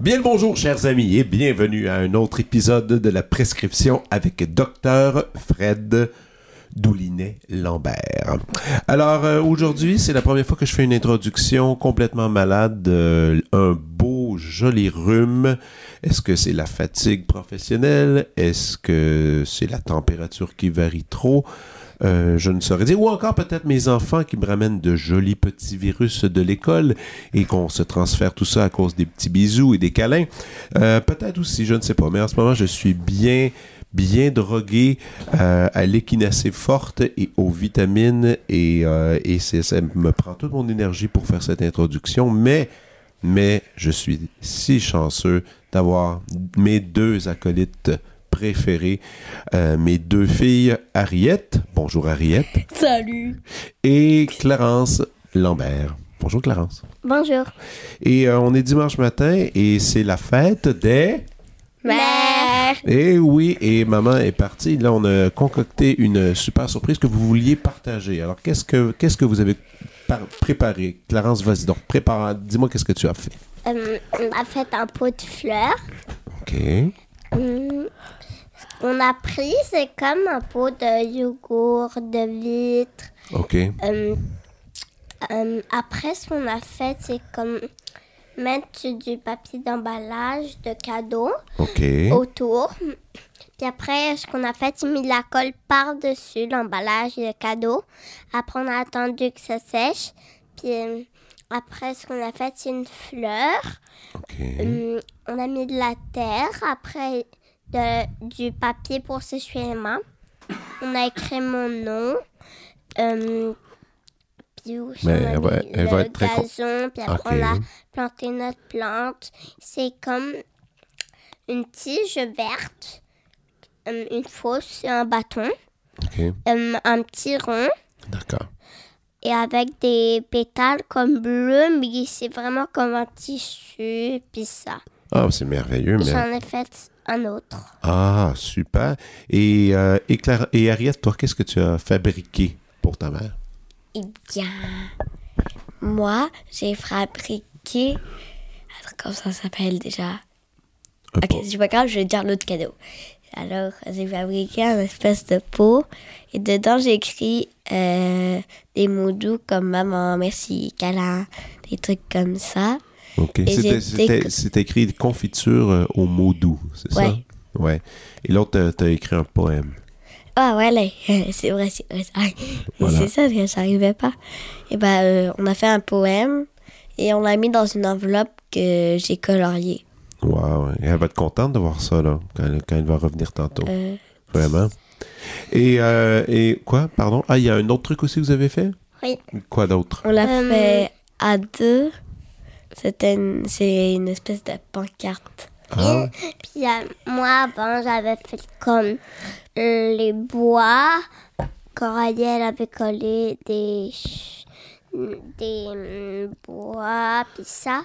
Bien le bonjour, chers amis, et bienvenue à un autre épisode de la prescription avec Docteur Fred Doulinet-Lambert. Alors, euh, aujourd'hui, c'est la première fois que je fais une introduction complètement malade, euh, un beau, joli rhume. Est-ce que c'est la fatigue professionnelle? Est-ce que c'est la température qui varie trop? Euh, je ne saurais dire. Ou encore peut-être mes enfants qui me ramènent de jolis petits virus de l'école et qu'on se transfère tout ça à cause des petits bisous et des câlins. Peut-être aussi, je ne sais pas. Mais en ce moment, je suis bien bien drogué euh, à l'échinacée forte et aux vitamines et, euh, et ça me prend toute mon énergie pour faire cette introduction, mais, mais je suis si chanceux d'avoir mes deux acolytes préférés, euh, mes deux filles, Ariette, bonjour Ariette, Salut. et Clarence Lambert. Bonjour Clarence. Bonjour. Et euh, on est dimanche matin et c'est la fête des... Mère. Eh oui, et maman est partie. Là, on a concocté une super surprise que vous vouliez partager. Alors, qu'est-ce que, qu'est-ce que vous avez par- préparé? Clarence, vas-y donc, prépare. Dis-moi qu'est-ce que tu as fait. Euh, on a fait un pot de fleurs. OK. Hum, ce qu'on a pris, c'est comme un pot de yogourt, de vitre. OK. Euh, euh, après, ce qu'on a fait, c'est comme mettre du papier d'emballage de cadeaux autour. Puis après, ce qu'on a fait, c'est mis de la colle par-dessus l'emballage de cadeaux. Après, on a attendu que ça sèche. Puis euh, après, ce qu'on a fait, c'est une fleur. Hum, on a mis de la terre. Après, de- du papier pour s'essuyer les mains. On a écrit mon nom. Hum, aussi, Mais elle va- elle être très gazon. Puis après, on a planté notre plante. C'est comme une tige verte, hum, une fausse et un bâton, hum, un petit rond D'accord. et avec des pétales comme bleus, mais c'est vraiment comme un tissu, puis ça. Ah, c'est merveilleux. Mais... J'en ai fait un autre. Ah, super. Et, euh, et Ariette, toi, qu'est-ce que tu as fabriqué pour ta mère? Eh bien, moi, j'ai fabriqué. Attends, comment ça s'appelle déjà? Un Ok, pot. c'est pas grave, je vais dire l'autre cadeau. Alors, j'ai fabriqué un espèce de pot et dedans, j'ai écrit euh, des mots doux comme maman, merci, câlin, des trucs comme ça. OK. Et C'était- j'ai C'était déc- c'était écrit confiture euh, au mot doux, c'est ça? Ouais. Ouais. Et l'autre, t'as- t'as écrit un poème. Ah, ouais, là, c'est vrai, c'est vrai. ça. Voilà. C'est ça que j'arrivais pas. Et ben, euh, on a fait un poème et on l'a mis dans une enveloppe que j'ai coloriée. Wow. Et elle va être contente de voir ça, là, quand, elle- quand elle va revenir tantôt. Euh, Vraiment. Et, euh, et quoi, pardon? Ah, il y a un autre truc aussi que vous avez fait? Oui. Quoi d'autre? On l'a Euh, fait à deux. C'était une, c'est une espèce de pancarte. Ah, Puis euh, moi, avant, j'avais fait comme les bois. Coralie, elle avait collé des, des hum, bois, puis ça.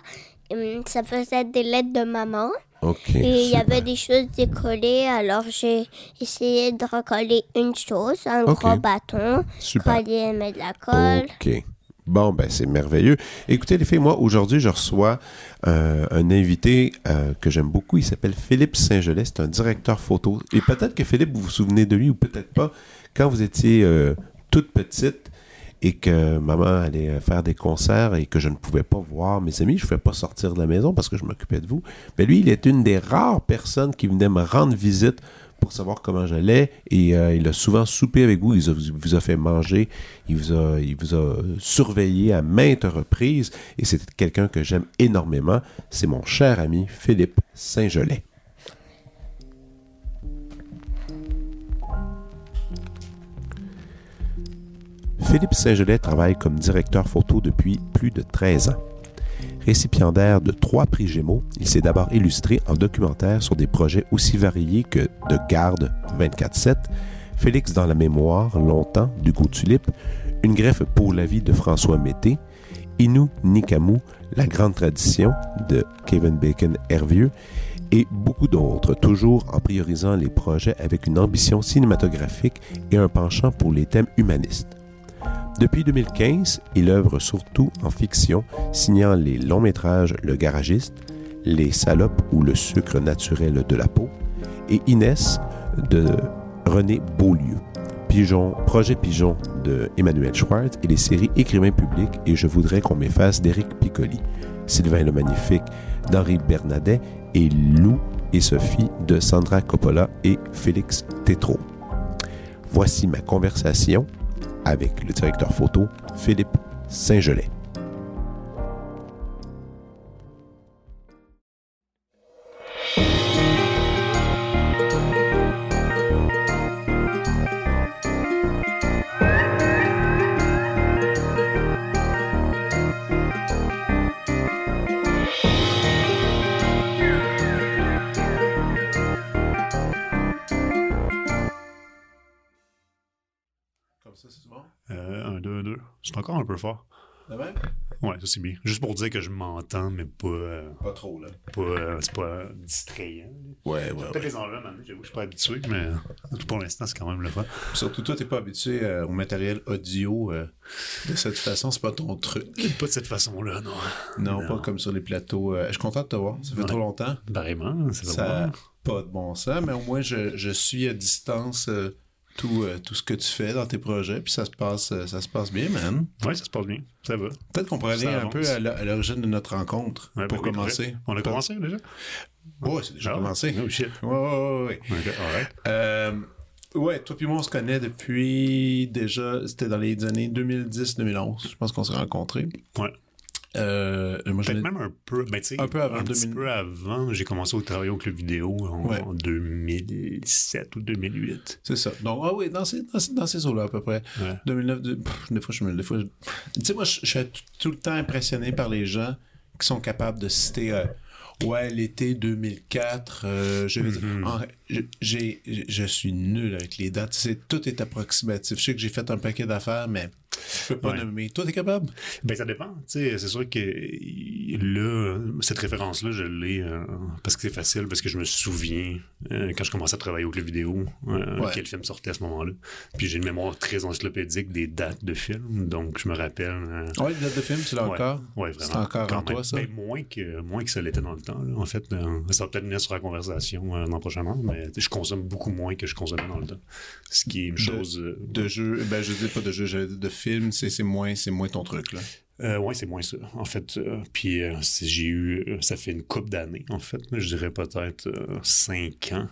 Hum, Ça faisait des lettres de maman. OK. Et il y super. avait des choses décollées, alors j'ai essayé de recoller une chose, un Ok. gros bâton. Super. Coralie met de la colle. OK. Bon, ben c'est merveilleux. Écoutez, les filles, moi, aujourd'hui, je reçois euh, un invité euh, que j'aime beaucoup. Il s'appelle Philippe Saint-Gelais. C'est un directeur photo. Et peut-être que Philippe, vous vous souvenez de lui ou peut-être pas. Quand vous étiez euh, toute petite et que maman allait faire des concerts et que je ne pouvais pas voir mes amis, je ne pouvais pas sortir de la maison parce que je m'occupais de vous. Mais lui, il est une des rares personnes qui venait me rendre visite pour savoir comment j'allais et euh, il a souvent soupé avec vous, il vous a fait manger, il vous a, il vous a surveillé à maintes reprises et c'est quelqu'un que j'aime énormément. C'est mon cher ami Philippe Saint-Gelais. Philippe Saint-Gelais travaille comme directeur photo depuis plus de 13 ans. Récipiendaire de trois prix Gémeaux, il s'est d'abord illustré en documentaire sur des projets aussi variés que De Garde 24-7, Félix dans la mémoire, longtemps, d'Hugo Tulipe, Une greffe pour la vie de François Mété, Inu Nikamu, La Grande Tradition de Kevin Bacon Hervieux et beaucoup d'autres, toujours en priorisant les projets avec une ambition cinématographique et un penchant pour les thèmes humanistes. Depuis 2015, il œuvre surtout en fiction, signant les longs métrages Le Garagiste, Les Salopes ou Le Sucre naturel de la peau et Inès de René Beaulieu. Pigeon, Projet Pigeon de Emmanuel Schwartz et les séries Écrivain public et Je voudrais qu'on m'efface d'Éric Piccoli. Sylvain le Magnifique d'Henri Bernadet et Lou et Sophie de Sandra Coppola et Félix Tétrault. Voici ma conversation avec le directeur photo Philippe Saint-Gelais. C'est encore un peu fort. Même? Ouais, ça c'est bien. Juste pour dire que je m'entends, mais pas. Euh, pas trop, là. Pas, euh, c'est pas distrayant. Ouais, ouais. Peut-être ouais. les enlever, j'avoue, je suis pas habitué, mais pour l'instant, c'est quand même le fun. Surtout, toi, t'es pas habitué euh, au matériel audio de cette façon, c'est pas ton truc. Pas de cette façon-là, non. non. pas comme sur les plateaux. je suis content de te voir, ça fait trop longtemps. Vraiment, c'est ça. Pas, de bon sens, mais au moins, je suis à distance tout, euh, tout ce que tu fais dans tes projets, puis ça se passe, euh, ça se passe bien, man. Ouais, ça se passe bien. Ça va. Peut-être qu'on pourrait aller un peu à l'o- à l'origine de notre rencontre Ouais, pour ben oui, commencer. On a commencé déjà? Ouais, c'est déjà Ah, commencé. Oh shit. Ouais, ouais, ouais, ouais. Ok, alright. Euh, ouais, toi puis moi, on se connaît depuis déjà, c'était dans les années 2010-2011. Je pense qu'on s'est rencontrés. Ouais. Euh, Peut-être même un peu, ben, Un peu avant un petit 2000. peu avant, j'ai commencé au travail au club vidéo en, Ouais. en 2007 ou 2008. C'est ça. Donc, ah oui, dans ces, dans ces, dans ces eaux-là, à peu près. Ouais. 2009, de- pff, des fois, je me. Des fois, je- Tu sais, moi, je, je suis tout, le temps impressionné par les gens qui sont capables de citer. euh, ouais, l'été 2004, euh, je, vais dire- Mhm. en- je- suis nul avec les dates. C'est, tout est approximatif. Je sais que j'ai fait un paquet d'affaires, mais je peux pas Ouais. nommer. Toi, t'es capable? Ben, ça dépend. C'est sûr que là, cette référence-là, je l'ai euh, parce que c'est facile, parce que je me souviens euh, quand je commençais à travailler au club vidéo, euh, Ouais. quel film sortait à ce moment-là. Puis j'ai une mémoire très encyclopédique des dates de films, donc je me rappelle. euh, Ouais, les dates de film, tu l'as ouais, encore? Ouais, vraiment. C'est encore en toi, ça? Ben, moins, que, moins que ça l'était dans le temps. là. En fait, ça va peut-être venir sur la conversation dans le prochain an, mais je consomme beaucoup moins que je consommais dans le temps. Ce qui est une chose. De jeux, ben, je dis pas de jeux, j'allais dire de films, c'est, c'est moins, moins ton truc, là? Euh, ouais, c'est moins ça, en fait. euh, puis euh, j'ai eu, ça fait une couple d'années, en fait. Je dirais peut-être cinq ans.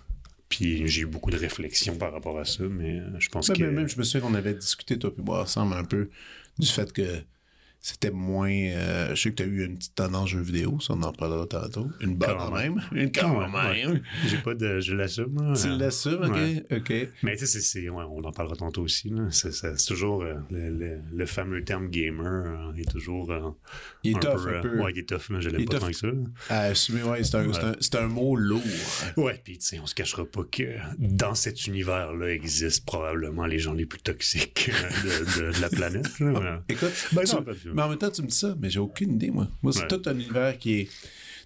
Puis j'ai eu beaucoup de réflexions par rapport à ça, mais je pense que. ben, même, je me souviens qu'on avait discuté, toi et moi, ensemble, un peu du fait que c'était moins. euh, je sais que tu as eu une petite tendance jeu vidéo, ça, on en parlera tantôt. Une bonne Quand même. même. Une quand Quand même. même, J'ai pas de. Je l'assume. Tu l'assumes, ok? ouais. Ok. Mais tu sais, c'est- ouais, on en parlera tantôt aussi. C'est toujours euh, le, le- le fameux terme gamer euh, est toujours. euh, Il est tough peu, un peu. ouais, il est tough, mais je l'aime pas tough. tant que ça. À assumer, ouais, c'est un, Ouais. c'est un- mot lourd. Ouais, puis tu sais, on se cachera pas que dans cet univers-là existent probablement les gens les plus toxiques de, de- de la planète. là. Écoute, Ben tu- non, mais en même temps, tu me dis ça, mais j'ai aucune idée, moi. Moi, c'est Ouais. tout un univers qui est.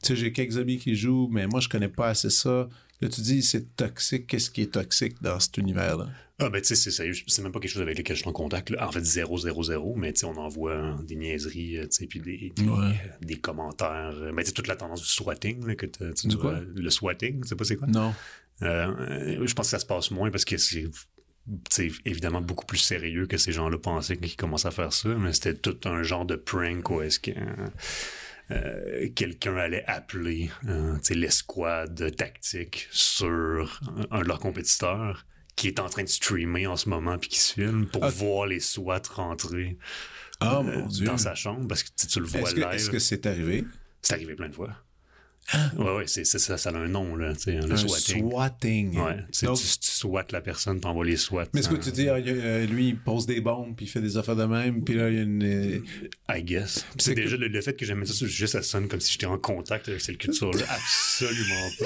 Tu sais, j'ai quelques amis qui jouent, mais moi, je connais pas assez ça. Là, tu dis, c'est toxique. Qu'est-ce qui est toxique dans cet univers-là? Ah, ben, tu sais, c'est sérieux. C'est même pas quelque chose avec lequel je suis en contact. là. En fait, 0, 0, 0, mais tu sais, on envoie hein, des niaiseries, euh, tu sais, puis des, des, Ouais. euh, des commentaires. euh, Mais tu sais, toute la tendance du swatting, là, que tu quoi? Le swatting, tu sais pas c'est quoi? Non. Euh, je pense que ça se passe moins parce que c'est c'est évidemment beaucoup plus sérieux que ces gens-là pensaient qu'ils commencent à faire ça, mais c'était tout un genre de prank où est-ce que euh, quelqu'un allait appeler euh, l'escouade tactique sur un, de leurs compétiteurs qui est en train de streamer en ce moment puis qui se filme pour Ah. voir les SWAT rentrer Ah, euh, mon Dieu. dans sa chambre parce que tu le vois live. est-ce que c'est arrivé? C'est arrivé plein de fois. Ouais, ouais, c'est, c'est ça, ça a un nom, là, tu sais, le Un swatting. swatting. Ouais, c'est, Donc, tu, tu swats la personne, t'envoies les swats. mais ce que hein, tu dis, a, euh, lui, il pose des bombes, puis il fait des affaires de même, puis là, il y a une... euh, I guess. C'est C'est que- déjà le, le fait que j'aimais ça sur le sujet, ça sonne comme si j'étais en contact avec cette culture-là. Absolument pas.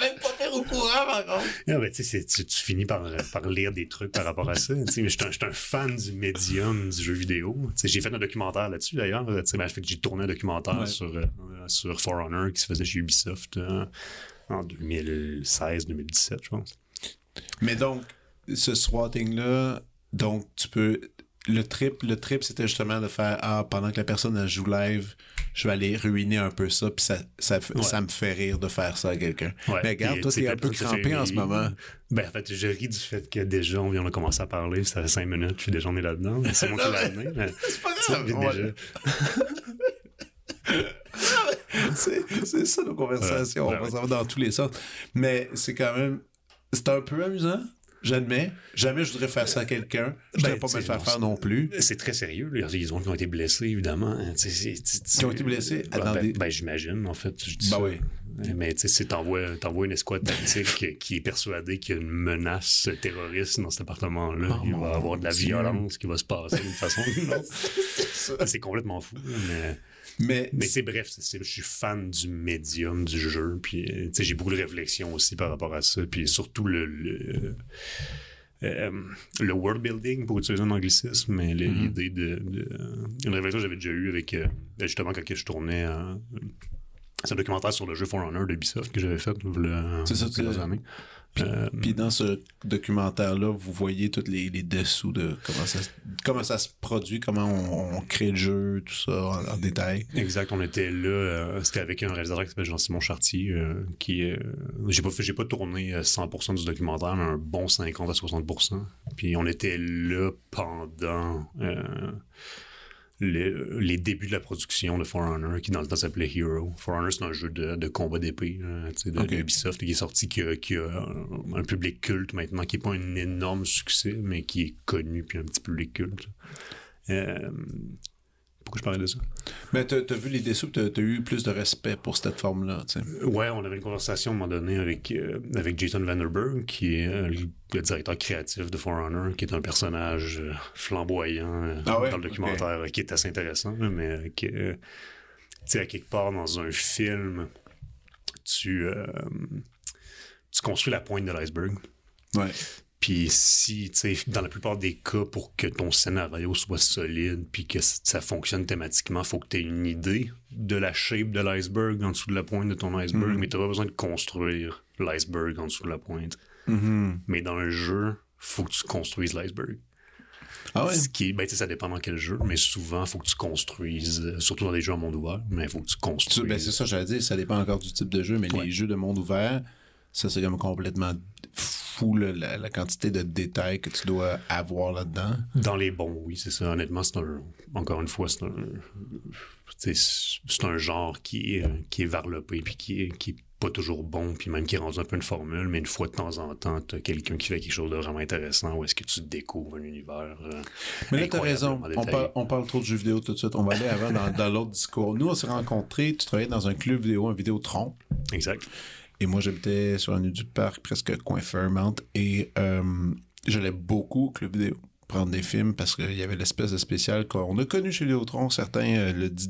même pas faire au courant, par contre. Non, mais tu sais, c'est- tu, tu finis par, par lire des trucs par rapport à ça. Tu mais j'étais un, un fan du médium du jeu vidéo. Tu j'ai fait un documentaire là-dessus d'ailleurs. Tu ben, fait que j'ai tourné un documentaire Ouais. sur, euh, sur For Honor qui se faisait chez Ubisoft euh, en 2016-2017, je pense. Mais donc, ce swatting-là, donc, tu peux... Le trip, le trip, c'était justement de faire, ah, pendant que la personne elle joue live, je vais aller ruiner un peu ça, puis ça, ça, f- Ouais. ça me fait rire de faire ça à quelqu'un. Ouais, Mais regarde, toi, t'es un peu crampé en ce moment. Ben, en fait, je ris du fait que déjà, on vient de commencer à parler, ça fait cinq minutes, puis déjà on est là-dedans. C'est moi qui l'ai amené. C'est pas grave. déjà- c'est ça nos conversations. Ouais, on va ouais. dans tous les sens. Mais c'est quand même. C'est un peu amusant, j'admets. Jamais je voudrais faire ça à quelqu'un. Je voudrais Ben, pas me le faire non, faire non plus. C'est très sérieux. là. Il y a des gens qui ont été blessés, évidemment. hein. Tu- Qui ont été blessés? Ben, des- ben, j'imagine, en fait. Je dis Ben ça. oui. Mais tu sais, t'envoies, une escouade tactique qui est persuadée qu'il y a une menace terroriste dans cet appartement-là. Oh Il va y avoir de la violence qui va se passer d'une façon ou d'une autre. C'est complètement fou. Mais, Mais, mais c'est bref, je suis fan du médium du jeu. Puis, euh, j'ai beaucoup de réflexions aussi par rapport à ça. Puis surtout le, le, euh, le world building, pour utiliser un anglicisme, mais Mm-hmm. l'idée de, de- Une réflexion que j'avais déjà eue avec. euh, justement, quand je tournais. euh, c'est un documentaire sur le jeu For Honor d'Ubisoft que j'avais fait il y a C'est ça, tu- Euh, Puis dans ce documentaire-là, vous voyez tous les, les dessous de comment ça, se- comment ça se produit, comment on, on crée le jeu, tout ça en, en détail. Exact, on était là, euh, c'était avec un réalisateur qui s'appelle Jean-Simon Chartier, euh, qui j'ai pas j'ai pas tourné euh, 100% du documentaire, mais un bon 50 à 60%. Puis on était là pendant le- les débuts de la production de For Honor, qui dans le temps s'appelait Hero. For Honor, c'est un jeu de, de combat d'épée sais, de, Ubisoft qui est sorti, qui a, qui a un, public culte maintenant, qui est pas un énorme succès, mais qui est connu puis un petit public culte. Euh, pourquoi je parlais de ça? Mais t'as as vu les dessous, t'as as eu plus de respect pour cette forme-là, tu. Ouais, on avait une conversation à un moment donné avec, euh, avec Jason Vanderberg, qui est euh, le directeur créatif de For Honor, qui est un personnage euh, flamboyant Ah ouais? dans le documentaire, qui est assez intéressant, mais euh, tu sais, à quelque part dans un film, tu, tu construis la pointe de l'iceberg. Ouais. Puis si, tu sais, dans la plupart des cas, pour que ton scénario soit solide, puis que ça fonctionne thématiquement, faut que tu aies une idée de la shape de l'iceberg en dessous de la pointe de ton iceberg, Mhm. mais tu pas besoin de construire l'iceberg en dessous de la pointe. Mhm. Mais dans le jeu, faut que tu construises l'iceberg. Ah ouais? Ce qui ben, tu sais, ça dépend dans quel jeu, mais souvent, faut que tu construises, euh, surtout dans des jeux en monde ouvert, mais il faut que tu Tu- construises. ben, c'est ça, j'allais dire, ça dépend encore du type de jeu, mais Ouais. les jeux de monde ouvert, ça c'est comme complètement fou là, la, la quantité de détails que tu dois avoir là-dedans. Dans les bons, oui, c'est ça. Honnêtement, c'est un. Encore une fois, c'est un. tu C'est un genre qui est, euh, qui est varlopé, puis qui est, qui est pas toujours bon, puis même qui est rendu un peu une formule, mais une fois de temps en temps, t'as quelqu'un qui fait quelque chose de vraiment intéressant, où est-ce que tu découvres un univers. euh, Mais là, t'as raison. incroyablement On parle, on parle trop de jeux vidéo tout de suite. On va aller avant dans, dans l'autre discours. Nous, on s'est rencontrés. Tu travaillais dans un club vidéo, un Vidéotron. Exact. Et moi, j'habitais sur la nuit du parc, presque coin Fairmount. Et euh, j'allais beaucoup au club vidéo prendre des films parce qu'il y avait l'espèce de spécial qu'on a connu chez Vidéotron, certains euh, le 10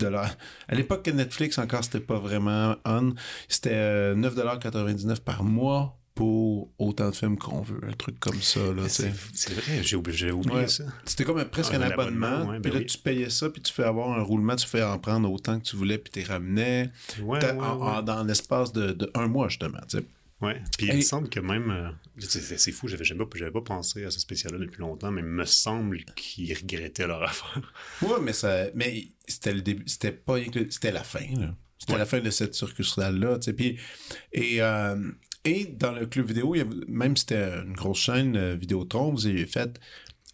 À l'époque que Netflix encore c'était pas vraiment on, c'était euh, 9,99 par mois pour autant de films qu'on veut, un truc comme ça. C'est c'est vrai, j'ai oublié, j'ai oublié Ouais. ça. C'était comme presque Un un abonnement. abonnement, ouais, puis ben là, oui. tu payais ça, puis tu fais avoir un roulement, tu fais en prendre autant que tu voulais, puis tu les ramenais. Ouais, en- en- dans l'espace de, de un mois, justement. tu sais. Ouais. Puis il Et- me semble que même. euh, c'est- fou, j'avais jamais, j'avais pas pensé à ce spécial-là depuis longtemps, mais il me semble qu'ils regrettaient leur affaire. Ouais, mais ça, mais c'était le début, c'était pas, c'était la fin, là. C'était Ouais. la fin de cette sais. Puis, et, euh, et dans le club vidéo, y même si c'était une grosse chaîne euh, Vidéotron, vous aviez fait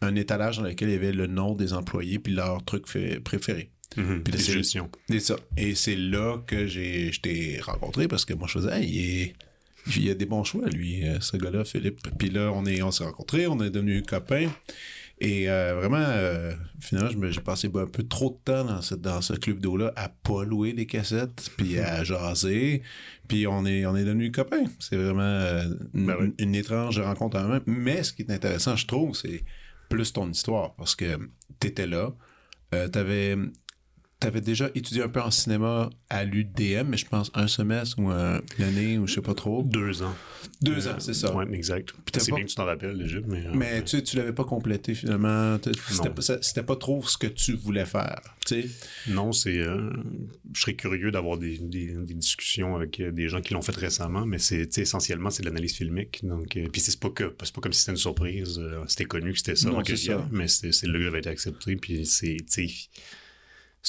un étalage dans lequel il y avait le nom des employés puis leur truc préféré. Mhm, Puis c'est-. Et ça. Et c'est là que j'ai, je t'ai rencontré parce que moi, je faisais, hey, il, est- il a des bons choix, lui, euh, ce gars-là, Philippe. Puis là, on est, on s'est rencontrés, on est devenus copains. Et euh, vraiment, euh, finalement, j'ai passé un peu trop de temps dans ce, dans ce club d'eau-là à pas louer les cassettes, puis à jaser. Puis on est, on est devenus copains. C'est vraiment euh, une, Ben une étrange rencontre en même. Mais ce qui est intéressant, je trouve, c'est plus ton histoire. Parce que t'étais là, euh, t'avais... T'avais déjà étudié un peu en cinéma à l'UDM, mais je pense un semestre ou un- une année ou je sais pas trop. Deux ans. Deux Euh, ans, c'est ça. Ouais, exact. C'est pas- bien que tu t'en rappelles déjà, mais. euh, Mais tu tu l'avais pas complété finalement. C'était pas, ça- c'était pas trop ce que tu voulais faire. Tu. Non, c'est. euh, je serais curieux d'avoir des, des- des discussions avec des gens qui l'ont fait récemment, mais c'est tu essentiellement c'est de l'analyse filmique. Donc, puis c'est pas que c'est pas comme si c'était une surprise. c'était connu que c'était ça, Non, ça. mais c'est là que j'avais été accepté. Puis c'est tu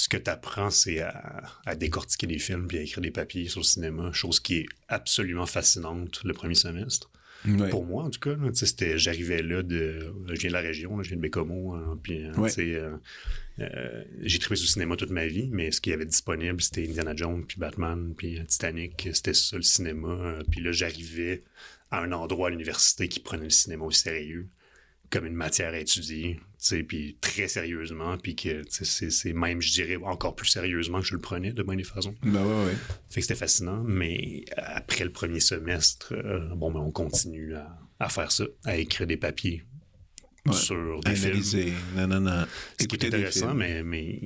ce que tu apprends, c'est à, à décortiquer des films puis à écrire des papiers sur le cinéma, chose qui est absolument fascinante le premier semestre. Pour moi, en tout cas, c'était, j'arrivais là de, je viens de la région, là, je viens de Bécomo, hein, puis Ouais. sais, euh, euh, j'ai trippé sur le cinéma toute ma vie, mais ce qu'il y avait disponible, c'était Indiana Jones, puis Batman, puis euh, Titanic, c'était ça le cinéma. puis là, j'arrivais à un endroit à l'université qui prenait le cinéma au sérieux, comme une matière à étudier, puis très sérieusement, puis que c'est, même, je dirais, encore plus sérieusement que je le prenais de bien des façons. Ben ouais, ouais. Fait que c'était fascinant, mais après le premier semestre, euh, bon, ben, on continue à, à faire ça, à écrire des papiers Ouais. sur des films. Analyser. Non, non, non. Ce qui des intéressant, films. mais, mais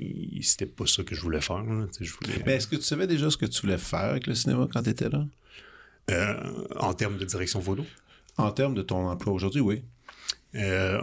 c'était pas ça que je voulais faire. Je voulais, Mais est-ce que tu savais déjà ce que tu voulais faire avec le cinéma quand tu étais là? Euh, en termes de direction photo, En termes de ton emploi aujourd'hui, oui. Euh,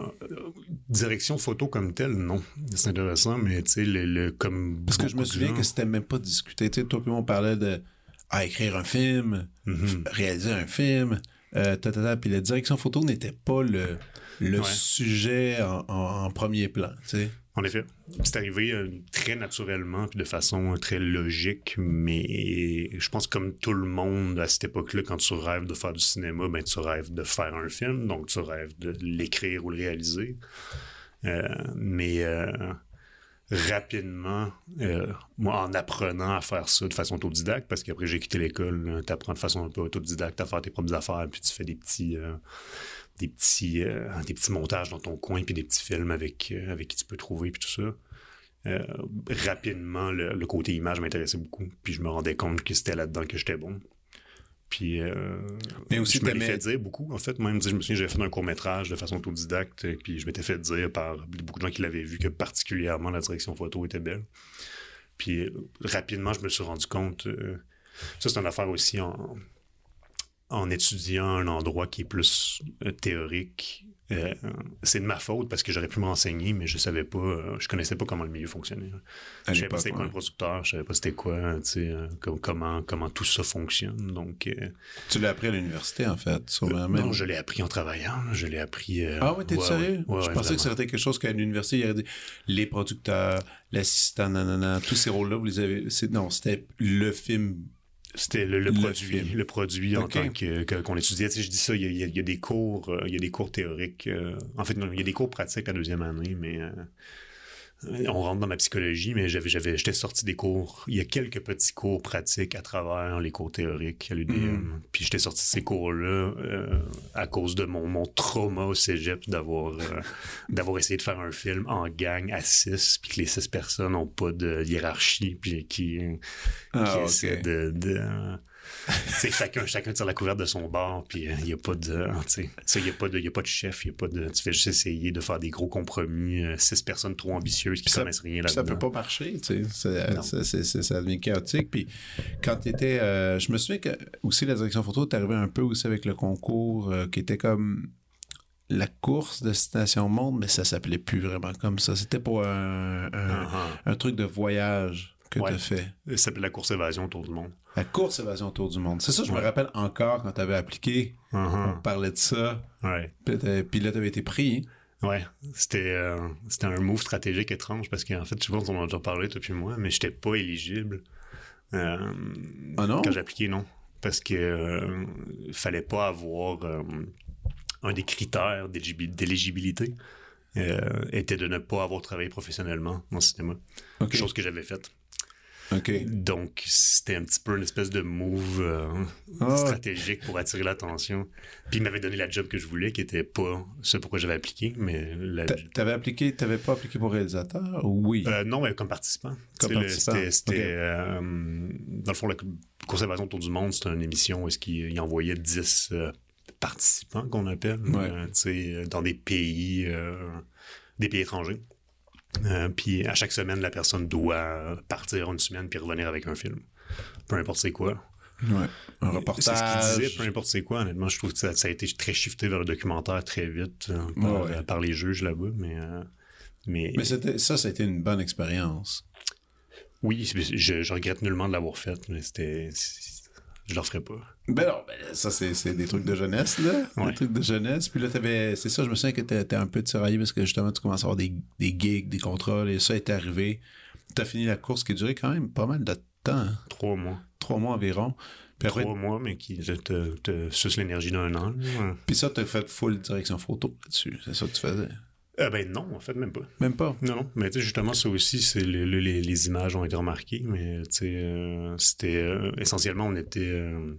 direction photo comme telle, non. C'est intéressant, mais tu sais, le, le- comme. Parce que je me souviens gens- que c'était même pas discuté. Tu sais, toi on parlait de ah, écrire un film, Mhm. réaliser un film, euh, ta, ta, ta. puis la direction photo n'était pas le, le Ouais. sujet en, en- en premier plan. Tu sais. En effet. C'est arrivé euh, très naturellement puis de façon très logique, mais je pense que comme tout le monde à cette époque-là, quand tu rêves de faire du cinéma, ben tu rêves de faire un film, donc tu rêves de l'écrire ou le réaliser. Euh, mais euh, rapidement, euh, moi, en apprenant à faire ça de façon autodidacte, parce qu'après j'ai quitté l'école, tu apprends de façon un peu autodidacte à faire tes propres affaires, puis tu fais des petits... euh, des petits, euh, des petits montages dans ton coin, puis des petits films avec, avec qui tu peux trouver, puis tout ça. Rapidement, le côté image m'intéressait beaucoup. Puis je me rendais compte que c'était là-dedans que j'étais bon. Puis euh, Mais aussi, je me l'ai fait dire beaucoup. En fait, même, je me souviens, j'avais fait un court-métrage de façon autodidacte, puis je m'étais fait dire par beaucoup de gens qui l'avaient vu que particulièrement la direction photo était belle. Puis euh, rapidement, je me suis rendu compte... euh, ça, c'est une affaire aussi en, en étudiant un endroit qui est plus euh, théorique. Euh, c'est de ma faute parce que j'aurais pu me renseigner, mais je savais pas, euh, je connaissais pas comment le milieu fonctionnait. Je savais pas c'était quoi un producteur, je savais pas c'était quoi, tu sais, euh, com- comment, comment tout ça fonctionne. Donc, euh, Tu l'as appris à l'université, en fait, sûrement même. non, je l'ai appris en travaillant, je l'ai appris. euh, Ah ouais, t'es ouais, sérieux? ouais, ouais, je pensais que c'était quelque chose qu'à l'université, il y aurait dit les producteurs, l'assistant, nanana, tous ces rôles-là, vous les avez. Non, c'était le film. C'était le, le Le produit, film. le produit en tant que que- qu'on étudiait. Tu sais, je dis ça, il y a, il y des cours, euh, il y a des cours théoriques. euh, en fait, non, il y a des cours pratiques à deuxième année, mais euh, on rentre dans ma psychologie, mais j'avais, j'avais, j'étais sorti des cours. Il y a quelques petits cours pratiques à travers les cours théoriques à l'UDM. Mhm. Puis j'étais sorti de ces cours-là euh, à cause de mon, mon trauma au cégep d'avoir euh, d'avoir essayé de faire un film en gang à six, puis que les six personnes n'ont pas de hiérarchie, puis qui Ah, qui de, euh, chacun, chacun tire la couverte de son bord, puis il n'y a pas de, tu sais, ça, y a pas de, y a pas de chef, y a pas de, tu fais juste essayer de faire des gros compromis, euh, six personnes trop ambitieuses qui ça- connaissent rien Ça là-dedans. peut pas marcher, tu sais. C'est- ça devient chaotique. Puis quand tu étais. je me souviens que aussi la direction photo, t'es arrivé un peu aussi avec le concours euh, qui était comme la course Destination Monde, mais ça s'appelait plus vraiment comme ça. C'était pour un, un, Ah, un truc de voyage que Ouais. tu as fait. Ça s'appelle la course évasion autour du monde. La course évasion autour du monde. C'est ça, je me rappelle encore quand tu avais appliqué. Ah, On parlait de ça. Ouais. Puis là, tu avais été pris. Ouais, c'était euh, c'était un move stratégique étrange parce qu'en fait, tu vois, on en a déjà parlé, toi puis moi, mais j'étais pas éligible. Euh, Ah non? Quand j'ai appliqué, non. Parce que euh, fallait pas avoir euh, un des critères d'éligibi- d'éligibilité était de ne pas avoir travaillé professionnellement dans le cinéma. Chose que j'avais faite. Donc, c'était un petit peu une espèce de move euh, Ah. stratégique pour attirer l'attention. Puis, il m'avait donné la job que je voulais, qui était pas ce pourquoi j'avais appliqué, mais la- T'a- T'avais appliqué, t'avais pas appliqué pour réalisateur? Oui? Euh, non, mais comme participant. Comme participant, C'était, euh, dans le fond, la conservation autour du monde, c'était une émission où est-ce qu'il il envoyait 10 euh, participants, qu'on appelle, Ouais. dans des pays, des pays étrangers. Euh, puis à chaque semaine, la personne doit partir une semaine puis revenir avec un film. Peu importe c'est quoi. ouais. Un C'est ce reportage. qu'il disait, peu importe c'est quoi, honnêtement. Je trouve que ça, ça a été très shifté vers le documentaire très vite euh, par, Ouais, ouais. par les juges là-bas, mais... euh, mais, Mais c'était, ça, ça a été une bonne expérience. Oui, je, je regrette nullement de l'avoir fait, mais c'était. Je le referai pas. Ben non, ben ça, c'est, c'est des trucs de jeunesse, là. Ouais. Des trucs de jeunesse. Puis là, t'avais, c'est ça, je me souviens que t'étais, un peu tiraillé parce que justement, tu commences à avoir des, des gigs, des contrôles, et ça est arrivé. T'as fini la course qui a duré quand même pas mal de temps, hein. Trois mois. trois mois environ. Puis après, Trois mois, mais qui te, te, te suce l'énergie d'un an. puis ça, t'as fait full direction photo là-dessus. C'est ça que tu faisais. Euh, ben non, en fait, même pas. Même pas. Non, non. Mais tu sais, justement, ça aussi, c'est le- le- les, les images ont été remarquées, mais tu sais, euh, c'était euh, essentiellement, on était. euh,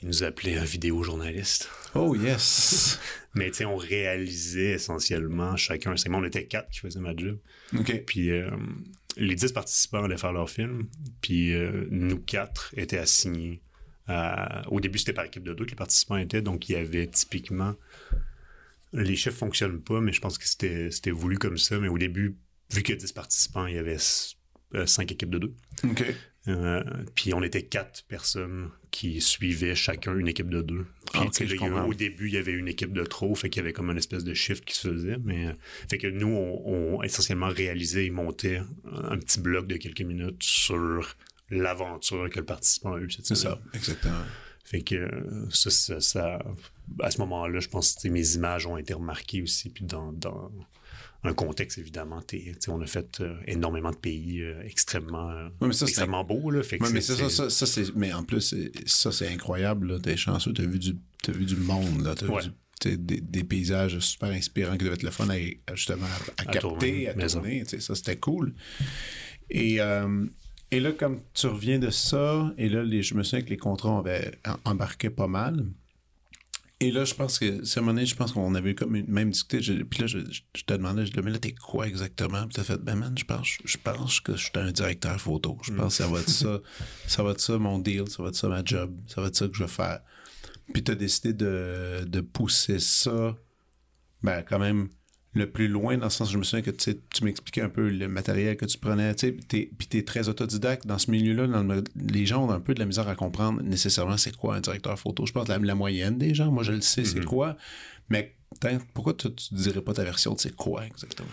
ils nous appelaient un vidéojournaliste. Oh yes. Mais tu sais, on réalisait essentiellement chacun. C'est moi, on était quatre qui faisaient ma job. OK. Puis euh, les 10 participants allaient faire leur film, puis euh, nous quatre étaient assignés. à- Au début, c'était par équipe de deux que les participants étaient, donc il y avait typiquement. Les chiffres fonctionnent pas, mais je pense que c'était c'était voulu comme ça. Mais au début, vu qu'il y a 10 participants, il y avait 5 équipes de deux. OK. Euh, puis on était quatre personnes qui suivaient chacun une équipe de deux. Puis, Ah, je a- au début, il y avait une équipe de trop, fait qu'il y avait comme une espèce de shift qui se faisait. Mais euh, fait que nous, on, on essentiellement réalisait et montait un petit bloc de quelques minutes sur l'aventure que le participant a eue C'est ça, exactement. Fait que ça, ça, ça- à ce moment-là, je pense que mes images ont été remarquées aussi. Puis dans, dans un contexte, évidemment, on a fait euh, énormément de pays euh, extrêmement, euh, mais ça, extrêmement beaux. Là, fait que Ouais, mais ça, ça, ça, c'est, mais en plus, ça, c'est incroyable. T'es chanceux, t'as vu du, t'as vu du monde, là. Ouais. vu du- des, des paysages super inspirants qui devaient être le fun à, justement à, à À capter, tourner, à tourner. Ça, c'était cool. Et, euh, et là, comme tu reviens de ça, et là, les, je me souviens que les contrats avaient em- embarqué pas mal. Et là, je pense que, c'est un moment donné, je pense qu'on avait comme une- même discuté. je- puis là, je, te demandais, je disais, mais là, t'es quoi exactement? Puis t'as fait, ben man, je pense, je pense que je suis un directeur photo. Je pense que ça va être ça. Ça va être ça mon deal, ça va être ça ma job, ça va être ça que je vais faire. Puis t'as décidé de, de pousser ça, ben, quand même, le plus loin, dans le sens, je me souviens que tu tu m'expliquais un peu le matériel que tu prenais, tu sais, puis t'es- puis t'es très autodidacte dans ce milieu-là. le- les gens ont un peu de la misère à comprendre nécessairement c'est quoi un directeur photo. Je pense la, la moyenne des gens, moi je le sais, c'est quoi, mais pourquoi tu, tu dirais pas ta version de c'est quoi exactement?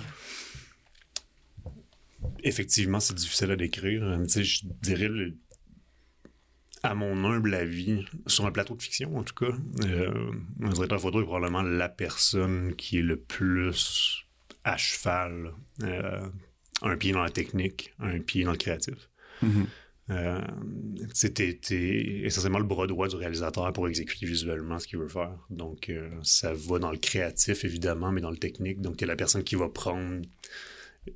effectivement, c'est difficile à décrire. Euh, Tu je dirais, le- à mon humble avis, sur un plateau de fiction, en tout cas, euh, un directeur photo est probablement la personne qui est le plus à cheval, euh, un pied dans la technique, un pied dans le créatif. Euh, c'était essentiellement le bras droit du réalisateur pour exécuter visuellement ce qu'il veut faire. Donc, euh, ça va dans le créatif, évidemment, mais dans le technique. Donc, tu es la personne qui va prendre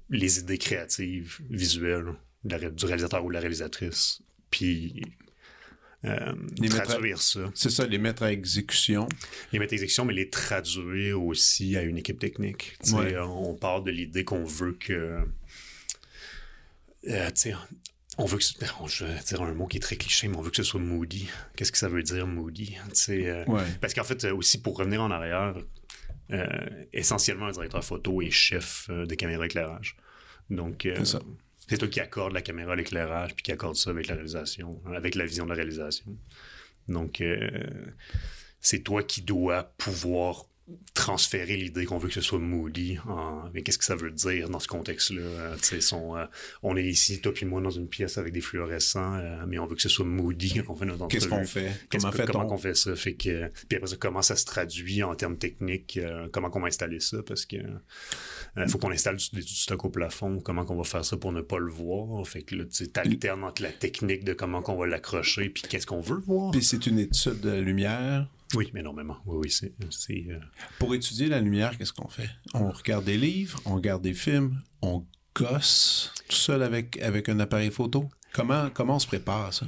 les idées créatives, visuelles la du réalisateur ou de la réalisatrice, puis euh, Les mettre à- traduire ça. C'est ça, les mettre à exécution. Les mettre à exécution, mais les traduire aussi à une équipe technique. Ouais. euh, On part de l'idée qu'on veut que... euh, on veut que... ce- bon, je vais dire un mot qui est très cliché, mais on veut que ce soit moody. Qu'est-ce que ça veut dire, moody? Euh, Ouais. Parce qu'en fait, euh, aussi, pour revenir en arrière, euh, essentiellement, un directeur photo est chef de caméra éclairage. Donc, euh, C'est toi qui accorde la caméra l'éclairage, puis qui accorde ça avec la réalisation, avec la vision de la réalisation. Donc, euh, c'est toi qui dois pouvoir transférer l'idée qu'on veut que ce soit moody. en- Mais qu'est-ce que ça veut dire dans ce contexte-là? Euh, son, euh, on est ici, toi puis moi, dans une pièce avec des fluorescents, euh, mais on veut que ce soit moody quand on fait notre Qu'est-ce qu'on fait? Comment que- comment qu'on fait ça? Fait que, puis après ça, comment ça se traduit en termes techniques? comment qu'on va installer ça? Parce que euh, faut qu'on installe du, du stock au plafond. Comment qu'on va faire ça pour ne pas le voir? Fait que là, tu alternes entre la technique de comment qu'on va l'accrocher puis qu'est-ce qu'on veut voir. Puis c'est une étude de la lumière. Oui, énormément. Oui, oui, c'est... euh, Pour étudier la lumière, qu'est-ce qu'on fait? On regarde des livres, on regarde des films, on gosses tout seul avec, avec un appareil photo? Comment, comment on se prépare à ça?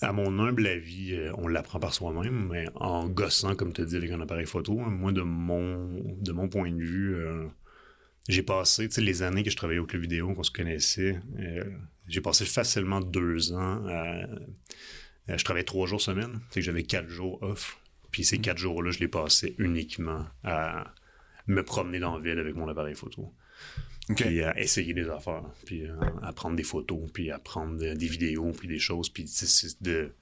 À mon humble avis, euh, on l'apprend par soi-même, mais en gossant, comme tu as dit, avec un appareil photo, hein, moi, de mon, de mon point de vue, euh, j'ai passé, tu sais, les années que je travaillais au club vidéo, qu'on se connaissait, euh, j'ai passé facilement deux ans à, à- je travaillais trois jours semaine, tu sais que j'avais quatre jours off. Puis ces quatre jours-là, je les passais uniquement à me promener dans la ville avec mon appareil photo. Puis à essayer des affaires, puis euh, à prendre des photos, puis à prendre euh, des vidéos, puis des choses, puis c'est de...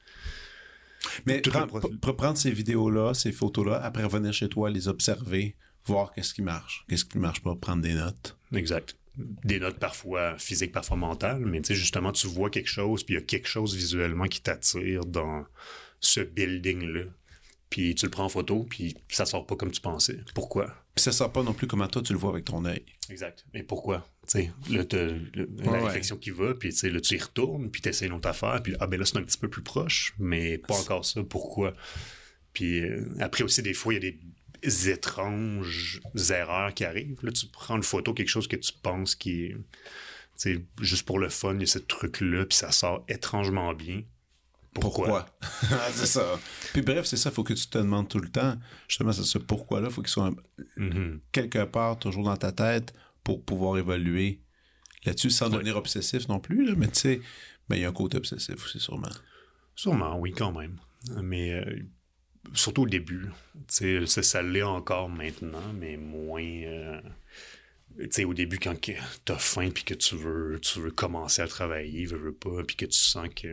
Mais Tout prends- le processus. pr- prendre ces vidéos-là, ces photos-là, après revenir chez toi, les observer, voir qu'est-ce qui marche, qu'est-ce qui marche pas, prendre des notes. Exact. Des notes parfois physiques, parfois mentales, mais tu sais, justement, tu vois quelque chose, puis il y a quelque chose visuellement qui t'attire dans ce building-là. Puis tu le prends en photo, puis ça sort pas comme tu pensais. Pourquoi? Puis ça sort pas non plus comment toi tu le vois avec ton œil. Exact. Mais pourquoi? Tu sais, la Ouais, réflexion qui va, puis tu sais, là, tu y retournes, puis tu essaies une autre affaire, puis ah ben là, c'est un petit peu plus proche, mais pas encore ça. Pourquoi? Puis euh, après aussi, des fois, il y a des étranges erreurs qui arrivent. Là, tu prends une photo, quelque chose que tu penses qui est... juste pour le fun, il y a ce truc-là, puis ça sort étrangement bien. Pourquoi? Ah, c'est ça. Puis bref, c'est ça, faut que tu te demandes tout le temps. Justement, c'est ce pourquoi-là, faut qu'il soit Mhm. quelque part toujours dans ta tête pour pouvoir évoluer là-dessus sans devenir obsessif non plus, là, mais tu sais, ben, il y a un côté obsessif aussi, sûrement. Sûrement, oui, quand même. Mais euh, surtout au début. Tu ça, ça l'est encore maintenant, mais moins. euh, tu sais, au début, quand que t'as faim puis que tu veux, tu veux commencer à travailler, veux, veux pas, puis que tu sens que.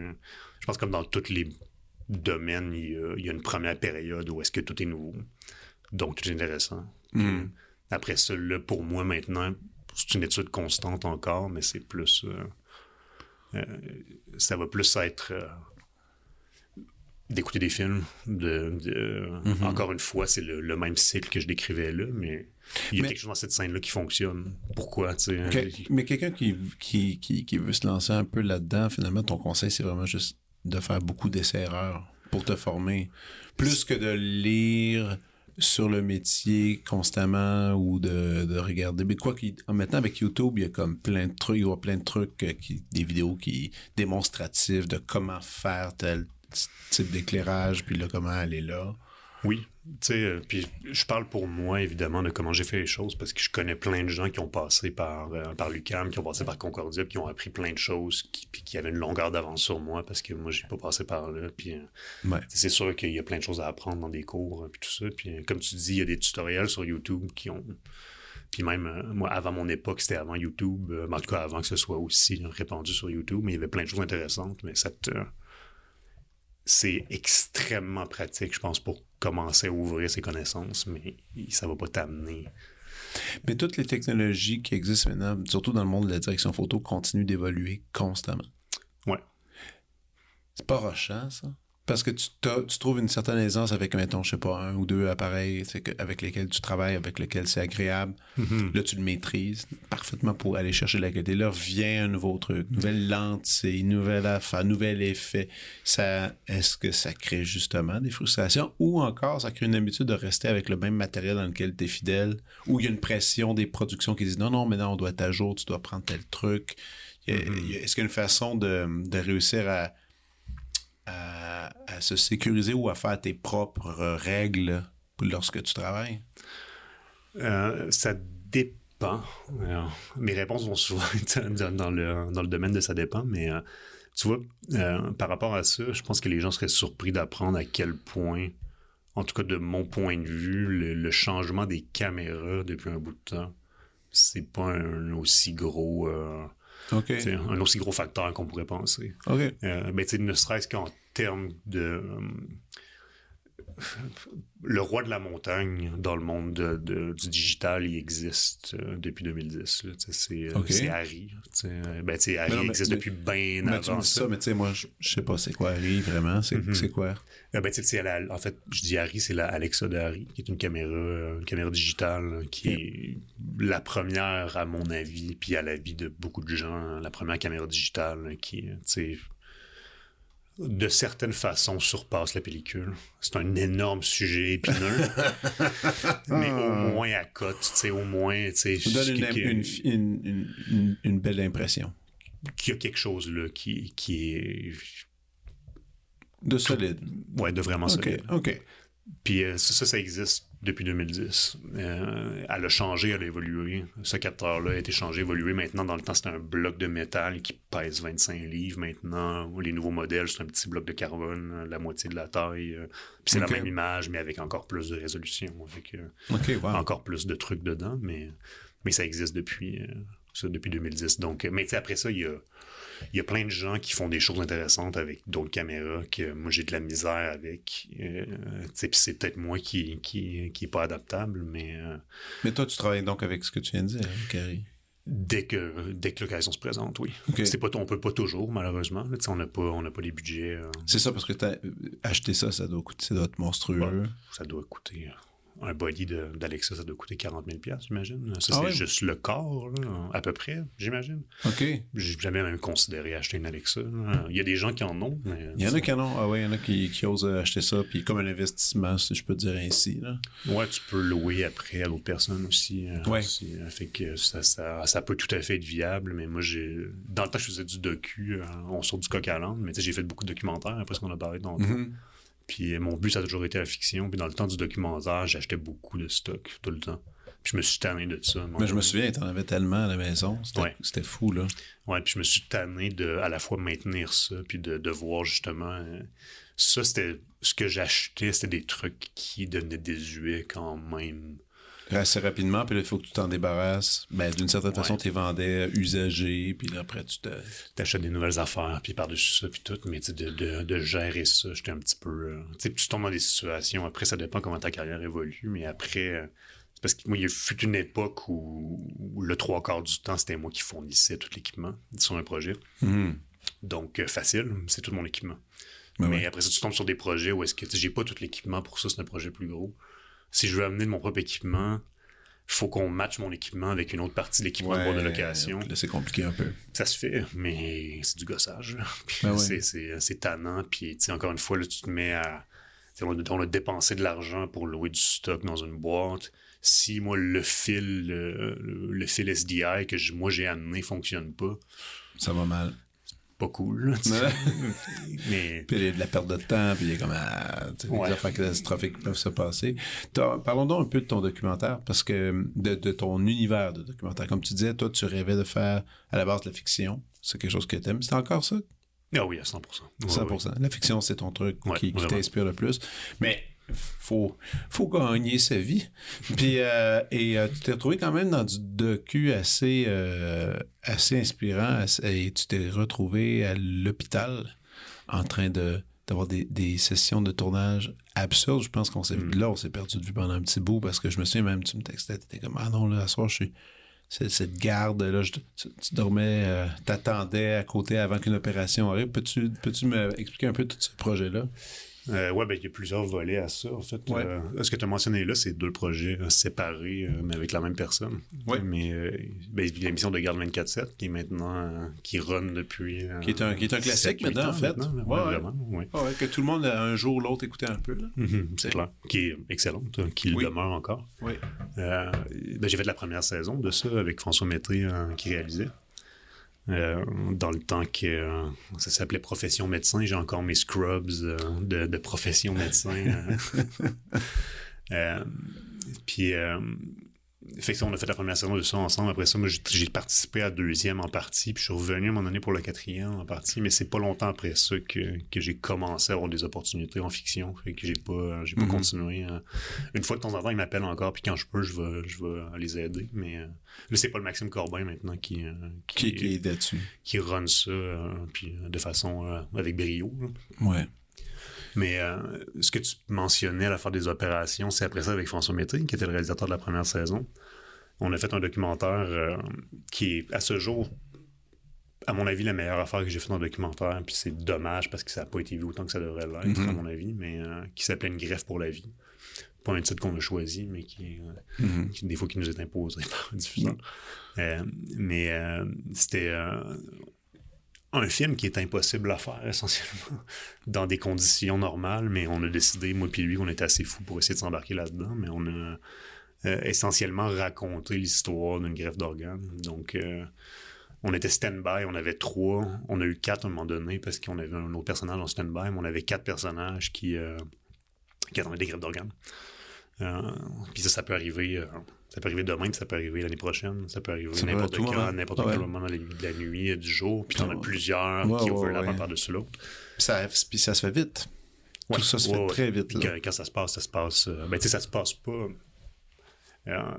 Je pense comme dans tous les domaines, il y a, il y a une première période où est-ce que tout est nouveau. Donc, tout est intéressant. Puis, Après ça, là, pour moi, maintenant, c'est une étude constante encore, mais c'est plus. euh, euh, ça va plus être. D'écouter des films. De, de- Encore une fois, c'est le, le même cycle que je décrivais là, mais il y a Mais- quelque chose dans cette scène-là qui fonctionne. Pourquoi, tu sais? Que- mais quelqu'un qui, qui, qui, qui veut se lancer un peu là-dedans, finalement, ton conseil, c'est vraiment juste de faire beaucoup d'essais-erreurs pour te former. Plus que de lire sur le métier constamment ou de, de regarder. Mais quoi qu'il, maintenant avec YouTube, il y a comme plein de trucs, il y a plein de trucs, euh, qui, des vidéos qui démonstratifs de comment faire tel type d'éclairage, puis là, comment aller là? Oui, tu sais, euh, puis je parle pour moi, évidemment, de comment j'ai fait les choses, parce que je connais plein de gens qui ont passé par, euh, par l'UQAM, qui ont passé par Concordia, puis qui ont appris plein de choses, qui, puis qui avaient une longueur d'avance sur moi, parce que moi, j'ai pas passé par là, puis... euh, Ouais. c'est sûr qu'il y a plein de choses à apprendre dans des cours puis tout ça puis euh, comme tu dis il y a des tutoriels sur YouTube qui ont puis même moi avant mon époque c'était avant YouTube en tout cas avant que ce soit aussi répandu sur YouTube mais il y avait plein de choses intéressantes mais ça te c'est extrêmement pratique je pense pour commencer à ouvrir ses connaissances mais ça va pas t'amener Mais toutes les technologies qui existent maintenant, surtout dans le monde de la direction photo, continuent d'évoluer constamment. ouais C'est pas rochant, ça. Parce que tu, tu trouves une certaine aisance avec, mettons, je sais pas, un ou deux appareils que- avec lesquels tu travailles, avec lesquels c'est agréable. Là, tu le maîtrises parfaitement pour aller chercher la qualité. Là, vient un nouveau truc, nouvelle lentille, nouvelle affaire, nouvel effet. Ça, est-ce que ça crée justement des frustrations ou encore ça crée une habitude de rester avec le même matériel dans lequel tu es fidèle ou il y a une pression des productions qui disent non, non, maintenant on doit être à jour, tu dois prendre tel truc. A- Est-ce qu'il y a une façon de, de réussir à, à, se sécuriser ou à faire tes propres règles lorsque tu travailles? Euh, ça dépend. Mes réponses vont souvent être dans, dans le, dans le domaine de ça dépend, mais euh, tu vois, euh, par rapport à ça, je pense que les gens seraient surpris d'apprendre à quel point, en tout cas de mon point de vue, le, le changement des caméras depuis un bout de temps, c'est pas un aussi gros, sais, un aussi gros facteur qu'on pourrait penser. OK. Euh, ben, ne serait-ce qu'en termes de. euh, le roi de la montagne dans le monde de- de- du digital, il existe euh, depuis 2010. là, tu sais, c'est euh, c'est Harry. euh, Ben, tu sais, Harry Mais non, mais- existe mais- depuis bien Mais tu me avant dis ça. ça, mais tu sais, moi, je, sais pas c'est quoi Harry, vraiment. C'est Mhm. c'est quoi? Euh, ben, la- en fait, je dis Harry, c'est la Alexa de Harry, qui est une caméra, une caméra digitale, qui est la première, à mon avis, puis à l'avis de beaucoup de gens, la première caméra digitale qui, tu de certaines façons, surpasse la pellicule. C'est un énorme sujet épineux, mais au moins à cote, tu sais, au moins, tu sais, Ça donne une, belle impression. qu'il y a quelque chose là qui, qui est De solide. ouais, de vraiment solide. OK. Puis euh, ça, ça, ça existe depuis 2010. Euh, elle a changé, elle a évolué. Ce capteur-là a été changé, évolué. Maintenant, dans le temps, c'était un bloc de métal qui pèse 25 livres. Maintenant, les nouveaux modèles, c'est un petit bloc de carbone, euh, la moitié de la taille. Puis c'est la même image, mais avec encore plus de résolution. Avec wow. encore plus de trucs dedans. Mais, mais ça existe depuis, ça, depuis 2010. Donc, mais tu sais, après ça, il y a, il y a plein de gens qui font des choses intéressantes avec d'autres caméras que moi j'ai de la misère avec. Euh, c'est peut-être moi qui, qui, qui est pas adaptable, mais euh, Mais toi, tu travailles donc avec ce que tu viens de dire, hein, Carrie. dès que dès que l'occasion se présente, oui. Ok. C'est pas on peut pas toujours malheureusement. on n'a pas on pas les budgets. euh, C'est ça, parce que t'as acheté ça, ça doit coûter, ça doit être monstrueux. ça doit coûter un body d'Alexa, ça doit coûter 40 000 j'imagine. Ça Ah c'est juste le corps là, à peu près, j'imagine. OK. J'ai jamais même considéré acheter une Alexa. Il y a des gens qui en ont, mais Il y en a qui en ont, ah ouais, il y en a qui, qui osent acheter ça, puis comme un investissement, si je peux dire ainsi. Là. Ouais, tu peux louer après à d'autres personnes aussi. euh, Ouais. aussi, euh, fait que ça, ça, ça peut tout à fait être viable, mais moi, j'ai. Dans le temps, je faisais du docu, euh, on sort du coq à l'âne, mais tu sais, j'ai fait beaucoup de documentaires après ce qu'on a parlé Mhm. Puis euh, mon but, ça a toujours été la fiction. Puis dans le temps du documentaire, j'achetais beaucoup de stock tout le temps. Puis je me suis tanné de ça. Mais je me souviens, t'en avais tellement à la maison. C'était Ouais. fou, là. Ouais, puis je me suis tanné de à la fois maintenir ça, puis de, de voir justement. euh, ça, c'était. Ce que j'achetais, c'était des trucs qui devenaient désuets quand même. Assez rapidement, puis là, il faut que tu t'en débarrasses. Ben, d'une certaine façon, tu les vendais usagés, puis là, après, tu te... t'achètes des nouvelles affaires, puis par-dessus ça, puis tout, mais de, de, de gérer ça, j'étais un petit peu... euh, tu sais, tu tombes dans des situations, après, ça dépend comment ta carrière évolue, mais après... euh, c'est parce que moi, il y a fut une époque où, où le trois quarts du temps, c'était moi qui fournissais tout l'équipement sur un projet. Donc, euh, facile, c'est tout mon équipement. Ben mais ouais. après ça, tu tombes sur des projets où est-ce que j'ai pas tout l'équipement pour ça, c'est un projet plus gros. Si je veux amener de mon propre équipement, faut qu'on matche mon équipement avec une autre partie de l'équipement de droit de location Là, c'est compliqué un peu. ça se fait, mais c'est du gossage. Ben ouais. c'est, c'est, c'est tannant. Puis, encore une fois, là, tu te mets à. On a, on a dépensé de l'argent pour louer du stock dans une boîte. Si, moi, le fil, le, le- le fil SDI que je- moi j'ai amené fonctionne pas, Ça va mal. Pas cool. là, tu sais. mais Puis il y a de la perte de temps, puis il y a comme ah, tu Ouais. des affaires catastrophiques qui peuvent se passer. Parlons donc un peu de ton documentaire, parce que de, de ton univers de documentaire. Comme tu disais, toi, tu rêvais de faire à la base de la fiction. C'est quelque chose que t'aimes. C'est encore ça? ah oui, à 100%. Ouais, 100%. ouais. La fiction, c'est ton truc Ouais, qui, qui t'inspire le plus. Mais faut, faut gagner sa vie. Puis, euh, et euh, tu t'es retrouvé quand même dans du docu assez, euh, assez inspirant et tu t'es retrouvé à l'hôpital en train de d'avoir des, des sessions de tournage absurdes. Je pense qu'on s'est Mm. là, on s'est perdu de vue pendant un petit bout parce que je me souviens même, tu me textais, t'étais comme, ah non, là, à soir, je suis, cette garde, là, je- tu, tu dormais, t'attendais à côté avant qu'une opération arrive. Peux-tu, peux-tu me expliquer un peu tout ce projet-là? Euh, ouais, ben, il y a plusieurs volets à ça, en fait. Ouais. Euh, ce que tu as mentionné là, c'est deux projets séparés, euh, mais avec la même personne. Ouais. Mais euh, ben, il y a l'émission de Garde 24-7 qui est maintenant, qui run depuis. Qui est un- qui est un classique maintenant, en fait. maintenant, Ouais, ouais, ouais. vraiment, ouais. Ah ouais, que tout le monde a un jour ou l'autre écouté un peu. Mhm, c'est clair. Qui est excellente, euh, qui Oui. le demeure encore. Oui. Ben, j'ai fait la première saison de ça avec François Métré euh, qui réalisait. Euh, dans le temps que euh, ça s'appelait Profession médecin, j'ai encore mes scrubs euh, de, de profession médecin. puis, fait que ça, on a fait la première saison de ça ensemble. Après ça, moi, j'ai- participé à la deuxième en partie, puis je suis revenu à un moment donné pour la quatrième en partie, mais c'est pas longtemps après ça que, que j'ai commencé à avoir des opportunités en fiction. Fait que j'ai pas, j'ai pas Mhm. continué. euh. Une fois de temps en temps, ils m'appellent encore, puis quand je peux, je vais, je vais les aider. Mais euh, là, c'est pas le Maxime Corbin maintenant qui, euh, Qui, qui est là-dessus? qui run ça, puis de façon avec brio. là. Ouais. Mais euh, ce que tu mentionnais à la faire des opérations, c'est après ça avec François Mété, qui était le réalisateur de la première saison. On a fait un documentaire euh, qui est, à ce jour, à mon avis, la meilleure affaire que j'ai faite dans le documentaire. Puis c'est dommage parce que ça n'a pas été vu autant que ça devrait l'être, Mhm. à mon avis, mais euh, qui s'appelait Une greffe pour la vie. Pas un titre qu'on a choisi, mais qui, euh, Mhm. qui, des fois qui nous est imposé par un diffuseur. Euh, mais c'était. Un film qui est impossible à faire essentiellement dans des conditions normales, mais on a décidé, moi puis lui, qu'on était assez fou pour essayer de s'embarquer là-dedans, mais on a euh, essentiellement raconté l'histoire d'une greffe d'organes. Donc, euh, on était stand-by, on avait trois, on a eu quatre à un moment donné parce qu'on avait un autre personnage en stand-by, mais on avait quatre personnages qui, euh, qui attendaient des greffes d'organes. Puis ça, ça peut arriver. Ça peut arriver demain, puis ça peut arriver l'année prochaine, ça peut arriver n'importe quand, n'importe Ouais. quel moment dans la, de la nuit, du jour, puis t'en as Ouais. plusieurs Ouais, qui overlappent ouais. par-dessus l'autre. Puis ça, puis ça se fait vite. Tout ça se fait très vite. Là. Quand, quand ça se passe, ça se passe. euh, ben, tu sais, ça se passe pas. euh,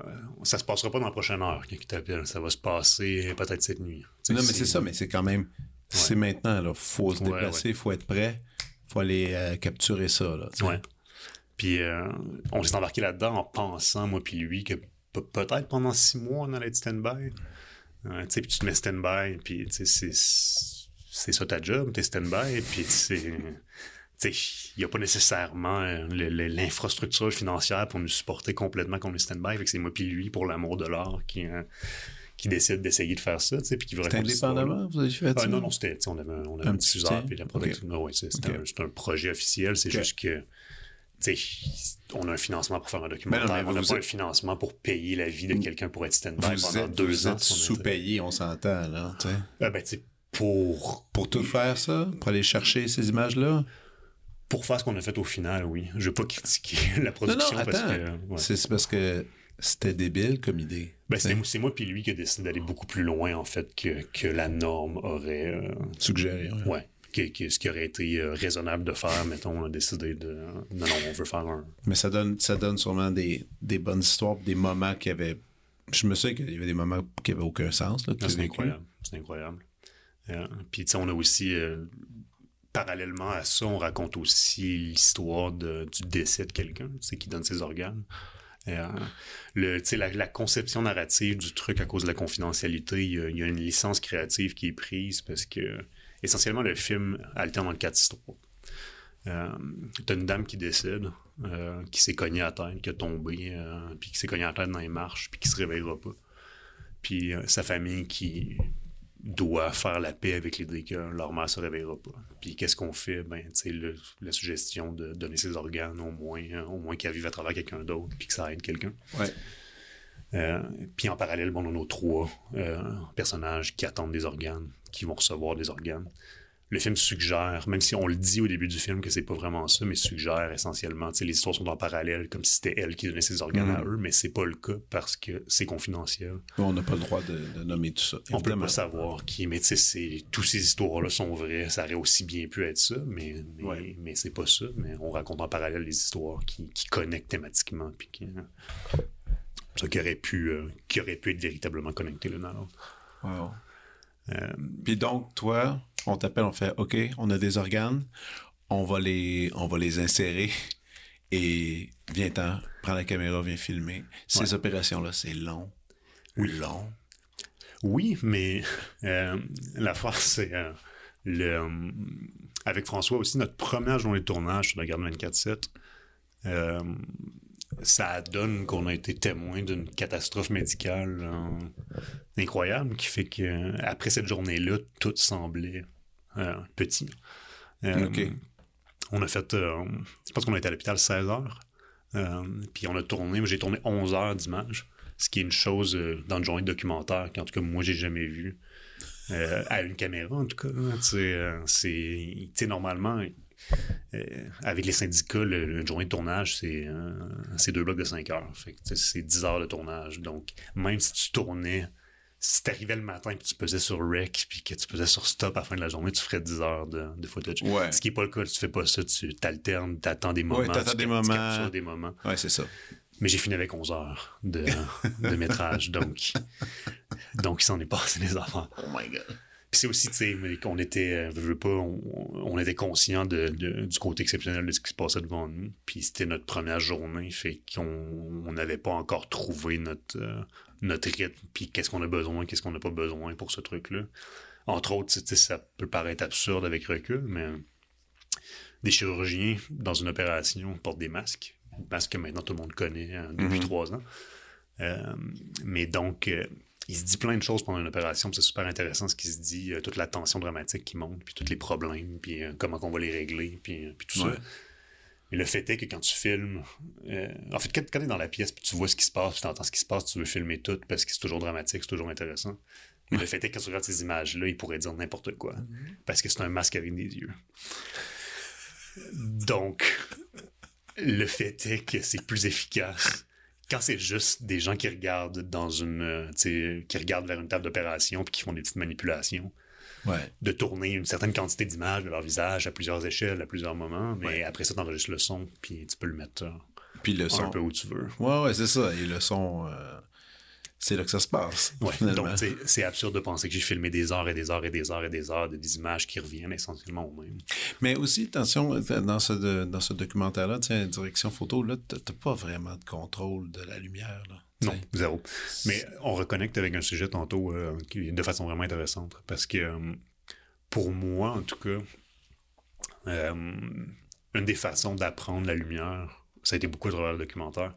ça se passera pas dans la prochaine heure, qui t'appelle. Ça va se passer peut-être cette nuit. Non, mais c'est ça, mais c'est quand même. C'est maintenant, là. Faut se déplacer, faut être prêt. Faut aller euh, capturer ça, là. Puis euh, on s'est embarqué là-dedans en pensant, moi puis lui, que peut-être pendant six mois, on allait être stand-by. Euh, tu sais, puis tu te mets stand-by, puis c'est- ça ta job, t'es stand-by, puis il n'y a pas nécessairement euh, l'infrastructure financière pour nous supporter complètement comme le stand-by. Fait que c'est moi puis lui, pour l'amour de l'art, qui, euh, qui décide d'essayer de faire ça, tu sais, puis qui veut raconter indépendamment, vous avez fait Ah, ça? non, non, c'était, on avait, un- on avait Un un, petit diffuseur, puis la production. non, ouais, c'est, c'était un, projet officiel, c'est juste que, on a un financement pour faire un documentaire, Ben non, mais on n'a pas êtes- un financement pour payer la vie de quelqu'un pour être stand-by pendant êtes, deux vous ans. êtes sous-payé, on s'entend, là. Ah, ben, pour, Pour tout faire ça, pour aller chercher ces images-là? pour faire ce qu'on a fait au final, oui. Je veux pas critiquer la production non, parce attends. que, ouais. C'est parce que c'était débile comme idée. Ben, c'est moi puis lui qui a décidé d'aller beaucoup plus loin, en fait, que, que la norme aurait, euh, Suggéré, ouais. ouais. Ce qui aurait été euh, raisonnable de faire, mettons, on a décidé de. Non, non, on veut faire un, Mais ça donne, ça donne sûrement des, des bonnes histoires, des moments qui avaient. Je me souviens qu'il y avait des moments qui n'avaient aucun sens. Ah, c'est incroyable. C'est incroyable. Euh, Puis, tu sais, on a aussi, euh, parallèlement à ça, on raconte aussi l'histoire du décès de quelqu'un, tu sais, qui donne ses organes. Euh, le, tu sais, la, la conception narrative du truc à cause de la confidentialité, il y, a, il y a une licence créative qui est prise parce que, essentiellement, le film alterne dans quatre histoires. Euh, T'as une dame qui décède, euh, qui s'est cognée à tête, qui a tombé, euh, puis qui s'est cognée à tête dans les marches, puis qui se réveillera pas. Puis euh, sa famille qui doit faire la paix avec l'idée que leur mère se réveillera pas. Puis qu'est-ce qu'on fait? Ben, tu sais, la suggestion de donner ses organes, au moins, au moins qu'elle vive à travers quelqu'un d'autre, puis que ça aide quelqu'un. Euh, puis en parallèle, bon, on a nos trois euh, personnages qui attendent des organes, qui vont recevoir des organes. Le film suggère, même si on le dit au début du film que c'est pas vraiment ça, mais suggère essentiellement, les histoires sont en parallèle, comme si c'était elle qui donnait ses organes à eux, mais c'est pas le cas parce que c'est confidentiel. On n'a pas le droit de, de nommer tout ça. On peut évidemment. pas savoir qui, mais tu sais, toutes ces histoires-là sont vraies. Ça aurait aussi bien pu être ça, mais, mais, Ouais. mais c'est pas ça. Mais on raconte en parallèle les histoires qui, qui connectent thématiquement, puis qui, ça qui aurait pu, euh, qui aurait pu être véritablement connecté l'un à l'autre. Wow. Euh, Puis donc, toi, on t'appelle, on fait OK, on a des organes, on va les, on va les insérer et viens-t'en, prends la caméra, viens filmer. Ces Ouais. opérations-là, c'est long. Oui. Long. Oui, mais euh, la force, c'est euh, le, avec François aussi, notre première journée de tournage sur la garde 24-7, euh, ça donne qu'on a été témoin d'une catastrophe médicale euh, incroyable qui fait que après cette journée-là, tout semblait euh, petit. Euh. On a fait, euh, je pense qu'on a été à l'hôpital 16 heures. Puis on a tourné, moi j'ai tourné 11 heures d'images, ce qui est une chose dans une journée de documentaire qu'en tout cas moi j'ai jamais vu. À une caméra en tout cas. euh, c'est, tu sais, normalement, euh, avec les syndicats, le, le- une journée de tournage, c'est, euh, deux blocs de 5 heures. Tu c'est 10 heures de tournage. Donc, même si tu tournais, si t'arrivais le matin et que tu pesais sur rec puis que tu pesais sur stop à la fin de la journée, tu ferais 10 heures de, de footage. Ouais. Ce qui est pas le cas, tu fais pas ça, tu t'alternes, t'attends des moments. t'attends tu des tu moments. des moments. Ouais, c'est ça. Mais j'ai fini avec 11 heures de, de métrage, donc, donc il s'en est passé des affaires. Oh my God. Puis c'est aussi, tu sais, qu'on était, euh, veux, pas, on, on était conscient de, de- du côté exceptionnel de ce qui se passait devant nous. Puis c'était notre première journée, fait qu'on on n'avait pas encore trouvé notre, euh, notre rythme, puis qu'est-ce qu'on a besoin, qu'est-ce qu'on n'a pas besoin pour ce truc-là. Entre autres, tu sais, ça peut paraître absurde avec recul, mais des chirurgiens dans une opération portent des masques. Masques que maintenant tout le monde connaît hein, depuis Mhm. trois ans. Euh, mais donc, euh, il se dit plein de choses pendant une opération, c'est super intéressant ce qu'il se dit, euh, toute la tension dramatique qui monte, puis tous les problèmes, puis euh, comment on va les régler, puis, euh, puis tout Ouais. ça. Mais le fait est que quand tu filmes, en fait, quand, quand tu es dans la pièce, puis tu vois ce qui se passe, puis tu entends ce qui se passe, tu veux filmer tout parce que c'est toujours dramatique, c'est toujours intéressant. Mais le fait est que quand tu regardes ces images-là, il pourrait dire n'importe quoi, parce que c'est un masque avec des yeux. Donc, le fait est que c'est plus efficace quand c'est juste des gens qui regardent dans une, euh, tu qui regardent vers une table d'opération puis qui font des petites manipulations, Ouais. de tourner une certaine quantité d'images de leur visage à plusieurs échelles, à plusieurs moments, mais Ouais. après ça, t'enregistres le son puis tu peux le mettre euh, Puis le un son. peu où tu veux. Ouais, ouais, c'est ça. Et le son, euh, c'est là que ça se passe. Ouais, donc c'est absurde de penser que j'ai filmé des heures et des heures et des heures et des heures de des images qui reviennent essentiellement au même. Mais aussi, attention, dans ce, de- dans ce documentaire-là, direction photo, là, t'as pas vraiment de contrôle de la lumière. Là, Non, zéro. Mais on reconnecte avec un sujet tantôt euh, qui de façon vraiment intéressante. Parce que euh, pour moi, en tout cas, euh, une des façons d'apprendre la lumière, ça a été beaucoup à travers le documentaire.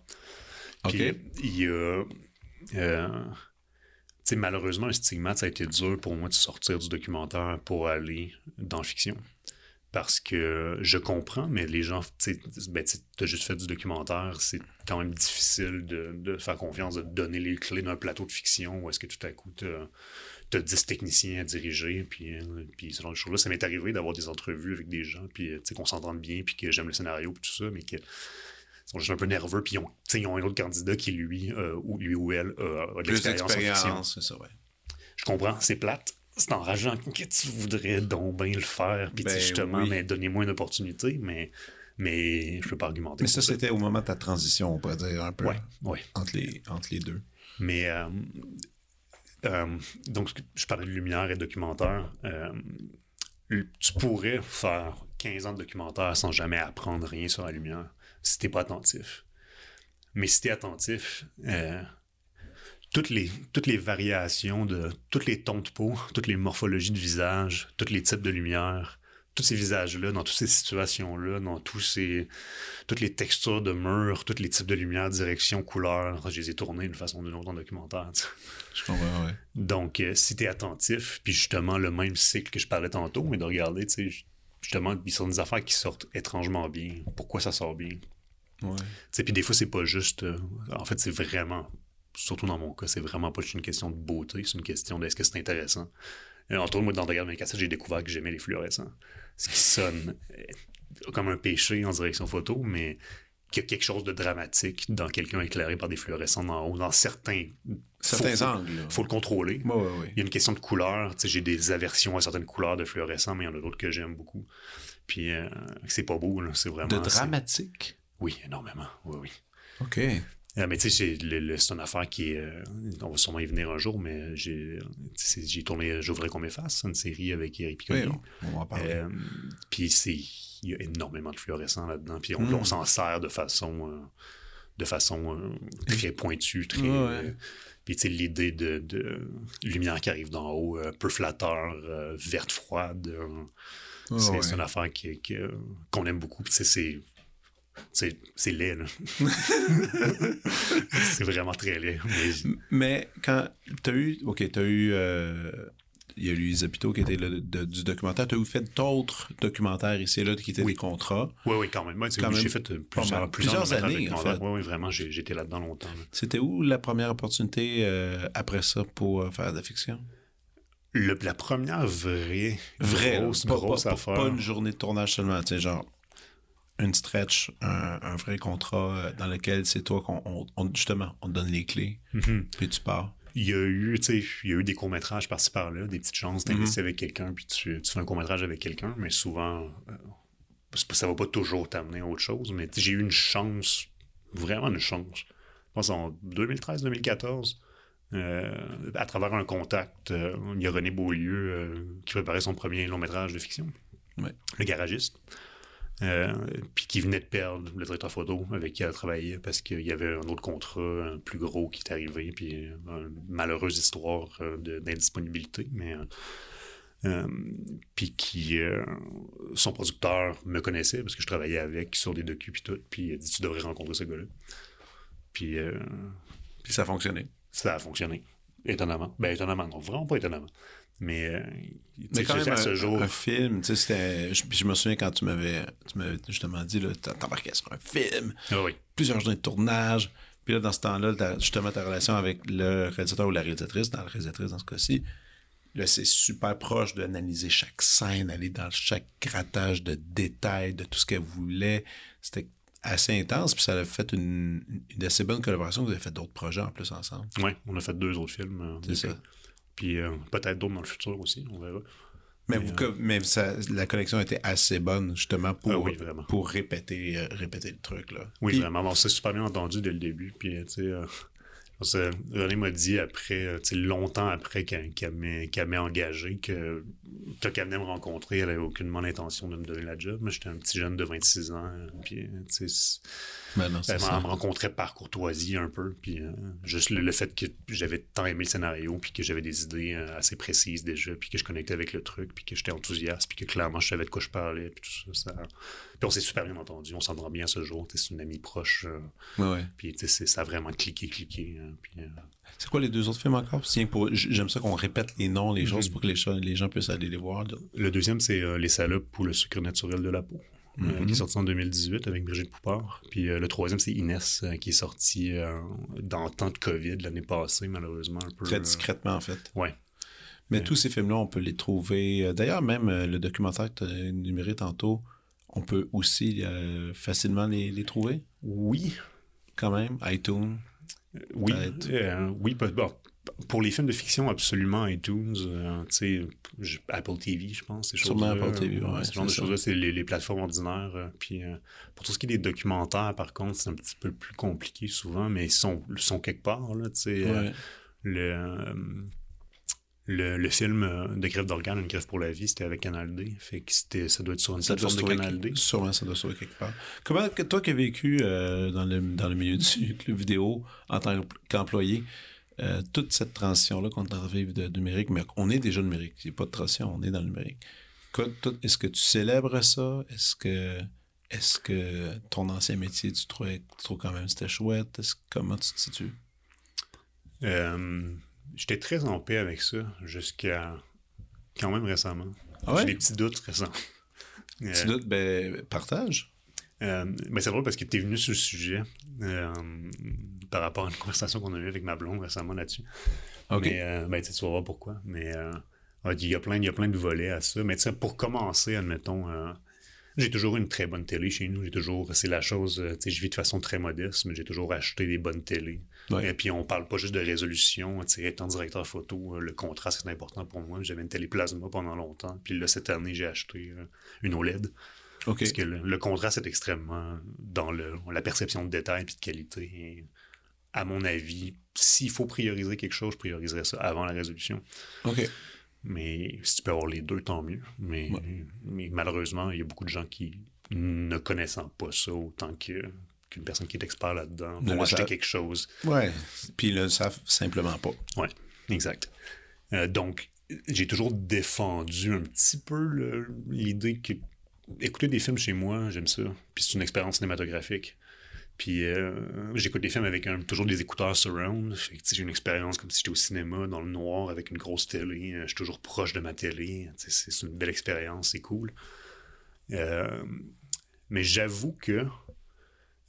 Puis, OK. il y a. euh, malheureusement, un stigmate, ça a été dur pour moi de sortir du documentaire pour aller dans la fiction. Parce que je comprends, mais les gens, tu ben, as juste fait du documentaire, c'est quand même difficile de, faire confiance, de donner les clés d'un plateau de fiction où est-ce que tout à coup, tu as 10 techniciens à diriger, puis, euh, puis ce genre de choses-là. Ça m'est arrivé d'avoir des entrevues avec des gens, puis euh, qu'on s'entende bien, puis que j'aime le scénario, puis tout ça, mais que sont juste un peu nerveux, puis ils ont, ils ont un autre candidat qui, lui, euh, ou lui ou elle, euh, a de l'expérience c'est ça, ouais. Je comprends, c'est plate. C'est enrageant que tu voudrais donc bien le faire. Puis Ben justement, oui. mais donnez-moi une opportunité, mais, mais je peux pas argumenter. Mais ça, c'était au moment de ta transition, on pourrait dire, un peu, Ouais, ouais. entre, les, entre les deux. Mais euh, euh, donc, je parlais de lumière et de documentaire. Euh, tu pourrais faire 15 ans de documentaire sans jamais apprendre rien sur la lumière si t'es pas attentif. Mais si t'es attentif, euh, toutes, les, toutes les variations de toutes les tons de peau, toutes les morphologies de visage, tous les types de lumière, tous ces visages-là, dans toutes ces situations-là, dans tous ces, toutes les textures de murs, tous les types de lumière, direction, couleur, je les ai tournés d'une façon ou d'une autre en documentaire. tu. Je comprends, ouais. Donc, euh, si t'es attentif, puis justement le même cycle que je parlais tantôt, mais de regarder, tu sais, justement, il sont des affaires qui sortent étrangement bien. Pourquoi ça sort bien? Puis des fois, c'est pas juste. euh, en fait, c'est vraiment, surtout dans mon cas, c'est vraiment pas juste une question de beauté, c'est une question de est-ce que c'est intéressant. Euh, entre autres, moi, dans Regarde mes cassettes, j'ai découvert que j'aimais les fluorescents. Ce qui sonne euh, comme un péché en direction photo, mais qu'il y a quelque chose de dramatique dans quelqu'un éclairé par des fluorescents en haut, dans certains. Certains faut, angles, là. Faut le contrôler. Il y a une question de couleur. J'ai des aversions à certaines couleurs de fluorescents, mais il y en a d'autres que j'aime beaucoup. Puis euh, c'est pas beau. C'est vraiment. De dramatique? Oui, énormément. Oui, oui. OK. Euh, mais tu sais, c'est une affaire qui est. euh, on va sûrement y venir un jour, mais j'ai tourné Je voudrais qu'on m'efface, une série avec Eric Oui, Piccoli. on, on va en parler. Euh, Puis c'est. Il y a énormément de fluorescents là-dedans. Puis on, Mm. on s'en sert de façon. de façon très pointue, très. Ouais, puis tu sais, l'idée de, de lumière qui arrive d'en haut, peu flatteur, verte froide. c'est ouais. une affaire qu'on aime beaucoup. Puis tu sais, c'est. C'est c'est laid, là. c'est vraiment très laid. Mais Mais quand t'as eu, ok, t'as eu, euh, il y a Louise Apito qui était là de- de- du documentaire. T'as eu fait d'autres documentaires ici et là qui étaient Oui. des contrats? oui, oui, quand même. Moi, tu sais, Quand oui, même j'ai fait euh, plusieurs, années, en fait. Oui, oui, vraiment, j'étais là-dedans longtemps. là. C'était où la première opportunité euh, après ça pour euh, faire de la fiction? Le- la première vraie, Vrai, grosse, là. pas, grosse pas- affaire. pas une journée de tournage seulement, tu sais, genre une stretch, un, un vrai contrat euh, dans lequel c'est toi qu'on, on- on- justement, on te donne les clés, Mhm. puis tu pars. Il y a eu, tu sais, il y a eu des courts-métrages par-ci par-là, des petites chances Mhm. d'investir avec quelqu'un, puis tu, tu fais un court-métrage avec quelqu'un, mais souvent, euh, ça va pas toujours t'amener à autre chose, mais j'ai eu une chance, vraiment une chance. Je pense en 2013-2014, euh, à travers un contact, euh, il y a René Beaulieu qui préparait son premier long-métrage de fiction, Ouais. Le garagiste. Euh, puis qui venait de perdre le directeur photo avec qui elle travaillait parce qu'il y avait un autre contrat un plus gros qui est arrivé, puis euh, une malheureuse histoire euh, d'indisponibilité, mais euh, puis qui euh, son producteur me connaissait parce que je travaillais avec sur des docus puis tout, puis il a dit tu devrais rencontrer ce gars-là. Puis Puis ça a fonctionné. ça a fonctionné. étonnamment. Ben, étonnamment, non, vraiment pas étonnamment. Mais, euh, Mais quand même, à ce un, jour, un film, tu sais. Je, je me souviens quand tu m'avais, tu m'avais justement dit, t'embarquais sur un film, Ah oui. plusieurs journées de tournage, puis là, dans ce temps-là, justement, ta relation avec le réalisateur ou la réalisatrice, dans la réalisatrice dans ce cas-ci, là, c'est super proche d'analyser chaque scène, aller dans chaque grattage de détails, de tout ce qu'elle voulait. C'était assez intense, puis ça a fait une, une assez bonne collaboration. Vous avez fait d'autres projets en plus ensemble. Ouais, on a fait deux autres films. C'est ça. Puis euh, peut-être d'autres dans le futur aussi, on verra. Mais, Mais, vous, euh, mais ça- la connexion était assez bonne, justement, pour, Ah oui, pour répéter, euh, répéter le truc. Là. Oui, Puis- vraiment. On s'est super bien entendu dès le début. Puis, tu sais, René m'a dit après, longtemps après qu'elle qu'elle m'ait qu'elle engagé, que quand elle venait me rencontrer, elle avait aucunement l'intention de me donner la job. Moi, j'étais un petit jeune de 26 ans. Puis, tu sais, Ben non, elle me rencontrait par courtoisie un peu. Puis, euh, juste le, le fait que j'avais tant aimé le scénario, puis que j'avais des idées euh, assez précises déjà, puis que je connectais avec le truc, puis que j'étais enthousiaste, puis que clairement je savais de quoi je parlais, puis tout ça. ça... Puis on s'est super bien entendu. On s'entend bien ce jour. C'est une amie proche. euh, Ouais, ouais. puis ça a vraiment cliqué, cliqué. hein, puis, euh, C'est quoi les deux autres films encore? Pour- J'aime ça qu'on répète les noms, les choses Mhm. pour que les, gens- les gens puissent aller les voir. le deuxième, c'est Les salopes ou le sucre naturel de la peau, euh, Mhm. qui est sorti en 2018 avec Brigitte Poupard. Puis euh, le troisième, c'est Inès, euh, qui est sorti dans le temps de COVID l'année passée, malheureusement. Un peu, Très discrètement, en fait. ouais. Mais Ouais. tous ces films-là, on peut les trouver. D'ailleurs, même le documentaire que tu as énuméré tantôt, on peut aussi euh, facilement les, les trouver, Oui, quand même. iTunes. oui, euh, oui. pas- bon, pour les films de fiction, absolument iTunes, euh, tu sais, Apple TV, je pense, ces Sûrement choses-là. Apple TV, ouais, ce genre de choses-là, c'est les, les plateformes ordinaires. euh, puis euh, pour tout ce qui est des documentaires, par contre, c'est un petit peu plus compliqué souvent, mais ils sont, sont quelque part, là, tu sais. euh, Ouais. le, euh, le, le film euh, de grève d'organes, Une grève pour la vie, c'était avec Canal D. Fait que c'était, ça doit être sur une Ça plateforme de Canal D. Sûrement, ça doit se trouver quelque part. Comment, toi qui as vécu euh, dans, le, dans le milieu du club vidéo en tant qu'employé, euh, toute cette transition-là qu'on est en train de vivre de numérique, mais on est déjà numérique. Il n'y a pas de transition, on est dans le numérique. Est-ce que tu célèbres ça? Est-ce que est-ce que ton ancien métier, tu trouvais, tu trouves quand même que c'était chouette? Est-ce- comment tu te situes? Euh, j'étais très en paix avec ça jusqu'à quand même récemment. Ah ouais? J'ai des petits doutes récents. Euh, Tu doutes, ben, partage. euh, ben, c'est drôle parce que tu es venu sur le sujet euh, par rapport à une conversation qu'on a eue avec ma blonde récemment là-dessus. OK. Mais, euh, ben, tu vas voir pourquoi. Mais euh, il y, a plein, il y a plein de volets à ça. Mais tu sais, pour commencer, admettons, j'ai toujours une très bonne télé chez nous. J'ai toujours, c'est la chose, tu sais, je vis de façon très modeste, mais j'ai toujours acheté des bonnes télés. Ouais. Et puis, on parle pas juste de résolution. Tu sais, étant directeur photo, le contraste est important pour moi. J'avais une télé plasma pendant longtemps. Puis là, cette année, j'ai acheté une OLED. Parce que le, le contraste est extrêmement dans le, la perception de détail et de qualité. Et à mon avis, s'il faut prioriser quelque chose, je prioriserais ça avant la résolution. OK. Mais si tu peux avoir les deux, tant mieux. Mais, Ouais. mais malheureusement, il y a beaucoup de gens qui, ne connaissant pas ça autant que qu'une personne qui est expert là-dedans, vont le acheter quelque chose. Ouais. Puis ils le savent simplement pas. Ouais, exact. Euh, donc, j'ai toujours défendu un petit peu l'idée que écouter des films chez moi, j'aime ça. Puis c'est une expérience cinématographique. Puis euh, j'écoute des films avec un- toujours des écouteurs surround. Fait que, j'ai une expérience comme si j'étais au cinéma, dans le noir, avec une grosse télé. Euh, Je suis toujours proche de ma télé. C'est c'est une belle expérience, c'est cool. Euh, mais j'avoue que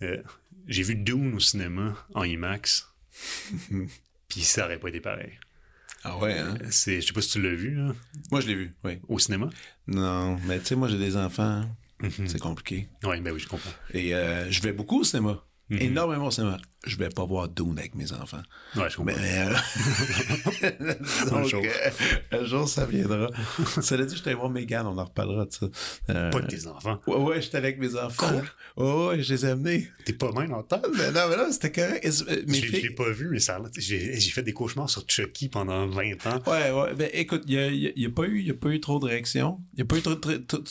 euh, j'ai vu Dune au cinéma en IMAX. Puis ça aurait pas été pareil. Ah ouais, hein? C'est, je sais pas si tu l'as vu, là, Moi, je l'ai vu, oui. au cinéma? Non, mais tu sais, moi, j'ai des enfants. Mhm. C'est compliqué. Oui, ben oui, je comprends. Et euh, je vais beaucoup au cinéma. Mhm. Énormément au cinéma. Je vais pas voir Dune avec mes enfants. Ouais, je comprends. Mais euh, donc, jour. euh, un jour, ça viendra. Cela dit, je allé voir Megan, on en reparlera de ça. Euh, Pas de tes enfants. Ouais, ouais, j'étais avec mes enfants. Ouais, ouais, je les ai amenés. T'es pas même en tête. Mais non, mais non, c'était correct. Mes Je, l'ai pas vu, mais ça, a l'air- j'ai, j'ai fait des cauchemars sur Chucky pendant 20 ans. Ouais, ouais. Ben, écoute, il n'y a, pas eu, y a pas eu trop de réactions. Il a pas eu trop, trop-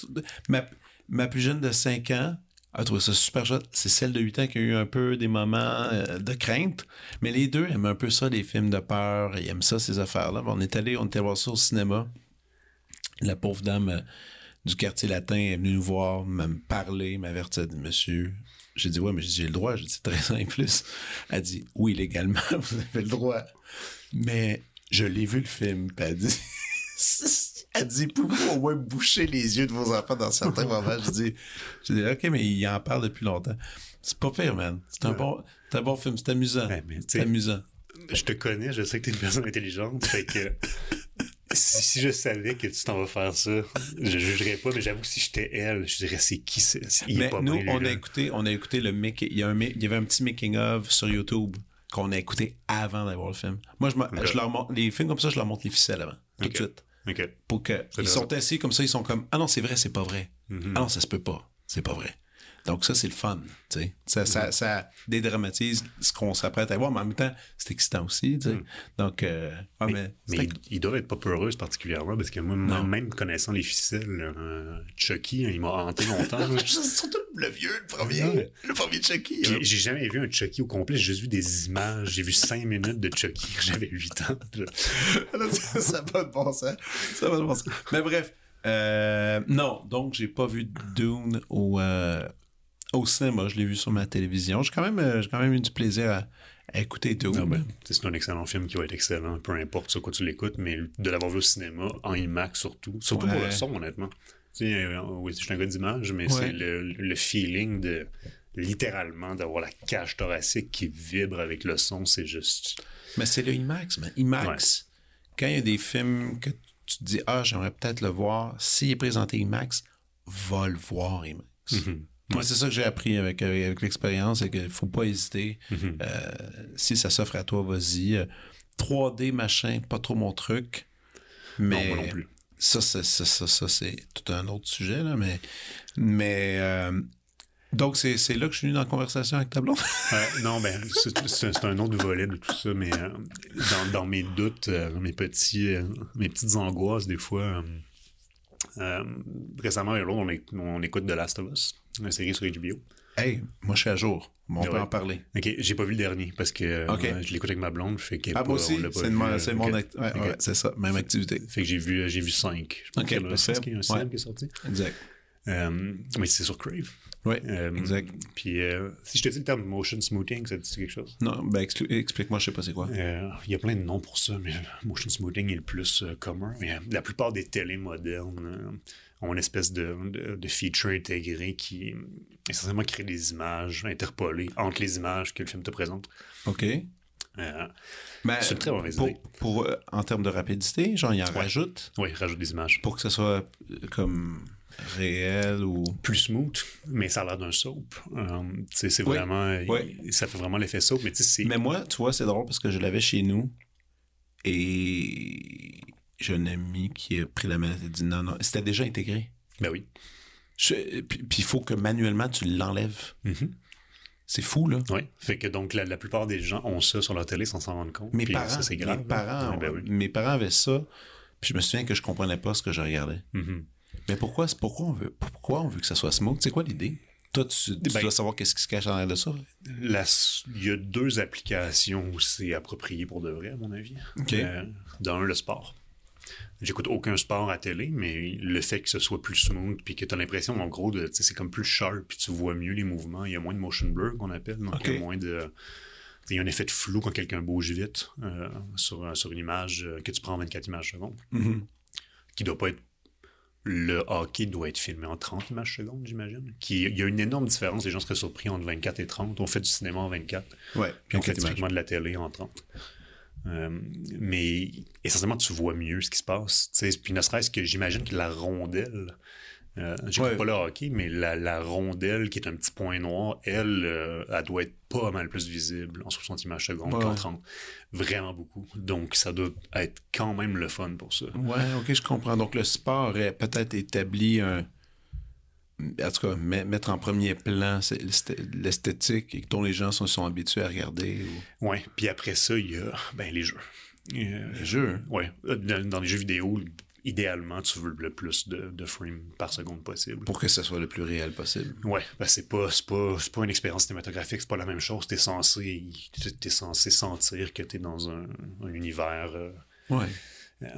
ma, ma plus jeune de 5 ans a trouvé ça super chouette. C'est celle de 8 ans qui a eu un peu des moments euh, de crainte. Mais les deux aiment un peu ça, les films de peur. Ils aiment ça, ces affaires-là. On est allé, on était voir ça au cinéma. La pauvre dame euh, du quartier latin est venue nous voir, me parler, m'avertir monsieur. J'ai dit, ouais, mais j'ai le droit. J'ai dit, 13 ans et plus. Elle dit, oui, légalement, vous avez le droit. Mais je l'ai vu le film, elle dit, elle dit, pouvez-vous au moins boucher les yeux de vos enfants dans certains moments? Je dis, je dis, ok, mais il en parle depuis longtemps. C'est pas pire, man. C'est un bon, un bon film, c'est amusant. Ouais, c'est amusant. je te connais, je sais que t'es une personne intelligente, fait que si, si je savais que tu t'en vas faire ça, je jugerais pas, mais j'avoue que si j'étais elle, je dirais c'est qui c'est? Mais pas nous, on a écouté, on a écouté le make, il y, a un, ma- il y avait un petit making of sur YouTube qu'on a écouté avant d'avoir le film. Moi, je, me- je leur montre, les films comme ça, je leur montre les ficelles avant, tout de suite. Ok. Pour que, ils sont assis comme ça, ils sont comme, ah non, c'est vrai, c'est pas vrai. Mhm. Ah non, ça se peut pas. C'est pas vrai. Donc ça, c'est le fun, tu sais. Ça, ça, ça dédramatise ce qu'on s'apprête à voir, mais en même temps, c'est excitant aussi, tu sais. Donc, euh, ouais, mais, Mais c'est- ils, ils doivent être pas peureuses particulièrement parce que moi, Non. même connaissant les ficelles, euh, Chucky, hein, il m'a hanté longtemps. surtout le vieux, le premier, le premier Chucky. Hein. J'ai jamais vu un Chucky au complet, j'ai juste vu des images. J'ai vu cinq minutes de Chucky quand j'avais 8 ans. ça pas de bon sens. Ça pas de bon sens. Mais bref, euh, non, donc j'ai pas vu Dune au, euh, au cinéma. Je l'ai vu sur ma télévision. J'ai quand même, euh, quand même eu du plaisir à, à écouter. Non, ben, c'est un excellent film qui va être excellent, peu importe sur quoi tu l'écoutes, mais de l'avoir vu au cinéma, en IMAX surtout, surtout pour le son, honnêtement. Tu sais, euh, oui, je suis un gars d'image, mais Ouais. c'est le, le feeling de littéralement d'avoir la cage thoracique qui vibre avec le son, c'est juste. Mais c'est le IMAX. IMAX, quand il y a des films que tu te dis, ah, j'aimerais peut-être le voir, s'il est présenté IMAX, va le voir IMAX. Mhm. Moi, c'est ça que j'ai appris avec, avec, avec l'expérience, c'est qu'il faut pas hésiter. Mhm. Euh, si ça s'offre à toi, vas-y. Euh, 3D, machin, pas trop mon truc. Mais Non, moi non plus. ça, c'est, ça, ça, ça, c'est tout un autre sujet, là, mais, mais euh, donc c'est, là que je suis venu dans la conversation avec ta blonde? Euh, non, ben, c'est un autre volet de tout ça, mais euh, dans, dans mes doutes, mes, petits, mes petites angoisses, des fois, euh, récemment, on, éc- on écoute The Last of Us, une série sur HBO. hey, moi je suis à jour. On peut Ouais? en parler. Ok, j'ai pas vu le dernier parce que euh, je l'écoute avec ma blonde, fait est Ah, moi aussi, c'est, mon, euh, c'est ok. mon act- ouais, ça, même activité. Fait que j'ai vu, j'ai vu 5. Je pense qu'il y a un qui est sorti. Exact. Euh, mais c'est sur Crave. Oui, Euh, exact. Puis euh, si je te dis le terme motion smoothing, ça te dit quelque chose? Non, ben explique-moi, je sais pas c'est quoi. Euh, Il y a plein de noms pour ça, mais motion smoothing est le plus euh, commun. Mais, euh, la plupart des télés modernes euh, ont une espèce de, de, de feature intégré qui euh, essentiellement crée des images interpolées entre les images que le film te présente. OK. Euh, Ben, C'est très mauvaise pour, euh, en termes de rapidité, genre, il en Ouais. rajoute oui, rajoute des images. pour que ce soit euh, comme réel ou. Plus smooth, mais ça a l'air d'un soap. Euh, c'est Oui, vraiment. oui. il- ça fait vraiment l'effet soap, mais tu sais, c'est. Mais moi, tu vois, c'est drôle parce que je l'avais chez nous et j'ai un ami qui a pris la manette et dit non, non, c'était déjà intégré. Ben oui. Puis il faut que manuellement tu l'enlèves. Mhm. C'est fou, là. Oui. Fait que donc, la, la plupart des gens ont ça sur leur télé sans s'en rendre compte. Mes Puis parents, ça, grave. mes parents, ben oui. mes parents avaient ça. Puis je me souviens que je comprenais pas ce que je regardais. Mhm. Mais pourquoi, pourquoi on veut, pourquoi on veut que ça soit smooth? C'est quoi l'idée? Toi, tu, tu Ben- dois savoir qu'est-ce qui se cache en arrière de ça. La- il y a deux applications où c'est approprié pour de vrai, à mon avis. Euh, dans un, le sport. J'écoute aucun sport à télé, mais le fait que ce soit plus smooth, puis que tu as l'impression, en gros, de, c'est comme plus sharp, puis tu vois mieux les mouvements. Il y a moins de motion blur, qu'on appelle. Donc, il y a moins de. Il y a un effet de flou quand quelqu'un bouge vite euh, sur, sur une image euh, que tu prends en 24 images secondes, Mhm. qui doit pas être. Le hockey doit être filmé en 30 images secondes, j'imagine. Qui, il y a une énorme différence. Les gens seraient surpris entre 24 et 30. On fait du cinéma en 24. Ouais, Puis on fait 24 images. typiquement de la télé en 30. Euh, mais essentiellement, tu vois mieux ce qui se passe. Puis ne serait-ce que j'imagine que la rondelle, euh, j'écoute Ouais. pas le hockey, mais la, la rondelle qui est un petit point noir, elle, euh, elle doit être pas mal plus visible en 60 images secondes Ouais. qu'en 30. Vraiment beaucoup. Donc ça doit être quand même le fun pour ça. Ouais, ok, je comprends. Donc le sport aurait peut-être établi un. En tout cas, met- mettre en premier plan l'esthétique et dont les gens sont, sont habitués à regarder. Ou... Ouais. Puis après ça, il y a ben, les jeux. Euh, Les jeux. hein? Ouais. Dans, dans les jeux vidéo, idéalement, tu veux le plus de, de frames par seconde possible. Pour que ce soit le plus réel possible. Ouais, ben c'est pas, pas, pas une expérience cinématographique, c'est pas la même chose. T'es censé, t'es censé sentir que t'es dans un, un univers. Euh, Ouais. euh,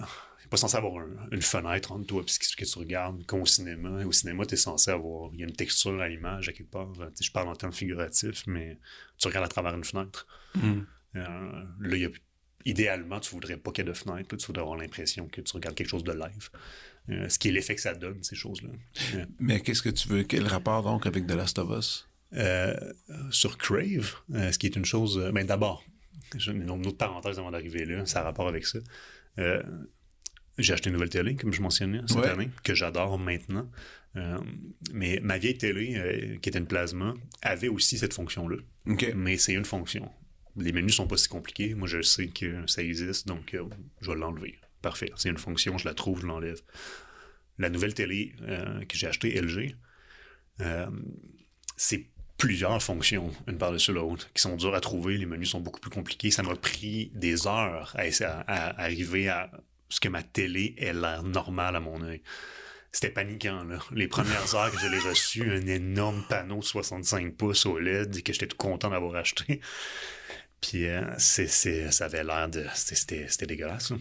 pas censé avoir un- une fenêtre entre toi et ce que tu regardes, comme au cinéma. Au cinéma, t'es censé avoir, il y a une texture à l'image à quelque part. Euh, tu Je parle en termes figuratifs, mais tu regardes à travers une fenêtre. Mhm. Euh, là, il y a idéalement, tu voudrais pas qu'il y ait de fenêtre, là, tu voudrais avoir l'impression que tu regardes quelque chose de live. Euh, ce qui est l'effet que ça donne, ces choses-là. Euh, Mais qu'est-ce que tu veux? Quel rapport donc avec The Last of Us? euh, sur Crave, euh, ce qui est une chose. euh, ben d'abord, j'ai une autre parenthèse avant d'arriver là, ça a rapport avec ça. J'ai acheté une nouvelle télé, comme je mentionnais cette Ouais. année, que j'adore maintenant. Mais ma vieille télé, qui était une plasma, avait aussi cette fonction-là. Mais c'est une fonction. Les menus sont pas si compliqués. Moi, je sais que ça existe, donc euh, je vais l'enlever. Parfait. C'est une fonction, je la trouve, je l'enlève. La nouvelle télé euh, que j'ai achetée, LG, euh, c'est plusieurs fonctions, une par-dessus l'autre, qui sont dures à trouver. Les menus sont beaucoup plus compliqués. Ça m'a pris des heures à, arriver à ce que ma télé ait l'air normal à mon œil. C'était paniquant, là. Les premières heures que je l'ai reçu, un énorme panneau de 65 pouces OLED que j'étais tout content d'avoir acheté. Puis euh, c'est, c'est- ça avait l'air de... C'était, c'était, dégueulasse, là.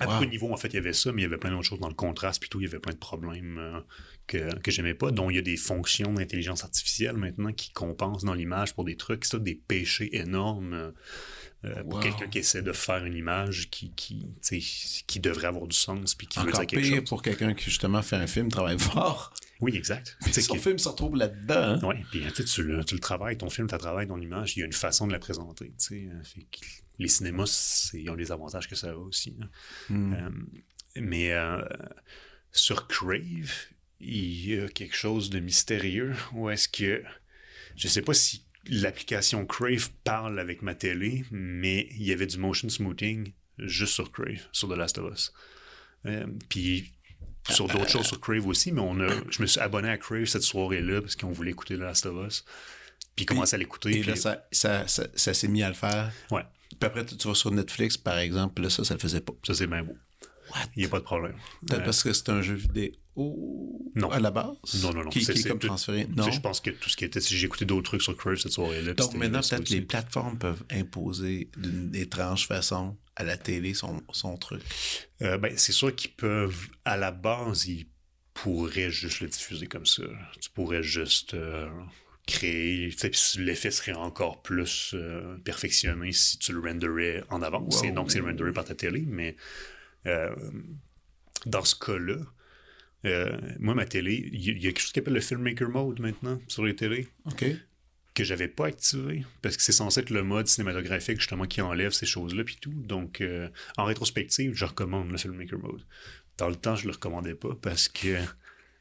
À Wow. de niveaux, en fait, il y avait ça, mais il y avait plein d'autres choses dans le contraste, puis tout, il y avait plein de problèmes euh, que, que j'aimais pas, dont il y a des fonctions d'intelligence artificielle maintenant qui compensent dans l'image pour des trucs, ça, des péchés énormes euh, pour quelqu'un qui essaie de faire une image qui, qui, qui devrait avoir du sens, puis qui veut Encore dire quelque pire chose. pour quelqu'un qui justement fait un film, travaille fort. Oui, exact. Son film se retrouve là-dedans. hein. Oui, puis tu, sais, tu, le, tu le travailles, ton film, tu travailles ton image, il y a une façon de la présenter. Fait que les cinémas, ils ont les avantages que ça a aussi. hein. Hmm. Euh, mais euh, sur Crave, il y a quelque chose de mystérieux. Ou est-ce que. Je sais pas si l'application Crave parle avec ma télé, mais il y avait du motion smoothing juste sur Crave, sur The Last of Us. Euh, puis sur d'autres choses sur Crave aussi, mais on a, je me suis abonné à Crave cette soirée-là parce qu'on voulait écouter The Last of Us. Puis commencer à l'écouter. Et puis- là, ça, ça, ça, ça s'est mis à le faire. Ouais, Puis après, tu, vas sur Netflix, par exemple, puis là, ça, ça le faisait pas. ça c'est bien beau. Il n'y a pas de problème. Peut-être parce que c'est un jeu vidéo Non. à la base? Non, non, non. Qui, est comme tout- transféré? Non? je pense que tout ce qui était. Si j'ai écouté d'autres trucs sur Crave cette soirée-là. puis Donc maintenant, peut-être les plateformes peuvent imposer d'une étrange façon à la télé son, son truc? Euh, ben, c'est sûr qu'ils peuvent, à la base, ils pourraient juste le diffuser comme ça. Tu pourrais juste euh, créer, tu sais, puis l'effet serait encore plus euh, perfectionné si tu le renderais en avance. Wow. Et donc, c'est renderé par ta télé, mais euh, dans ce cas-là, euh, moi, ma télé, il y, a quelque chose qui s'appelle le Filmmaker Mode maintenant sur les télés OK? Que j'avais pas activé parce que c'est censé être le mode cinématographique justement qui enlève ces choses-là puis tout. Donc euh, en rétrospective, je recommande le filmmaker mode. Dans le temps, je le recommandais pas parce que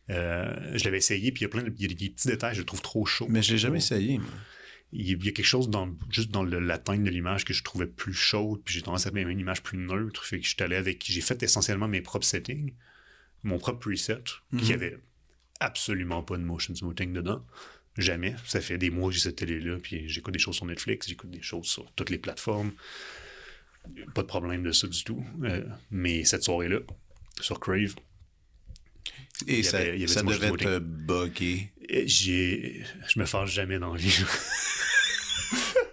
euh, je l'avais essayé puis il y a plein de y a des petits détails, je le trouve trop chaud. Mais je l'ai jamais essayé, moi. Il y a quelque chose dans juste dans le, la teinte de l'image que je trouvais plus chaude puis j'ai tendance à aimer une image plus neutre. Fait que je suis allé avec j'ai fait essentiellement mes propres settings, mon propre preset qui avait absolument pas de motion smoothing dedans. Jamais. Ça fait des mois que j'ai cette télé-là, puis j'écoute des choses sur Netflix, j'écoute des choses sur toutes les plateformes. Pas de problème de ça du tout. Euh, mais cette soirée-là, sur Crave, Et ça, avait- avait ça devait te bugger. j'ai, je me fâche jamais dans la vie.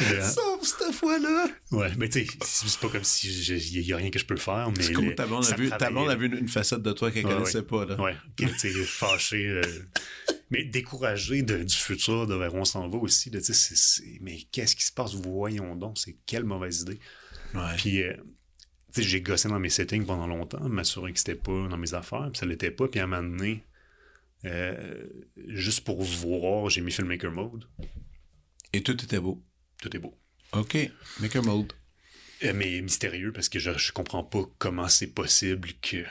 Euh, Sauf cette fois-là! ouais, mais tu sais, c'est pas comme si il y a rien que je peux faire, mais C'est comme le- ta blonde a vu, ta blonde a vu une, une facette de toi qu'elle Ouais, connaissait ouais. pas, là. Ouais, qui était fâché. euh, mais découragé de- du futur, de vers où on s'en va aussi. De, tu sais, c'est- c'est- mais qu'est-ce qui se passe? Voyons donc, c'est quelle mauvaise idée. Ouais. Puis, euh, tu sais, j'ai gossé dans mes settings pendant longtemps, m'assurer que c'était pas dans mes affaires, puis ça l'était pas. Puis à un moment donné, euh, juste pour voir, j'ai mis Filmmaker Mode. Et tout était beau. Tout est beau. OK. Maker mode. Euh, mais mystérieux parce que je, je comprends pas comment c'est possible que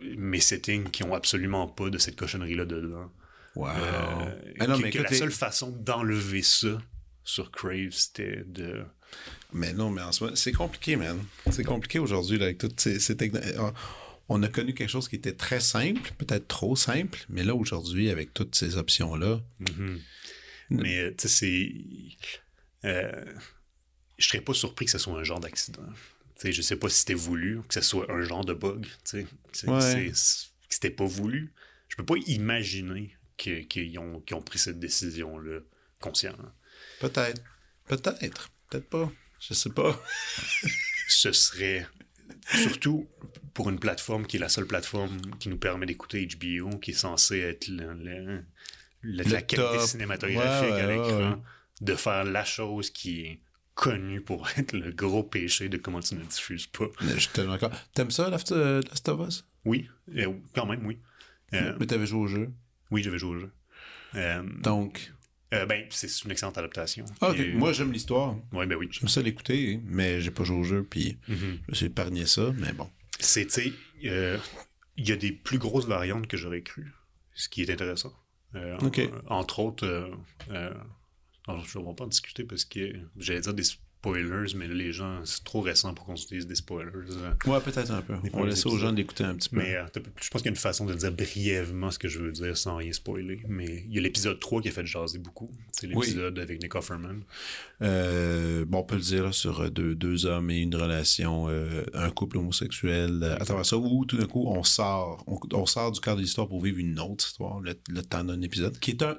mes settings qui ont absolument pas de cette cochonnerie-là dedans. Wow. euh, ah non, que- mais que écoute, la seule façon d'enlever ça sur Crave, c'était de. Mais non, mais en ce moment, c'est compliqué, man. C'est compliqué aujourd'hui, là, avec toutes ces, ces techno- euh, On a connu quelque chose qui était très simple, peut-être trop simple, mais là, aujourd'hui, avec toutes ces options-là, Mhm. Mais, tu sais, c'est. euh, je serais pas surpris que ce soit un genre d'accident. Sais, je sais pas si c'était voulu, que ce soit un genre de bug. Tu sais, Ouais. c'était pas voulu. Je peux pas imaginer que- qu'ils ont, qu'ils ont pris cette décision-là consciemment. peut-être. Peut-être. Peut-être pas. Je sais pas. ce serait surtout pour une plateforme qui est la seule plateforme qui nous permet d'écouter HBO, qui est censée être le- le- le- Le la qualité cinématographique Ouais, à l'écran, de faire la chose qui est connu pour être le gros péché de comment tu ne diffuses pas. Mais Je suis tellement d'accord. T'aimes ça, Last euh, Last of Us? Oui, euh, quand même, oui. Euh, Mais t'avais joué au jeu? oui, j'avais joué au jeu. Euh, Donc. Euh, ben, c'est une excellente adaptation. Ah. Et- Moi, j'aime l'histoire. Ouais, ben oui. J'aime ça l'écouter, mais j'ai pas joué au jeu, puis Mhm. je me suis épargné ça, mais bon. C'est, tu sais, euh, il y a des plus grosses variantes que j'aurais cru, ce qui est intéressant. Euh, en- entre autres, euh, euh, alors, je ne vais pas en discuter parce que j'allais dire des spoilers, mais là, les gens, c'est trop récent pour qu'on utilise des spoilers. Ouais, peut-être un peu. On va laisser aux gens l'écouter un petit peu. Mais euh, je pense qu'il y a une façon de dire brièvement ce que je veux dire sans rien spoiler. Mais il y a l'épisode 3 qui a fait jaser beaucoup. C'est Oui. l'épisode avec Nick Offerman. Euh, bon, on peut le dire là, sur euh, deux, deux hommes et une relation, euh, un couple homosexuel, à travers ça, où tout d'un coup, on sort, on, on sort du cadre de l'histoire pour vivre une autre histoire, le, le temps d'un épisode, qui est un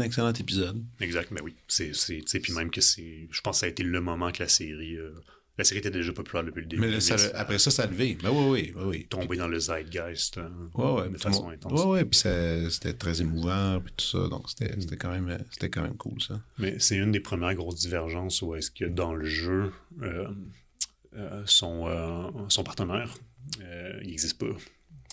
excellent épisode. Exact, mais oui. C'est, c'est, tu sais, puis même que c'est. Je pense que ça a été le moment que la série. euh, la série était déjà populaire depuis le début. Mais là, ça- après ça, ça a levé. Ben oui, oui, oui, oui. tombé dans le zeitgeist euh, Ouais, ouais, de façon le intense. Ouais, ouais, puis c'était très émouvant, puis tout ça, donc c'était c'était quand même, c'était quand même cool, ça. Mais c'est une des premières grosses divergences où est-ce que dans le jeu, euh, euh, son, son partenaire, il n'existe pas.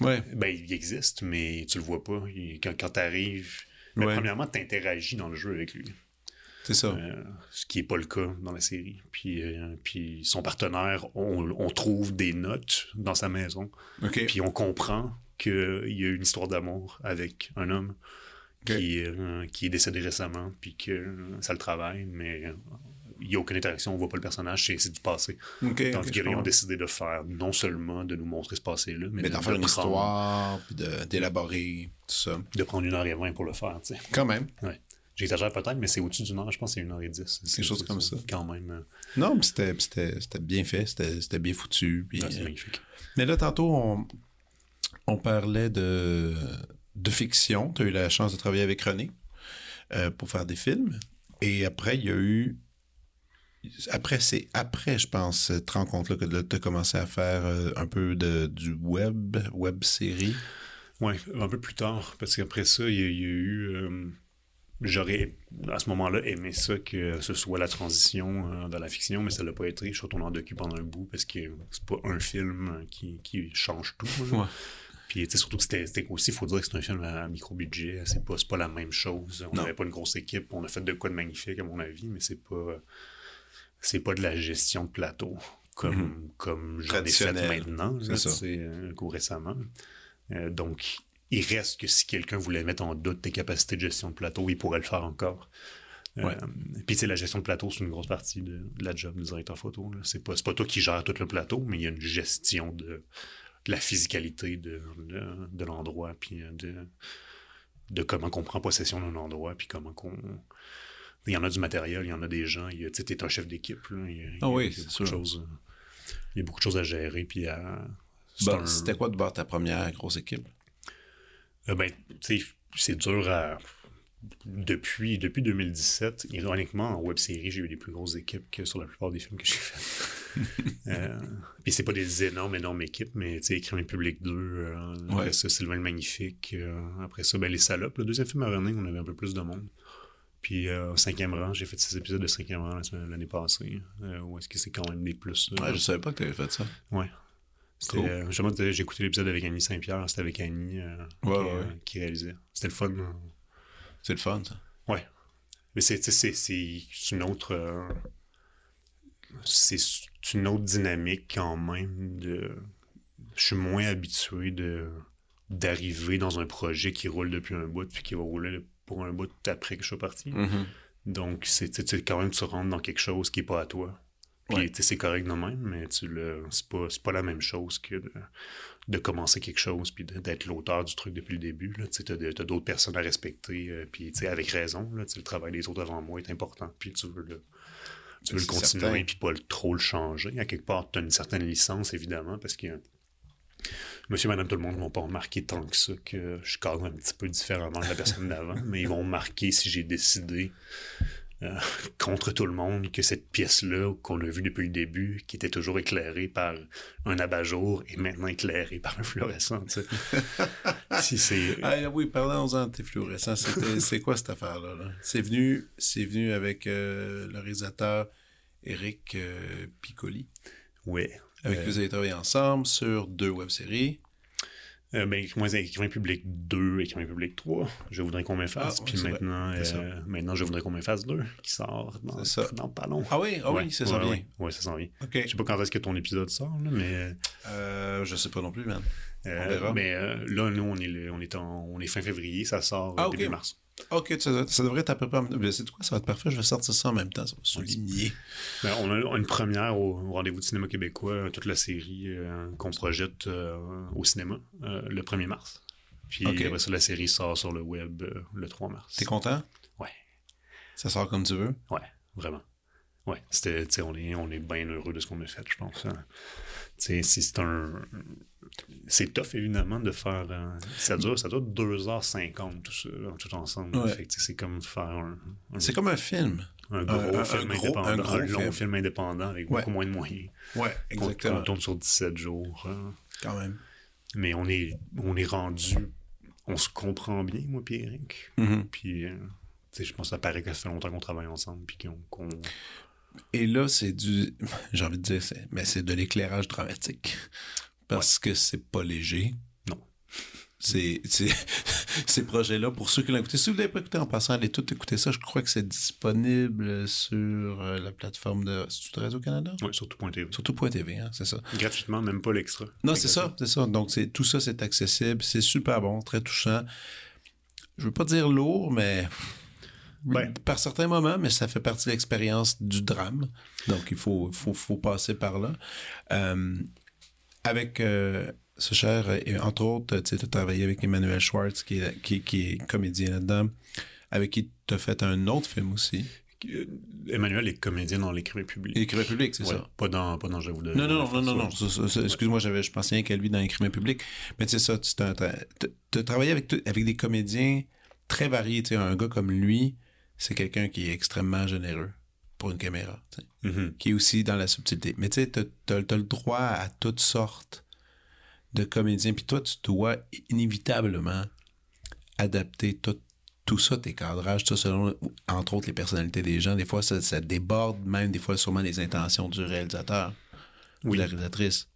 Ouais. Ben, il existe, mais tu le vois pas. Il- quand quand tu arrives, Ouais. premièrement, tu interagis dans le jeu avec lui. C'est ça. Euh, ce qui n'est pas le cas dans la série. Puis, euh, puis son partenaire, on, on trouve des notes dans sa maison. Puis on comprend qu'il y a une histoire d'amour avec un homme qui, euh, qui est décédé récemment, puis que ça le travaille, mais il n'y a aucune interaction, on voit pas le personnage, c'est du passé. OK, Tandis ok, qu'ils ont décidé de faire non seulement de nous montrer ce passé-là, mais, Mais de, d'en faire de une prendre, histoire, d'élaborer tout ça. de prendre une heure et vingt pour le faire. tu sais. Quand même. Ouais. J'exagère peut-être, mais c'est au-dessus d'une heure, je pense que c'est une heure et dix. C'est chose comme ça. Quand même. euh, Non, mais c'était bien fait, c'était bien foutu. puis, c'est euh, magnifique. Mais là, tantôt, on, on parlait de, de fiction. Tu as eu la chance de travailler avec René euh, pour faire des films. Et après, il y a eu. Après, c'est après, je pense, cette rencontre-là que tu as commencé à faire euh, un peu de, du web, web série. Ouais, un peu plus tard, parce qu'après ça, il y, a il y a eu. euh, J'aurais, à ce moment-là, aimé ça que ce soit la transition euh, dans la fiction, mais ça l'a pas été. Je suis retourné en docu pendant un bout parce que c'est pas un film qui, qui change tout. Ouais. Puis, tu sais, surtout que c'était aussi, il faut dire que c'est un film à micro-budget. C'est pas, pas la même chose. On n'avait pas une grosse équipe. On a fait de quoi de magnifique, à mon avis, mais c'est pas, c'est pas de la gestion de plateau comme, comme j'en ai fait maintenant, C'est tu sais, euh, coup récemment. Euh, donc, il reste que si quelqu'un voulait mettre en doute tes capacités de gestion de plateau, il pourrait le faire encore. Euh, Ouais. Puis, tu sais, la gestion de plateau, c'est une grosse partie de, de la job du directeur photo. C'est pas, pas toi qui gères tout le plateau, mais il y a une gestion de, de la physicalité de, de, l'endroit, puis euh, de, de comment qu'on prend possession d'un endroit, puis comment qu'on... Il y en a du matériel, il y en a des gens, tu t'es un chef d'équipe. Il y a, Ah oui, c'est beaucoup de sûr. choses, Il y a beaucoup de choses à gérer, puis à... c'est Bon, un- C'était quoi de bord ta première grosse équipe? euh, ben, tu sais, c'est dur à. Depuis, depuis 2017, ironiquement, en web série, j'ai eu des plus grosses équipes que sur la plupart des films que j'ai faits. euh, Puis c'est pas des énormes, énormes équipes, mais tu sais, Public 2, euh, après ça, Sylvain le Magnifique, euh, après ça, ben, Les Salopes. Le deuxième film à René, on avait un peu plus de monde. Puis euh, cinquième rang, j'ai fait six épisodes de cinquième rang l'année passée. Euh, où est-ce que c'est quand même des plus. Ouais, je savais pas que tu avais fait ça. Ouais. C'était, Cool. euh, j'ai écouté l'épisode avec Annie Saint-Pierre, c'était avec Annie Ouais, qui, ouais. qui réalisait. C'était le fun. C'est le fun, ça. Ouais. Mais c'est, une autre. c'est une autre dynamique quand même de. Je suis moins habitué de d'arriver dans un projet qui roule depuis un bout puis qui va rouler pour un bout après que je sois parti. Mm-hmm. Donc, c'est quand même, tu rentres dans quelque chose qui n'est pas à toi. Puis, Ouais. c'est correct de même, mais tu le, c'est pas, pas la même chose que de, de commencer quelque chose puis d'être l'auteur du truc depuis le début. Tu t'as d'autres personnes à respecter, euh, puis, avec raison, là, le travail des autres avant moi est important, puis tu veux le, tu veux le C'est continuer certain. puis pas le- trop le changer. À quelque part, tu as une certaine licence, évidemment, parce que Monsieur, madame, tout le monde ne vont pas remarquer tant que ça que je cadre un petit peu différemment de la personne d'avant, mais ils vont marquer si j'ai décidé euh, contre tout le monde que cette pièce-là qu'on a vue depuis le début, qui était toujours éclairée par un abat-jour, est maintenant éclairée par un fluorescent. si c'est Ah oui, parlons-en de tes fluorescents. C'est quoi cette affaire-là? là? C'est venu, c'est venu avec euh, le réalisateur Eric euh, Piccoli. Ouais. Avec Euh, qui vous avez travaillé ensemble sur deux web-séries. Euh, ben, moi, écrivain public 2, écrivain public 3. Je voudrais qu'on m'efface. Ah, ouais, puis maintenant, euh, maintenant, je voudrais qu'on m'efface 2, qui sort dans, ça. dans pas long. Ah oui, ah oui, ça ouais, bien. Ouais, ouais, ça s'en vient. OK. Je sais pas quand est-ce que ton épisode sort, là, mais, Euh, je sais pas non plus, man. euh, On verra. mais euh, là, nous, on est, le- on, est en- on est fin février, ça sort euh, Ah, début mars. OK, ça, ça devrait être à peu près... Mais c'est quoi, ça va être parfait, je vais sortir ça en même temps, ça va souligner. Ben, on a une première au, au Rendez-vous de cinéma québécois, toute la série euh, qu'on projette euh, au cinéma euh, le 1er mars. Puis Ok. après ça, la série sort sur le web euh, le 3 mars. T'es content? Ouais. Ça sort comme tu veux? Ouais, vraiment. Ouais, c'était, on est, on est bien heureux de ce qu'on a fait, je pense. hein. Tu sais, si c'est un. C'est tough, évidemment, de faire. euh, ça, dure, ça dure 2h50, tout ça, tout ensemble. Ouais. Fait c'est comme faire un, un, C'est comme un film. un gros un- un film gros- indépendant, un un, gros long film. film. indépendant avec Ouais. beaucoup moins de moyens. Ouais, On, exactement. on tourne sur 17 jours. hein. Quand même. Mais on est, on est rendu. On se comprend bien, moi, puis Eric. Mhm. Puis, euh, je pense que ça paraît que ça fait longtemps qu'on travaille ensemble, puis qu'on. Et là, c'est du. J'ai envie de dire, mais c'est de l'éclairage dramatique. Parce que c'est pas léger. Non. C'est, ces projets-là, pour ceux qui l'ont écouté, si vous l'avez pas écouté en passant, allez tout écouter ça. Je crois que c'est disponible sur euh, la plateforme de. C'est Radio-Canada? Ouais, sur tout.tv. Sur tout.tv, hein, c'est ça. Gratuitement, même pas l'extra. Non, c'est ça, c'est ça. Donc, c'est, tout ça, c'est accessible. C'est super bon, très touchant. Je veux pas dire lourd, mais. Ben. Par certains moments, mais ça fait partie de l'expérience du drame. Donc, il faut, faut, faut passer par là. Euh, avec euh, ce cher, et entre autres, tu as travaillé avec Emmanuel Schwartz, qui est, qui, qui est comédien là-dedans, avec qui tu as fait un autre film aussi. Euh, Emmanuel est comédien dans l'écrivain public. Écrivain public, c'est Ouais, ça. Pas dans, pas dans Je vous donne. Non, non, non, non, non, Excuse-moi, je pensais rien qu'à lui dans l'écrivain public. Mais tu sais, ça, tu as travaillé avec, avec des comédiens très variés. Tu sais, un gars comme lui, c'est quelqu'un qui est extrêmement généreux pour une caméra. Mhm. Qui est aussi dans la subtilité. Mais tu sais, t'as, t'as le droit à toutes sortes de comédiens. Puis toi, tu dois inévitablement adapter tout, tout ça, tes cadrages, tout ça, selon, entre autres, les personnalités des gens. Des fois, ça, ça déborde même, des fois, sûrement les intentions du réalisateur ou de la réalisatrice.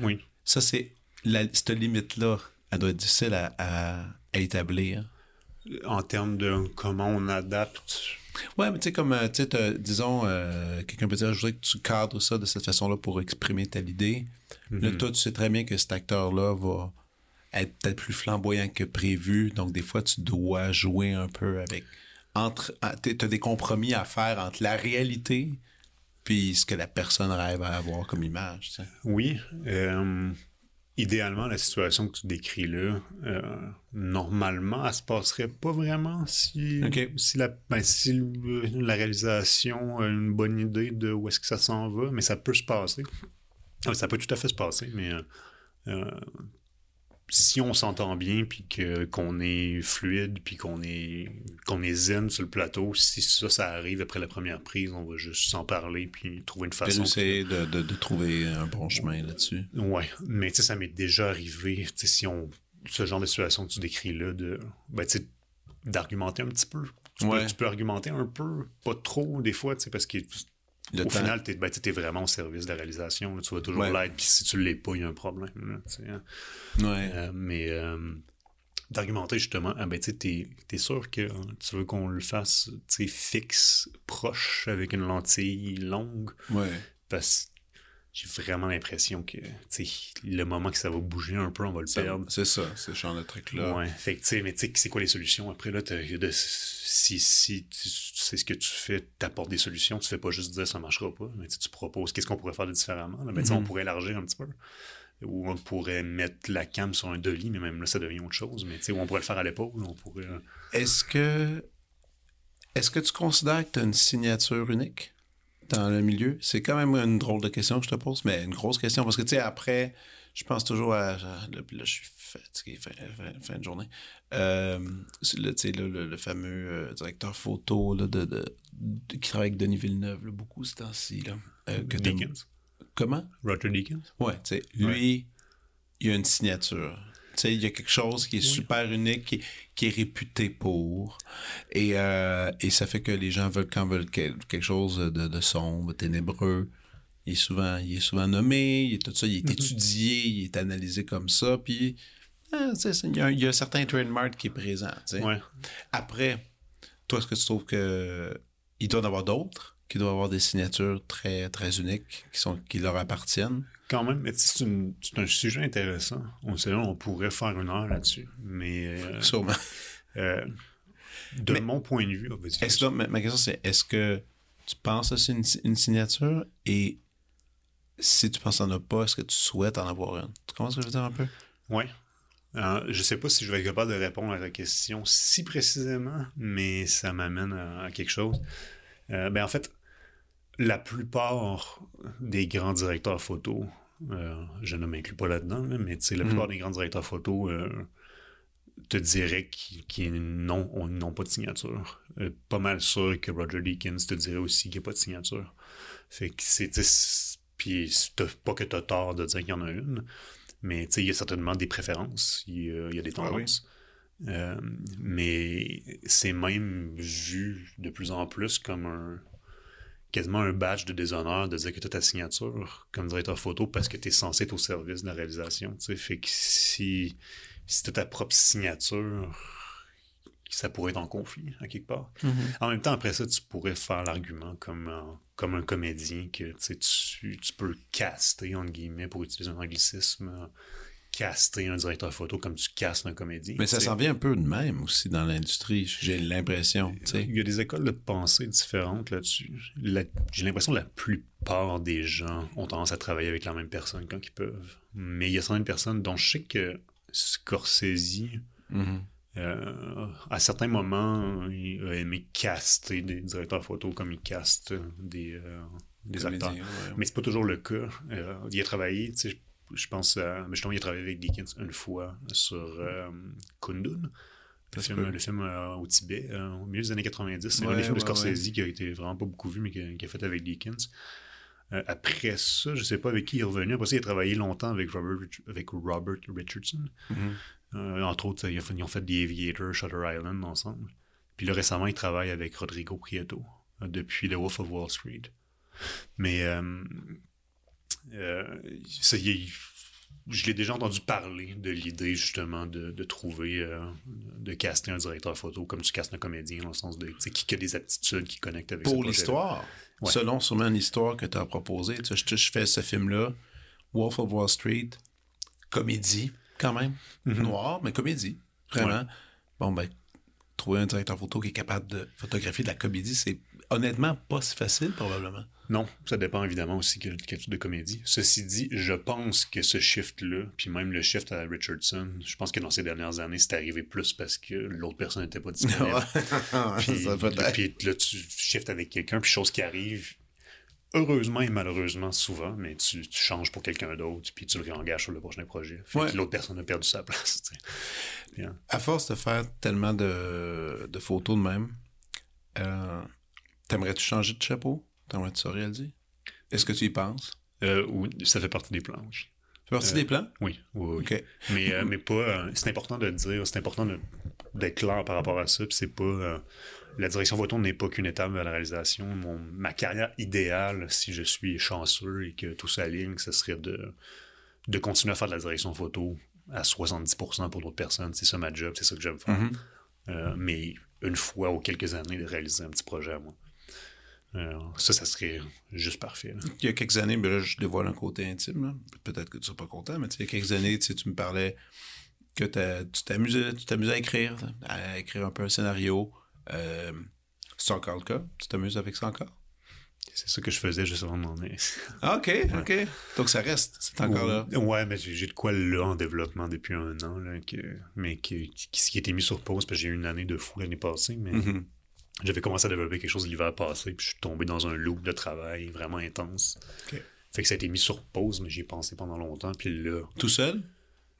Oui. Ça, c'est cette limite-là, elle doit être difficile à, à- à établir. En termes de comment on adapte. Ouais, mais tu sais, comme, euh, tu sais, disons, euh, quelqu'un peut dire, je voudrais que tu cadres ça de cette façon-là pour exprimer telle idée. Là, Mhm. toi, tu sais très bien que cet acteur-là va être peut-être plus flamboyant que prévu. Donc, des fois, tu dois jouer un peu avec. entre ah, t'es- T'as des compromis à faire entre la réalité puis ce que la personne rêve à avoir comme image. tu sais. Oui. euh, idéalement, la situation que tu décris là, euh, normalement, elle se passerait pas vraiment si, si, la, ben, si le- la réalisation a une bonne idée de où est-ce que ça s'en va, mais ça peut se passer. Ah, Ça peut tout à fait se passer, mais euh, euh, si on s'entend bien, puis que, qu'on est fluide, puis qu'on est, qu'on est zen sur le plateau, si ça, ça arrive après la première prise, on va juste s'en parler, puis trouver une façon. essayer de, de- de trouver un bon chemin là-dessus. Ouais, mais tu sais, ça m'est déjà arrivé, tu sais, si on. Ce genre de situation que tu décris là, de. Ben, tu sais, d'argumenter un petit peu. Tu, Ouais. peux, tu peux argumenter un peu, pas trop, des fois, tu sais, parce que. Le au temps. final, t'es ben, tu sais, t'es vraiment au service de la réalisation. là. tu vas toujours Ouais. l'être, puis si tu l'es pas, il y a un problème. là, hein. Ouais. Euh, mais euh, d'argumenter justement, ah ben tu t'es sûr que hein, tu veux qu'on le fasse fixe, proche, avec une lentille longue, Ouais. parce que j'ai vraiment l'impression que tu le moment que ça va bouger un peu, on va le Ça- perdre. C'est ça, ce genre de truc-là. Ouais, fait que tu mais tu sais, c'est quoi les solutions? Après, là, de, si, si tu sais ce que tu fais, t'apportes des solutions, tu fais pas juste dire ça marchera pas, mais tu tu proposes qu'est-ce qu'on pourrait faire de différemment? là? Ben, tu on Mhm. pourrait élargir un petit peu. Ou on pourrait mettre la cam sur un devis, mais même là, ça devient autre chose. Mais tu on pourrait le faire à l'épaule, on pourrait. euh, Est-ce que est-ce que tu considères que tu as une signature unique? Dans le milieu? C'est quand même une drôle de question que je te pose, mais une grosse question. Parce que tu sais, après, je pense toujours à. Là, là, je suis fatigué, fin, fin- fin de journée. Euh, le, tu sais, là, le, le fameux euh, directeur photo là, de, de- de- qui travaille avec Denis Villeneuve là, beaucoup ce temps-ci. Euh, Deakins? Comment? Roger Deakins? Ouais, tu sais, lui, il a une signature. Tu sais, il y a quelque chose qui est super unique, qui, qui est réputé pour. Et, euh, et ça fait que les gens veulent quand veulent quel- quelque chose de, de sombre, ténébreux. Il est souvent, il est souvent nommé, il est tout ça, il est étudié, il est analysé comme ça, puis ah, il y, a un- il y a un certain trademark qui est présent. Ouais. Après, toi, est-ce que tu trouves que il doit y en avoir d'autres qui doivent avoir des signatures très, très uniques qui, sont, qui leur appartiennent? Quand même, tu c'est un sujet intéressant. On sait, on pourrait faire une heure là-dessus. Mais euh, Sûrement. euh, de Mais- mon point de vue. Est-ce que, ma, ma question, c'est est-ce que tu penses que c'est une, une signature? Et si tu penses en as pas, est-ce que tu souhaites en avoir une? Tu comprends ce que je veux dire un peu? Ouais. Euh, je sais pas si je vais être capable de répondre à ta question si précisément, mais ça m'amène à, à quelque chose. Ben en fait, la plupart des grands directeurs photo, je ne m'inclus pas là-dedans, là, mais la plupart des grands directeurs photo euh, te diraient qu'ils n'ont on- n'ont pas de signature. Euh, pas mal sûr que Roger Deakins te dirait aussi qu'il n'y a pas de signature. Fait que c'est... Puis pas que tu as tort de dire qu'il y en a une, mais il y a certainement des préférences, il y a, il y a des Ah oui. tendances. Euh, mais c'est même vu de plus en plus comme un quasiment un badge de déshonneur de dire que tu as ta signature comme directeur photo parce que tu es censé être au service de la réalisation. Fait que si, si tu as ta propre signature, ça pourrait être en conflit à quelque part. En même temps, après ça, tu pourrais faire l'argument comme, un- comme un comédien que tu, tu, tu peux caster, entre guillemets, pour utiliser un anglicisme, euh, caster un directeur photo comme tu castes un comédien. Mais ça s'en vient un peu de même aussi dans l'industrie, j'ai l'impression. Il y a des écoles de pensée différentes là-dessus. J'ai l'impression que la plupart des gens ont tendance à travailler avec la même personne quand ils peuvent. Mais il y a certaines personnes dont je sais que Scorsese, Mhm. euh, à certains moments, il a aimé caster des directeurs photo comme il caste des, euh, des acteurs. ouais. Mais c'est pas toujours le cas. Euh, il a travaillé, tu sais, je- pense, à, mais justement, il a travaillé avec Dickens une fois sur euh, Kundun. Le film, peut. le film euh, au Tibet, euh, au milieu des années 90. C'est un des films de ouais, Scorsese qui a été vraiment pas beaucoup vu, mais qui a, qui a fait avec Dickens. Euh, après ça, je sais pas avec qui il est revenu. Après ça, il a travaillé longtemps avec Robert, Rich- avec Robert Richardson. Mhm. Euh, entre autres, ils ont fait, ils ont fait The Aviator, Shutter Island ensemble. Puis là, récemment, il travaille avec Rodrigo Prieto depuis The Wolf of Wall Street. Mais euh, je l'ai déjà entendu parler de l'idée justement de, de trouver, euh, de caster un directeur photo comme tu castes un comédien dans le sens de qui a des aptitudes qui connectent avec Pour l'histoire, Ouais. selon sûrement l'histoire que tu as proposée, je, je fais ce film-là, Wolf of Wall Street, comédie, quand même, noir, mais comédie, vraiment. Ouais. Bon, ben, trouver un directeur photo qui est capable de photographier de la comédie, c'est honnêtement pas si facile, probablement. Non, ça dépend évidemment aussi de quel type de comédie. Ceci dit, je pense que ce shift-là, puis même le shift à Richardson, je pense que dans ces dernières années, c'est arrivé plus parce que l'autre personne n'était pas disponible. Puis, Ça peut être. puis là, tu shifts avec quelqu'un, puis chose qui arrive, heureusement et malheureusement souvent, mais tu, tu changes pour quelqu'un d'autre, puis tu le réengages sur le prochain projet. Fait Ouais. que l'autre personne a perdu sa place. À force de faire tellement de, de photos de même, euh, t'aimerais-tu changer de chapeau? T'aimerais-tu ça réaliser? Est-ce que tu y penses? euh, oui, ça fait partie des planches. Fais partie des plans? Oui, oui, oui. Mais, euh, mais pas. euh, c'est important de le dire, c'est important d'être clair par rapport à ça. Puis c'est pas. euh, la direction photo n'est pas qu'une étape vers la réalisation. Mon, ma carrière idéale, si je suis chanceux et que tout s'aligne, ce serait de, de continuer à faire de la direction photo à 70% pour d'autres personnes. C'est ça ma job, c'est ça que j'aime faire. Mhm. Euh, mais une fois ou quelques années, de réaliser un petit projet à moi. Euh, ça, ça serait juste parfait. là. Il y a quelques années, ben là, je dévoile un côté intime. Peut-être que tu seras pas content, mais il y a quelques années, tu me parlais que tu t'amusais, tu t'amusais à écrire, à écrire un peu un scénario. Euh, c'est encore le cas? Tu t'amuses avec ça encore? C'est ça que je faisais juste avant de m'en aller. Ah, OK, OK. Donc ça reste, c'est encore là. Ouais, mais j'ai de quoi là en développement depuis un an, là, que, mais que- qui, qui a été mis sur pause parce que j'ai eu une année de fou l'année passée, mais Mhm. J'avais commencé à développer quelque chose l'hiver passé, puis je suis tombé dans un loop de travail vraiment intense. Fait que ça a été mis sur pause, mais j'y ai pensé pendant longtemps, puis là, Tout seul?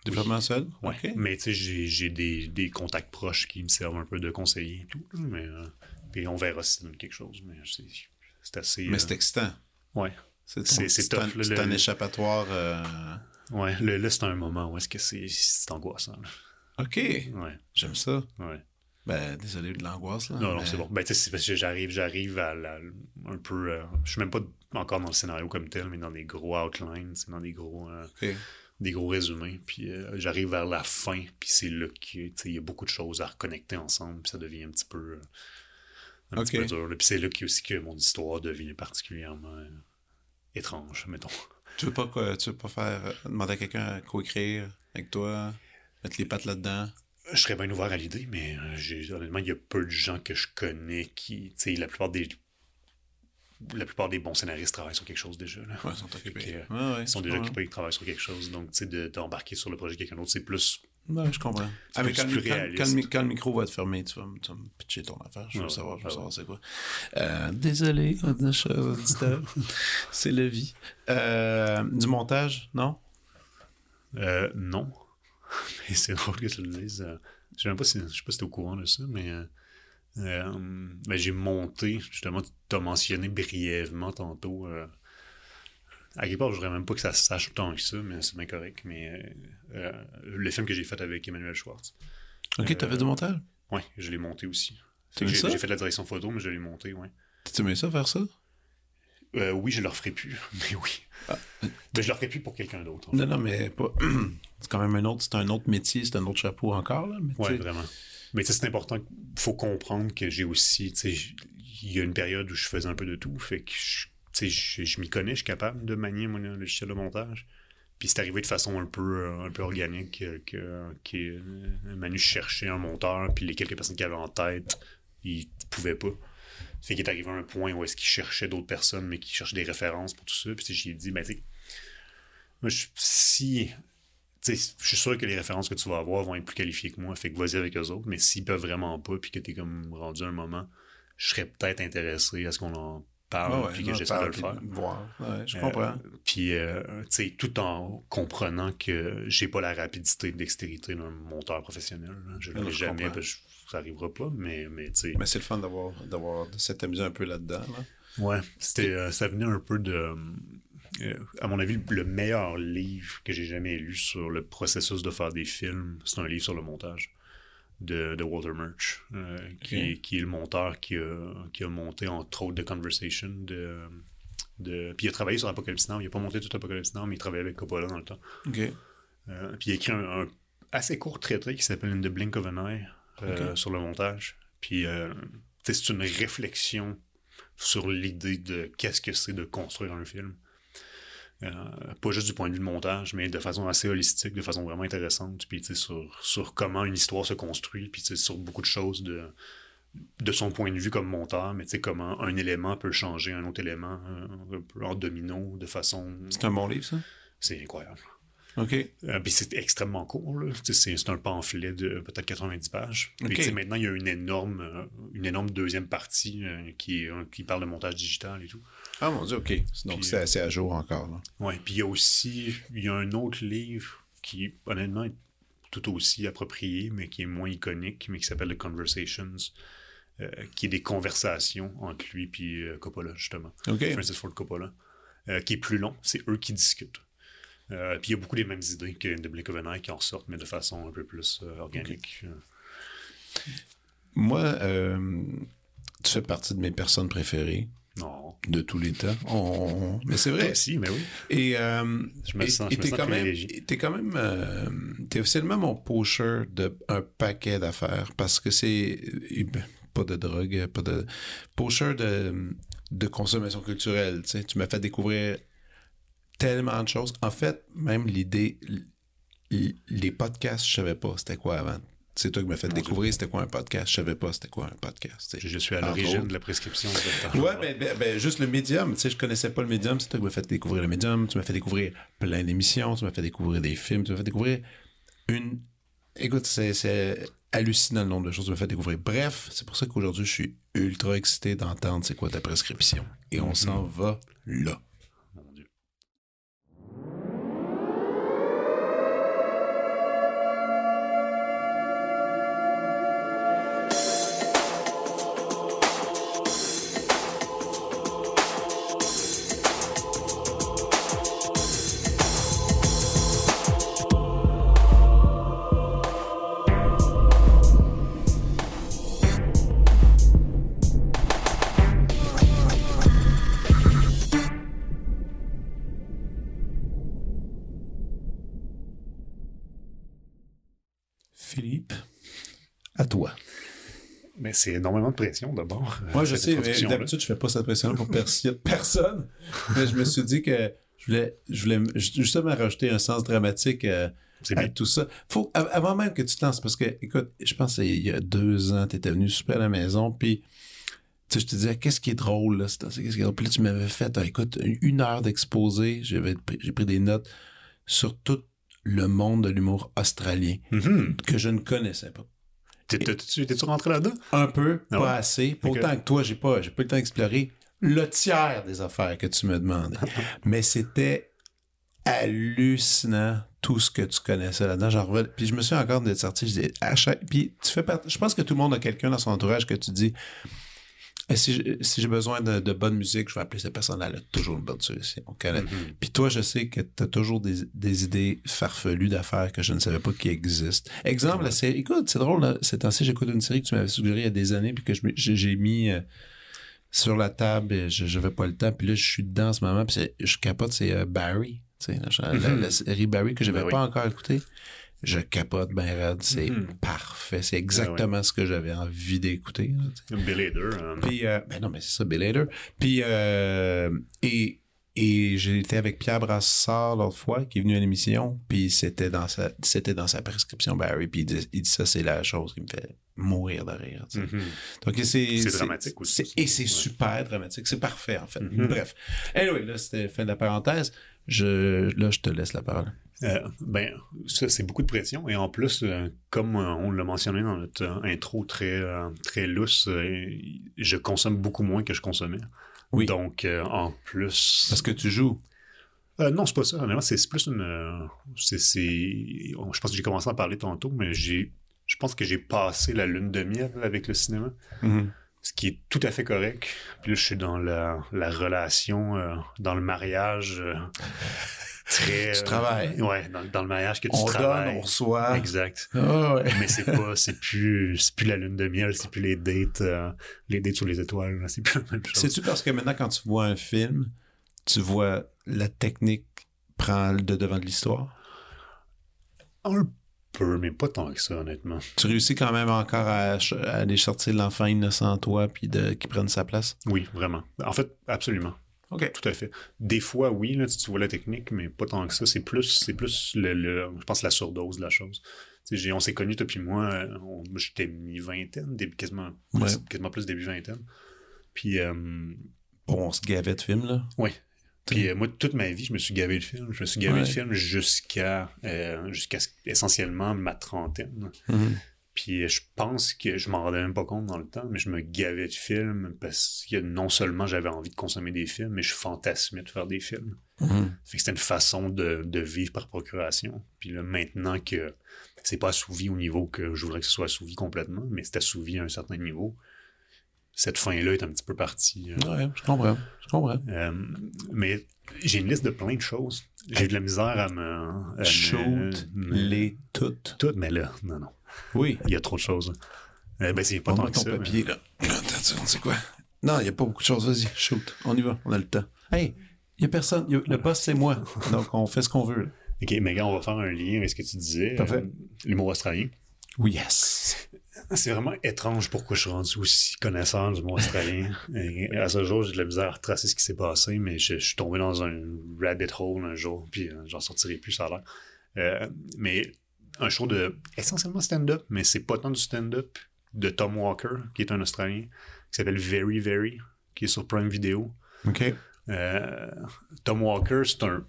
Développement seul? ouais. Mais tu sais, j'ai j'ai des, des contacts proches qui me servent un peu de conseiller et tout, mais euh, puis on verra si ça donne quelque chose, mais c'est c'est assez... Mais euh, c'est excitant. ouais. C'est C'est- c'est un, tough, là, c'est le- un échappatoire. euh, Ouais, là, là, c'est un moment où est-ce que c'est c'est angoissant. là. OK. Ouais, J'aime ça. ouais. Ben, désolé de l'angoisse, là. Non, non, mais- c'est bon. Ben, tu sais, c'est parce que j'arrive, j'arrive à la- un peu. euh, je suis même pas encore dans le scénario comme tel, mais dans des gros outlines, dans des gros, euh, des gros résumés. Puis euh, j'arrive vers la fin, puis c'est là qu'il y a beaucoup de choses à reconnecter ensemble, puis ça devient un petit peu, euh, un petit peu dur. là. Puis c'est là qu'il y a aussi que mon histoire devient particulièrement étrange, mettons. Tu veux pas, quoi, tu veux pas faire demander à quelqu'un à coécrire avec toi, mettre les pattes là-dedans? Je serais bien ouvert à l'idée, mais euh, honnêtement, il y a peu de gens que je connais qui. Tu sais, la plupart des. La plupart des bons scénaristes travaillent sur quelque chose déjà. Là. Ouais, ils sont occupés. euh, Ouais, ouais, Ils sont déjà occupés, ils travaillent sur quelque chose. Donc, tu sais, de- d'embarquer sur le projet de quelqu'un d'autre, c'est plus. Ouais, je comprends. Ah, mais plus- quand, plus quand- quand quand le micro va être fermé, tu vas, me- tu vas me pitcher ton affaire. Je veux savoir, je veux savoir c'est quoi. Euh, désolé, chers auditeurs. c'est la vie. Euh, du montage, non? Non. Mais c'est drôle que tu le dises. euh, Je sais même pas si, je sais pas si t'es au courant de ça, mais. euh, euh, ben, j'ai monté, justement, tu as mentionné brièvement tantôt. euh, à quelque part, je voudrais même pas que ça se sache tant que ça, mais c'est bien correct. Mais euh, le film que j'ai fait avec Emmanuel Schwartz, Ok, t'as Euh, fait du montage? ouais, je l'ai monté aussi. J'ai fait la direction photo, mais je l'ai monté, ouais. Tu aimé ça, faire ça? Euh, oui, je le referai plus, mais oui. Mais je le referai plus pour quelqu'un d'autre. en Non, fait. non, mais pas. c'est quand même un autre, c'est un autre métier, c'est un autre chapeau encore, là. Mais Ouais, vraiment. Mais tu sais, c'est important. Il faut comprendre que j'ai aussi, tu sais, j- il y a une période où je faisais un peu de tout. Fait que, je- je, je m'y connais, je suis capable de manier mon logiciel de montage. Puis c'est arrivé de façon un peu, euh, un peu organique euh, que, que euh, Manu cherchait un monteur, puis les quelques personnes qu'il avait en tête, il pouvait pas. Fait qu'il est arrivé à un point où est-ce qu'il cherchait d'autres personnes, mais qu'il cherchait des références pour tout ça. Puis j'ai dit, ben tu moi, je- si je suis sûr que les références que tu vas avoir vont être plus qualifiées que moi, fait que vas-y avec eux autres, mais s'ils peuvent vraiment pas, puis que t'es comme rendu un moment, je serais peut-être intéressé à ce qu'on en parle, ouais, puis que j'essaie de le faire. Voir. Ouais, je Euh, comprends. Puis, euh, tu sais, tout en comprenant que j'ai pas la rapidité dextérité d'un monteur professionnel. là. Je l'aurai je jamais, parce que ça arrivera pas, mais, mais tu sais. Mais c'est le fun d'avoir, d'avoir, de s'être amusé un peu là-dedans, là. Ouais, c'était, euh, ça venait un peu de. euh, à mon avis, le meilleur livre que j'ai jamais lu sur le processus de faire des films, c'est un livre sur le montage de, de Walter Murch, euh, qui, qui est le monteur qui a, qui a monté entre autres The Conversation. De, de, puis il a travaillé sur Apocalypse Now. Il n'a pas monté tout Apocalypse Now, mais il travaillait avec Coppola dans le temps. OK. Euh, puis il a écrit un, un assez court traité qui s'appelle In the Blink of an Eye euh, sur le montage. Puis euh, tu sais, c'est une réflexion sur l'idée de qu'est-ce que c'est de construire un film. Euh, pas juste du point de vue de montage, mais de façon assez holistique, de façon vraiment intéressante. Puis tu sais, sur, sur comment une histoire se construit, puis tu sais, sur beaucoup de choses de, de son point de vue comme monteur, mais tu sais, comment un élément peut changer un autre élément un peu en domino de façon. C'est un bon livre, ça? C'est incroyable. OK. Euh, puis c'est extrêmement court, là. C'est, c'est un pamphlet de peut-être 90 pages. Puis maintenant, il y a une énorme, euh, une énorme deuxième partie euh, qui, euh, parle de montage digital et tout. Ah, mon Dieu, OK. Donc, c'est euh, assez à jour encore. Ouais, puis il y a aussi, il y a un autre livre qui, honnêtement, est tout aussi approprié, mais qui est moins iconique, mais qui s'appelle The Conversations, euh, qui est des conversations entre lui et euh, Coppola, justement. OK. Francis Ford Coppola, euh, qui est plus long. C'est eux qui discutent. Euh, puis il y a beaucoup des mêmes idées que The Blink of an Eye qui en sortent, mais de façon un peu plus euh, organique. Moi, euh, tu fais partie de mes personnes préférées Non. de tous les temps. On- Mais c'est vrai. Aussi, mais oui. Et euh, Je me sens- et je me sens quand même, privilégié. t'es quand même, euh, t'es officiellement mon pocher de un paquet d'affaires parce que c'est euh, ben, pas de drogue, pas de pocher de de consommation culturelle. Tu sais, tu m'as fait découvrir tellement de choses. En fait, même l'idée, les podcasts, je savais pas c'était quoi avant. C'est toi qui m'as fait Mon découvrir c'était quoi un podcast. Je savais pas c'était quoi un podcast. Je suis à l'origine de la prescription de Ouais, ben, ben, ben, juste le médium. Tu sais, je connaissais pas le médium. C'est toi qui m'as fait découvrir le médium. Tu m'as fait découvrir plein d'émissions. Tu m'as fait découvrir des films. Tu m'as fait découvrir une. Écoute, c'est, c'est hallucinant le nombre de choses que tu m'as fait découvrir. Bref, c'est pour ça qu'aujourd'hui, je suis ultra excité d'entendre c'est quoi ta prescription. Et on s'en va là. C'est énormément de pression d'abord. Moi, je sais, d'habitude, je fais pas cette pression pour personne. mais je me suis dit que je voulais, je voulais justement rajouter un sens dramatique euh, à bien. tout ça. Faut, av- avant même que tu te lances, parce que, écoute, je pense que c'est il y a deux ans, tu étais venu super à la maison, puis tu sais, je te disais, qu'est-ce qui est drôle, là? Qu'est-ce qui est drôle? Puis là, tu m'avais fait, ah, écoute, une heure d'exposé, j'avais j'ai pris des notes sur tout le monde de l'humour australien Mhm. que je ne connaissais pas. T'es- t'es- T'es-tu rentré là-dedans? Un peu, Ah pas assez. Pourtant que toi, j'ai pas, j'ai pas eu le temps d'explorer le tiers des affaires que tu me demandais. Mais c'était hallucinant tout ce que tu connaissais là-dedans. J'en revenais- Puis je me suis encore d'être sorti. Je dis, à chaque... Puis tu fais partie- Je pense que tout le monde a quelqu'un dans son entourage que tu dis. Si j'ai si besoin de, de bonne musique, je vais appeler cette personne-là. Elle a toujours une bonne solution. Mhm. Puis toi, je sais que tu as toujours des, des idées farfelues d'affaires que je ne savais pas qui existent. Exemple, la série. Écoute, c'est drôle, là, ces temps-ci, j'écoute une série que tu m'avais suggérée il y a des années, puis que je j'ai mis euh, sur la table, et je n'avais pas le temps, puis là, je suis dedans en ce moment, puis c'est- je capote, c'est euh, Barry. La, la- Mhm. la série Barry que j'avais Ben oui. pas encore écouté. Je capote ben raide, c'est Mhm. parfait. C'est exactement ce que j'avais envie d'écouter. Hader. euh, Puis, euh, ben non, mais c'est ça, Bill Hader. Puis, euh, et, et j'ai été avec Pierre Brassard l'autre fois, qui est venu à l'émission, puis c'était dans sa, c'était dans sa prescription Barry, puis il dit, il dit ça, c'est la chose qui me fait mourir de rire. mhm. Donc, c'est, dramatique aussi, et c'est Ouais. super dramatique. C'est parfait, en fait. Mhm. Bref. Anyway, là, c'était fin de la parenthèse. Je, là, je te laisse la parole. Euh, ben, ça, c'est beaucoup de pression. Et en plus, euh, comme euh, on l'a mentionné dans notre intro très, très lousse, je consomme beaucoup moins que je consommais. Oui. Donc, en plus... Parce que tu joues. Non, c'est pas ça. Honnêtement, c'est plus une... c'est, Je pense que j'ai commencé à en parler tantôt, mais j'ai... Je pense que j'ai passé la lune de miel avec le cinéma, ce qui est tout à fait correct. Puis là, je suis dans la, la relation, euh, dans le mariage euh, très... Tu euh, travailles. Ouais, dans, dans le mariage que tu On travailles. donne, on reçoit. Exact. Ah ouais. Mais c'est pas, c'est plus, c'est plus la lune de miel, c'est plus les dates, euh, les dates sur les étoiles, c'est plus la même chose. C'est-tu parce que maintenant, quand tu vois un film, tu vois la technique prend le devant de l'histoire? Un peu, mais pas tant que ça, honnêtement. Tu réussis quand même encore à aller sortir l'enfant innocent en toi puis de, qui prenne sa place? Oui, vraiment. En fait, absolument. OK. Tout à fait. Des fois, oui, là, tu, vois la technique, mais pas tant que ça. C'est plus, c'est plus le, le- je pense, la surdose de la chose. J'ai- on s'est connus, toi puis moi, j'étais mi-vingtaine, début, quasiment, Ouais. quasiment plus début vingtaine. Puis, euh, Bon, on se gavait de films, là. Oui. Puis euh, moi, toute ma vie, je me suis gavé le film. Je me suis gavé Ouais. le film jusqu'à euh, jusqu'à essentiellement ma trentaine. Puis je pense que je m'en rendais même pas compte dans le temps, mais je me gavais de films parce que non seulement j'avais envie de consommer des films, mais je fantasmais de faire des films. Mhm. Fait que c'était une façon de, de vivre par procuration. Puis là, maintenant que c'est pas assouvi au niveau que je voudrais que ce soit assouvi complètement, mais c'est assouvi à un certain niveau, cette fin-là est un petit peu partie. euh, Ouais, je comprends. Je comprends. euh, mais j'ai une liste de plein de choses. J'ai de la misère à me. à Shoot me- les toutes. Toutes, mais là, non, non. Oui. Il y a trop de choses. Euh, ben, c'est pas On tant que ton ça. mais- papier, là. Attends, une seconde, c'est quoi? Non, il n'y a pas beaucoup de choses. Vas-y, shoot. On y va. On a le temps. Hey, il n'y a personne. y a- le boss, c'est moi. Donc, on fait ce qu'on veut. là. Ok, mais gars, on va faire un lien avec ce que tu disais. Parfait. euh, L'humour australien. Oui, yes. C'est vraiment étrange pourquoi je suis rendu aussi connaisseur du mot australien. Et à ce jour, j'ai de la misère à retracer ce qui s'est passé, mais je, je suis tombé dans un rabbit hole un jour, puis euh, j'en sortirai plus, ça a l'air. Euh, mais un show de essentiellement stand-up, mais c'est pas tant du stand-up, de Tom Walker, qui est un Australien, qui s'appelle Very Very, qui est sur Prime Video. OK. Euh, Tom Walker, c'est un.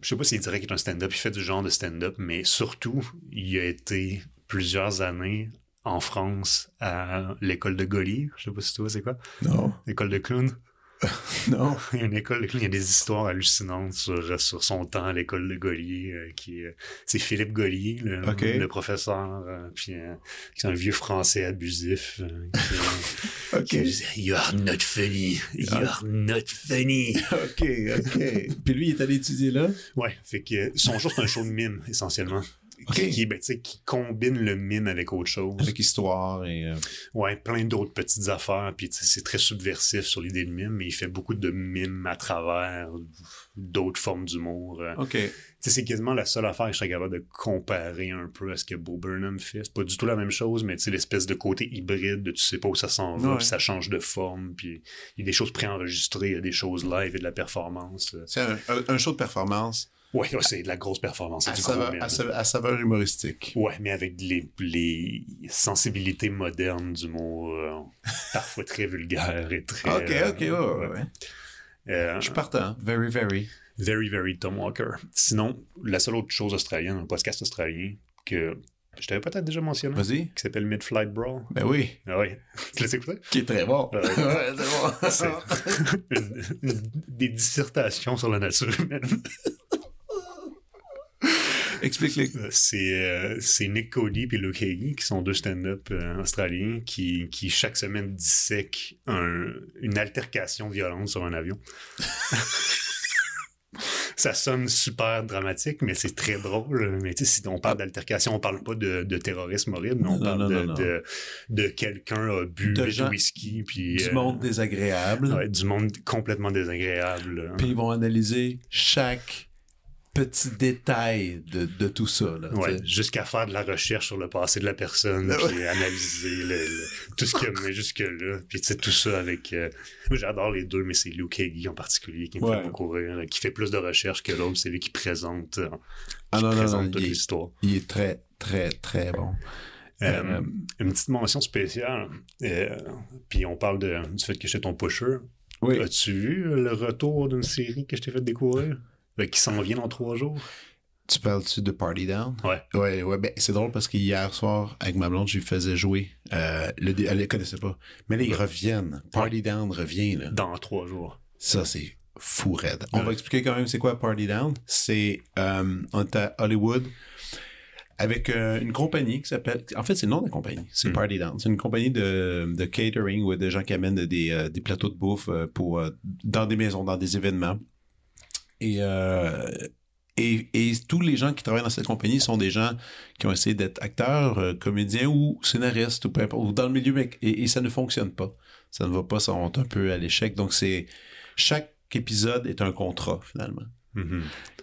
Je sais pas s'il dirait qu'il est un stand-up, il fait du genre de stand-up, mais surtout, il a été plusieurs années en France à l'école de Gaulier. Je sais pas si tu vois c'est quoi. Non. L'école de clown. Non. Il y a une école il y a des histoires hallucinantes sur, sur son temps à l'école de Gaulier. euh, qui est- C'est Philippe Gaulier, le, professeur, euh, puis euh, qui est un vieux français abusif. euh, qui, OK. qui You are not funny. You are not funny. OK, OK. Puis lui, il est allé étudier là? Ouais, fait que son show, c'est un show de mime, essentiellement. Qui, ben, qui combine le mime avec autre chose. Avec histoire et. euh, Ouais, plein d'autres petites affaires. Puis c'est très subversif sur l'idée de mime, mais il fait beaucoup de mime à travers d'autres formes d'humour. Euh, Ok. C'est quasiment la seule affaire que je serais capable de comparer un peu à ce que Bo Burnham fait. C'est pas du tout la même chose, mais l'espèce de côté hybride de tu sais pas où ça s'en va, puis ça change de forme, puis il y a des choses préenregistrées, il y a des choses live et de la performance. C'est un, un- un show de performance Ouais, ouais, c'est de la grosse performance. À du saveur, à sa- à saveur humoristique. Ouais, mais avec les, les sensibilités modernes d'humour, euh, parfois très vulgaire et très... Ok, ok, ouais, ouais, ouais. Euh, Je suis partant. Very, very. Very, very Tom Walker. Sinon, la seule autre chose australienne, un podcast australien que je t'avais peut-être déjà mentionné, Vas-y. qui s'appelle Mid-Flight Brawl. Ben oui. Ah oui. Tu l'as écouté? Qui est très bon. Ouais, c'est bon. C'est une- une- des dissertations sur la nature humaine. Explique-les. Euh, C'est euh, c'est Nick Cody et Luke Hagee, qui sont deux stand-up euh, australiens, qui, qui chaque semaine dissèquent un- une altercation violente sur un avion. Ça sonne super dramatique, mais c'est très drôle. Mais tu sais, si on parle d'altercation, on parle pas de, de terrorisme horrible, mais on Non, parle non, de, non, de, de quelqu'un a bu De du gens- whisky, puis... Du euh, monde désagréable. ouais, du monde complètement désagréable. Puis ils vont analyser chaque petit détail de, de tout ça. Ouais, jusqu'à faire de la recherche sur le passé de la personne, puis analyser le- le- tout ce qu'il y a jusque-là. Puis tu sais, tout ça avec... euh, j'adore les deux, mais c'est Luke Hagee en particulier qui me Ouais. fait beaucoup rire, qui fait plus de recherche que l'autre. C'est lui qui présente, euh, Ah qui non, présente non, toute il est- l'histoire. Il est très, très, très bon. Euh, Euh, Une petite mention spéciale, euh, puis on parle de, du fait que j'étais ton pusher. Oui. As-tu vu le retour d'une série que je t'ai fait découvrir? Euh, qui s'en vient dans trois jours? Tu parles-tu de Party Down? Ouais. Ouais, ouais, ben, c'est drôle parce qu'hier soir, avec ma blonde, je lui faisais jouer. Euh, le, elle ne connaissait pas. Mais là, ils reviennent. Party Down revient, là. Dans trois jours. Ça, c'est fou raide. On Ouais. va expliquer quand même c'est quoi Party Down. C'est, euh, on est à Hollywood avec euh, une compagnie qui s'appelle, en fait, c'est le nom de la compagnie. C'est Mm. Party Down. C'est une compagnie de, de catering ou des gens qui amènent des, des plateaux de bouffe pour, dans des maisons, dans des événements. Et, euh, et, et tous les gens qui travaillent dans cette compagnie sont des gens qui ont essayé d'être acteurs, euh, comédiens ou scénaristes ou peu importe, ou dans le milieu, mais, et, et ça ne fonctionne pas. Ça ne va pas, ça monte un peu à l'échec. Donc c'est chaque épisode est un contrat finalement. Mhm.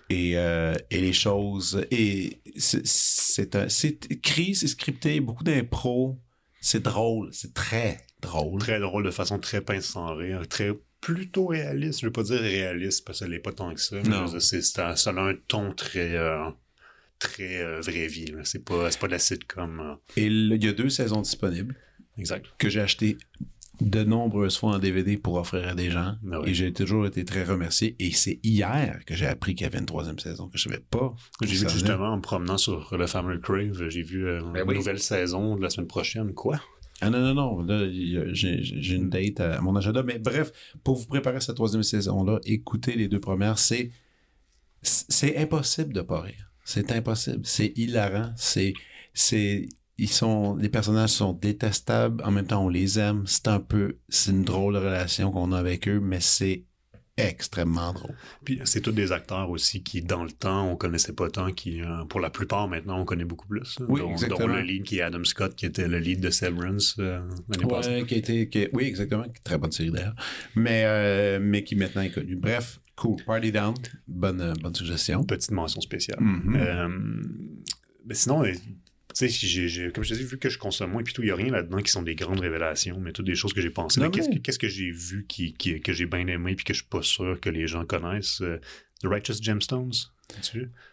Et, euh, et les choses et c'est- écrit, c'est scripté, beaucoup d'impro, c'est drôle, c'est très drôle. Très drôle, de façon très pince sans rire, très plutôt réaliste. Je veux pas dire réaliste parce que ça l'est pas tant que ça. mais c'est- ça a un ton très, euh, très euh, vraie vie. là. C'est pas, c'est pas de la sitcom. euh. Et il y a deux saisons disponibles Exact. que j'ai acheté de nombreuses fois en DVD pour offrir à des gens. Ah ouais. Et j'ai toujours été très remercié. Et c'est hier que j'ai appris qu'il y avait une troisième saison que je savais pas. J'ai vu justement en me promenant sur le Family Crave, j'ai vu euh, Ben une oui. nouvelle saison de la semaine prochaine. Quoi? Ah non, non, non. Là, j'ai une date à mon agenda. Mais bref, pour vous préparer cette troisième saison-là, écoutez les deux premières. C'est c'est impossible de pas rire. C'est impossible. C'est hilarant. C'est c'est ils sont les personnages sont détestables. En même temps, on les aime. C'est un peu c'est une drôle de relation qu'on a avec eux, mais c'est extrêmement drôle. Puis c'est tous des acteurs aussi qui, dans le temps, on connaissait pas tant, qui, euh, pour la plupart, maintenant, on connaît beaucoup plus. Oui, dont, exactement. dont le lead qui est Adam Scott, qui était le lead de Severance euh, l'année passée. Qui qui- oui, exactement. Très bonne série d'ailleurs. Mais, euh, mais qui maintenant est connue. Bref, cool. Party Down. Bonne, bonne suggestion. Petite mention spéciale. Mhm. Euh, mais sinon, tu sais, comme je te dis, vu que je consomme moins, puis tout, il n'y a rien là-dedans qui sont des grandes révélations, mais toutes des choses que j'ai pensées. Mais qu'est-ce que, j'ai vu qui, qui- que j'ai bien aimé, puis que je suis pas sûr que les gens connaissent? euh, The Righteous Gemstones?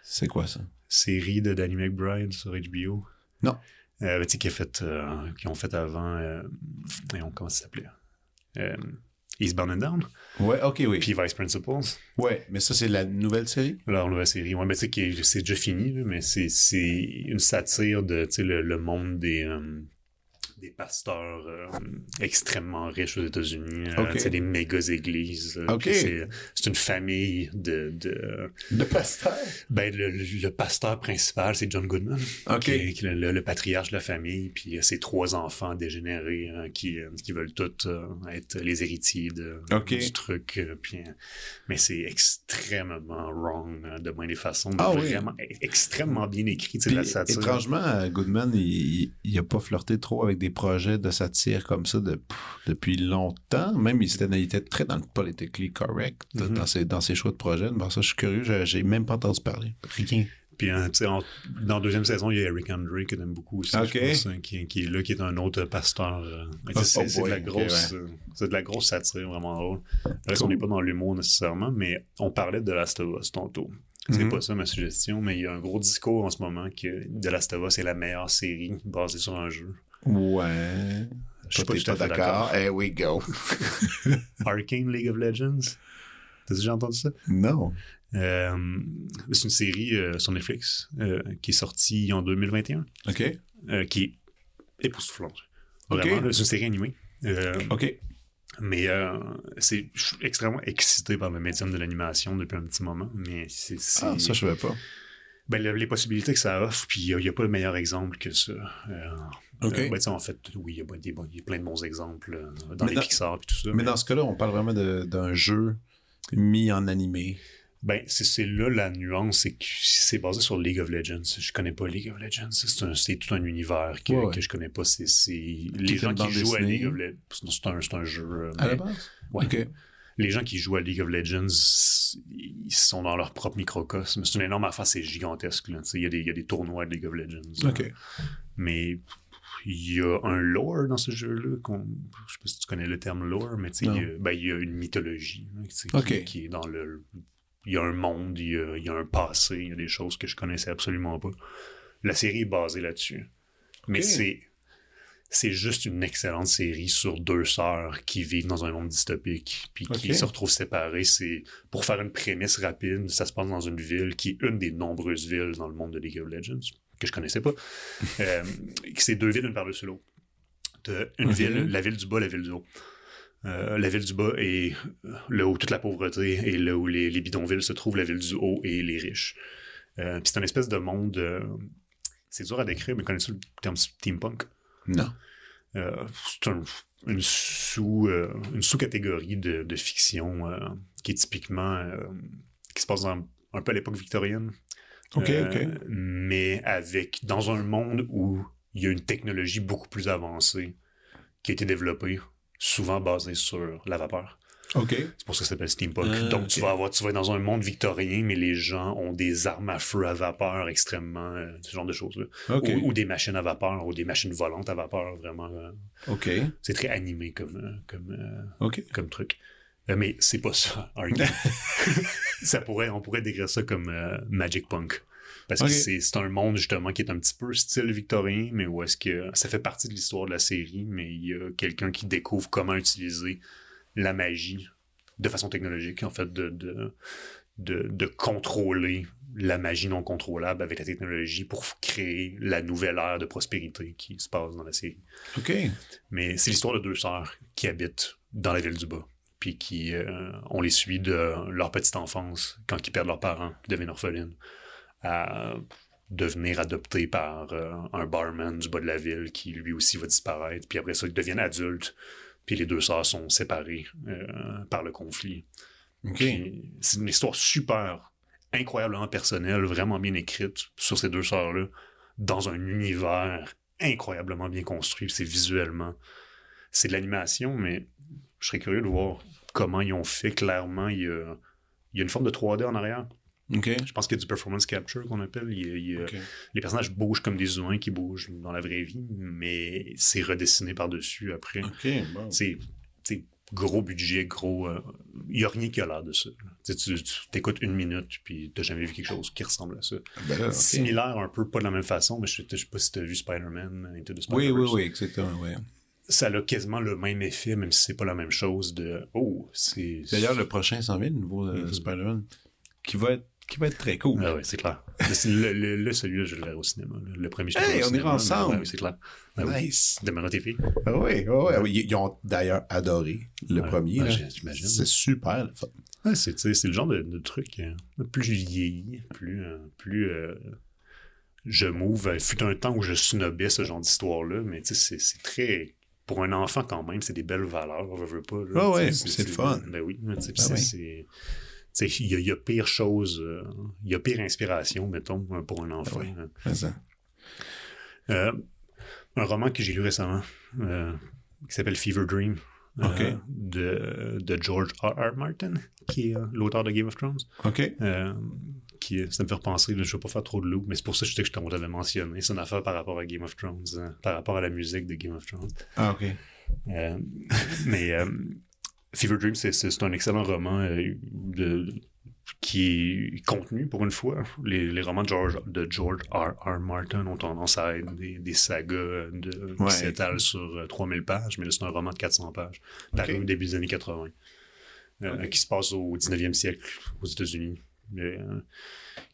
C'est quoi ça? Série de Danny McBride sur HBO. Non. Euh, tu sais, qui, a fait, euh, qui ont fait avant, euh, voyons, comment ça s'appelait? Eastbound and Down, Ouais, ok, oui. puis Vice Principals. Ouais, mais ça, c'est la nouvelle série? Leur nouvelle série. Ouais, mais tu sais, c'est déjà fini, mais c'est, c'est une satire de tu sais, le, le monde des, euh, des pasteurs euh, extrêmement riches aux États-Unis. euh, sais, des méga églises. euh, C'est c'est une famille de... de Le pasteur. ben, le, le- le pasteur principal, c'est John Goodman, OK. qui est, qui est le, le patriarche de la famille, puis ses trois enfants dégénérés hein, qui, qui veulent tous être les héritiers de, du truc. puis, mais c'est extrêmement wrong euh, de bien des façons, Ah vraiment e- extrêmement bien écrit. Puis, satire. étrangement, Goodman, il, il a pas flirté trop avec des projets de satire comme ça de- pff, depuis longtemps. Même, il était, il était très dans le politically correct Mhm. dans, ses, dans ses choix de projets. Bon, ça, je suis curieux, j'ai- même pas entendu parler. Rien. Puis hein, tu sais, en- dans la deuxième saison, il y a Eric Andre que j'aime beaucoup aussi, pense, hein, qui, qui est là, qui est un autre pasteur. euh, Oh, oh c'est de la grosse, euh, c'est de la grosse satire vraiment drôle. Là, on n'est pas dans l'humour nécessairement, mais on parlait de Last of Us tantôt. C'est Mhm. pas ça ma suggestion, mais il y a un gros discours en ce moment que The Last of Us est la meilleure série basée sur un jeu. Ouais. Je suis pas t'es tout à fait d'accord. Here we go. Arcane League of Legends? T'as déjà entendu ça? Non. Euh, c'est une série euh, sur Netflix euh, qui est sortie en 2021. OK. euh, qui est époustouflante. Ok. Vraiment, là, c'est une série animée. Euh, OK. Mais euh, c'est, je suis extrêmement excité par le médium de l'animation depuis un petit moment. Mais c'est- Ah, ça, je savais pas. Ben, le- les possibilités que ça offre, puis il n'y a, pas de meilleur exemple que ça. Euh, euh, ben, en fait, oui, il y, a, y plein de bons exemples euh, dans Mais les dans- Pixar et tout ça. Mais dans ce cas-là, on parle vraiment d'un jeu mis en animé. Ben, c'est, là la nuance, c'est que c'est basé sur League of Legends. Je connais pas League of Legends. C'est, tout un univers que, Ouais, ouais. que je connais pas. C'est, les gens qui jouent à. League of Legends. C'est un, jeu. euh, À la base? Ouais. Les gens qui jouent à League of Legends, ils sont dans leur propre microcosme. C'est une énorme affaire, c'est gigantesque. là. Il y, a des- il y a des tournois de League of Legends. Mais il y a un lore dans ce jeu-là. Je sais pas si tu connais le terme lore, mais il y, a, ben, il y a une mythologie là, qui, est dans le. Il y a un monde, il y a, il y a un passé, il y a des choses que je connaissais absolument pas. La série est basée là-dessus. Mais c'est. C'est juste une excellente série sur deux sœurs qui vivent dans un monde dystopique, puis qui se retrouvent séparées. C'est pour faire une prémisse rapide, ça se passe dans une ville qui est une des nombreuses villes dans le monde de League of Legends que je connaissais pas. euh, c'est deux villes une par-dessus l'autre. Une ville, la ville du bas, la ville du haut. Euh, la ville du bas est là où toute la pauvreté et là où les, les bidonvilles se trouvent, la ville du haut et les riches. Euh, c'est un espèce de monde. euh, c'est dur à décrire, mais connais-tu le terme steampunk? Non. Euh, c'est un- une sous euh, une sous-catégorie de, de fiction euh, qui est typiquement euh, qui se passe dans- un peu à l'époque victorienne. OK, Euh, OK. Mais avec dans un monde où il y a une technologie beaucoup plus avancée qui a été développée, souvent basée sur la vapeur. OK. C'est pour ça que ça s'appelle steampunk. Ah, Donc tu vas avoir, tu vas être dans un monde victorien, mais les gens ont des armes à feu à vapeur extrêmement, euh, ce genre de choses-là. OK. Ou, ou des machines à vapeur, ou des machines volantes à vapeur, vraiment. euh, OK. c'est très animé comme, euh, comme, euh, comme truc. Euh, mais c'est pas ça, ça pourrait, on pourrait décrire ça comme euh, Magic Punk. Parce que c'est c'est un monde justement qui est un petit peu style victorien, mais où est-ce que ça fait partie de l'histoire de la série, mais il y a quelqu'un qui découvre comment utiliser la magie de façon technologique, en fait, de, de, de, de contrôler la magie non contrôlable avec la technologie pour créer la nouvelle ère de prospérité qui se passe dans la série. OK. Mais c'est l'histoire de deux sœurs qui habitent dans la ville du bas. Puis qui, euh, on les suit de leur petite enfance, quand ils perdent leurs parents, qui deviennent orphelines, à devenir adoptés par euh, un barman du bas de la ville qui lui aussi va disparaître. Puis après ça, ils deviennent adultes. Puis les deux sœurs sont séparées euh, par le conflit. C'est une histoire super, incroyablement personnelle, vraiment bien écrite sur ces deux sœurs-là, dans un univers incroyablement bien construit. C'est visuellement. C'est de l'animation, mais je serais curieux de voir comment ils ont fait. Clairement, il y a, il y a une forme de 3D en arrière. Je pense qu'il y a du performance capture qu'on appelle. Il y a- il y a- OK. Les personnages bougent comme des humains qui bougent dans la vraie vie, mais c'est redessiné par-dessus après. OK. Bon. C'est gros budget, gros. Il n'y a rien qui a l'air de ça. Tu, tu, tu t'écoutes une minute, puis t'as jamais vu quelque chose qui ressemble à ça. Ben là, OK. Similaire un peu, pas de la même façon, mais je je sais pas si t'as vu Spider-Man Into the Oui, oui, oui, exactement, oui. Ça a quasiment le même effet, même si c'est pas la même chose de Oh, c'est. D'ailleurs, le prochain s'en vient, le nouveau euh, Mhm. Spider-Man, qui va être qui va être très cool. Ah oui, c'est clair. Le, le, le- celui-là, je le verrai au cinéma. Le premier, je Hey, on cinéma, ira ensemble. ouais, oui, c'est clair. Ah oui. Nice. Demain, tes filles. Ah oui, ah oui, ah oui. Ils, ont d'ailleurs adoré le premier. j'imagine. C'est super le fun. Ouais, c'est, le genre de, de truc, euh, plus je vieillis, plus, euh, plus euh, je m'ouvre. Il fut un temps où je snobais ce genre d'histoire-là, mais c'est, c'est très... Pour un enfant, quand même, c'est des belles valeurs, je veux pas. là. Ah ouais, c'est le fun. Ben oui, Ah c'est... oui. Il y, a- il y a pire chose, euh, il y a pire inspiration, mettons, euh, pour un enfant. Ah oui. hein. Ça. Euh, un roman que j'ai lu récemment, euh, qui s'appelle Fever Dream, euh, de, de George R. R. Martin, qui est l'auteur de Game of Thrones. OK. Qui, ça me fait repenser, là, je ne vais pas faire trop de loup, mais c'est pour ça que je sais que je t'en avais mentionné. C'est une affaire par rapport à Game of Thrones, hein, par rapport à la musique de Game of Thrones. Ah, OK. Mais Fever Dream, c'est- un excellent roman euh, de, qui est contenu pour une fois. Les, les romans de George, de George R. R. Martin ont tendance à être des, des sagas de, Ouais. qui s'étalent sur euh, 3000 pages, mais là, c'est un roman de 400 pages, paru au début des années 80, euh, qui se passe au 19e siècle aux États-Unis. Euh,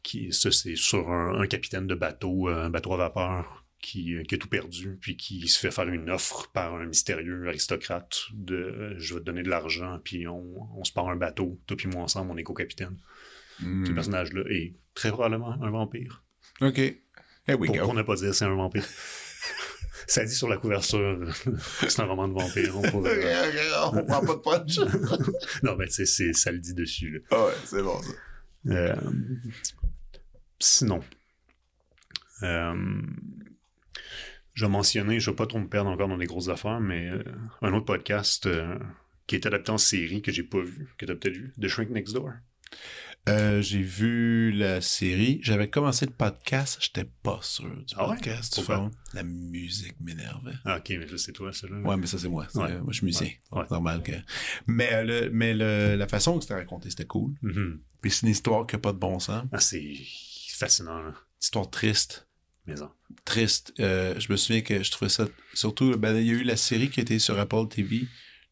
qui, ça, c'est sur un, un capitaine de bateau, euh, un bateau à vapeur, qui, euh, qui a tout perdu, puis qui se fait faire une offre par un mystérieux aristocrate de euh, je vais te donner de l'argent, puis on, on se part un bateau, toi puis moi ensemble, on est co-capitaine. Hmm. Ce personnage-là est très probablement un vampire. OK. Here we Pour, go. pour ne pas dire c'est un vampire. Ça dit sur la couverture que c'est un roman de vampire. On pourrait- on prend pas de punch. Non, mais c'est, c'est, ça le dit dessus. Ah ouais, c'est bon ça. Euh, sinon, euh, je vais mentionner, je ne vais pas trop me perdre encore dans des grosses affaires, mais euh, un autre podcast euh, qui est adapté en série que j'ai pas vu, que tu as peut-être vu, The Shrink Next Door. Euh, j'ai vu la série. J'avais commencé le podcast. J'étais pas sûr du Ah ouais? podcast. Pourquoi? Fond. La musique m'énervait. Ah, ok, mais là, c'est toi, celui-là. Ouais, mais ça, c'est moi. Ouais. Moi, je suis musicien. Ouais. C'est normal que. Mais, euh, le, mais le, la façon que c'était raconté, c'était cool. Puis c'est une histoire qui a pas de bon sens. Ah, c'est fascinant, là. Histoire triste. Maison. Triste. Euh, je me souviens que je trouvais ça. Surtout, ben, il y a eu la série qui était sur Apple TV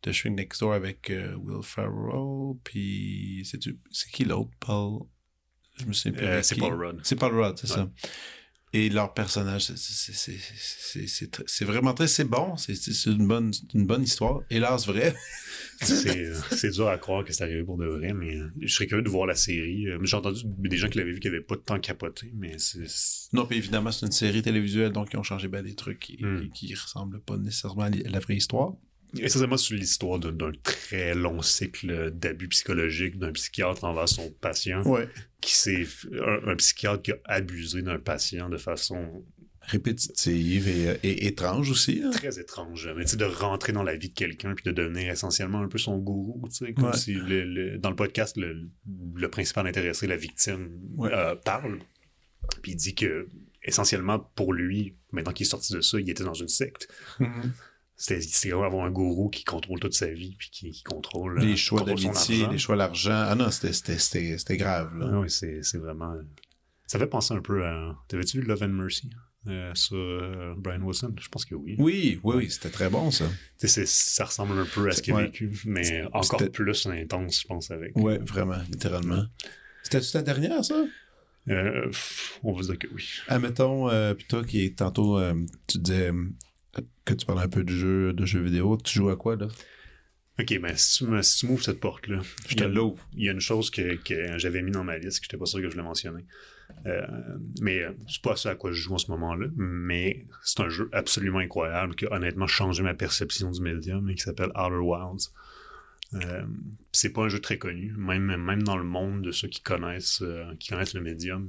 de Shrink Next Door avec euh, Will Ferrell. Puis c'est qui l'autre, Paul? Je me souviens plus. Euh, c'est. Paul Rudd. C'est Paul Rudd, c'est Ouais. ça. Et leur personnage, c'est- vraiment très, c'est bon, c'est une bonne, une bonne histoire. Hélas, vrai. C'est dur à croire que c'est arrivé pour de vrai, mais euh, je serais curieux de voir la série. Euh, J'ai entendu des gens qui l'avaient vu qui n'avaient pas de temps capoté, mais c'est. Non, puis évidemment, c'est une série télévisuelle, donc ils ont changé ben des trucs qui, Mm. qui ressemblent pas nécessairement à la vraie histoire. Essentiellement sur l'histoire d'un d'un très long cycle d'abus psychologiques d'un psychiatre envers son patient, Ouais. Qui s'est un, un psychiatre qui a abusé d'un patient de façon Répétitive et, euh, et étrange aussi. hein? très étrange. Mais tu sais, de rentrer dans la vie de quelqu'un puis de devenir essentiellement un peu son gourou, tu sais, comme Ouais. si le, le- dans le podcast, le, le principal intéressé, la victime, Ouais. euh, parle. Puis il dit que essentiellement pour lui, maintenant qu'il est sorti de ça, il était dans une secte. Mhm. C'est comme avoir un gourou qui contrôle toute sa vie puis qui, qui contrôle Les euh, choix d'amitié, les choix d'argent. Ah non, c'était- grave. Là. Ah oui, c'est vraiment. Ça fait penser un peu à. T'avais-tu vu Love and Mercy euh, sur euh, Brian Wilson? Je pense que oui. Oui, oui, oui, c'était très bon ça. Ça ressemble un peu à ce qu'il a Ouais. vécu, mais encore plus intense, je pense, avec. Ouais, vraiment, littéralement. C'était-tu ta dernière, ça? On va dire que oui. Admettons, puis toi qui est tantôt, tu disais que tu parlais un peu de jeux, de jeux vidéo. Tu joues à quoi, là? Ok, ben si tu me- si tu m'ouvres cette porte-là, Je te l'ouvre. Il y a une chose que, que j'avais mis dans ma liste, que j'étais pas sûr que je voulais mentionner. Euh, mais euh, c'est pas ça à quoi je joue en ce moment-là. Mais c'est un jeu absolument incroyable qui a honnêtement changé ma perception du médium et qui s'appelle Outer Wilds. Euh, c'est pas un jeu très connu, même, même dans le monde de ceux qui connaissent, euh, qui connaissent le médium.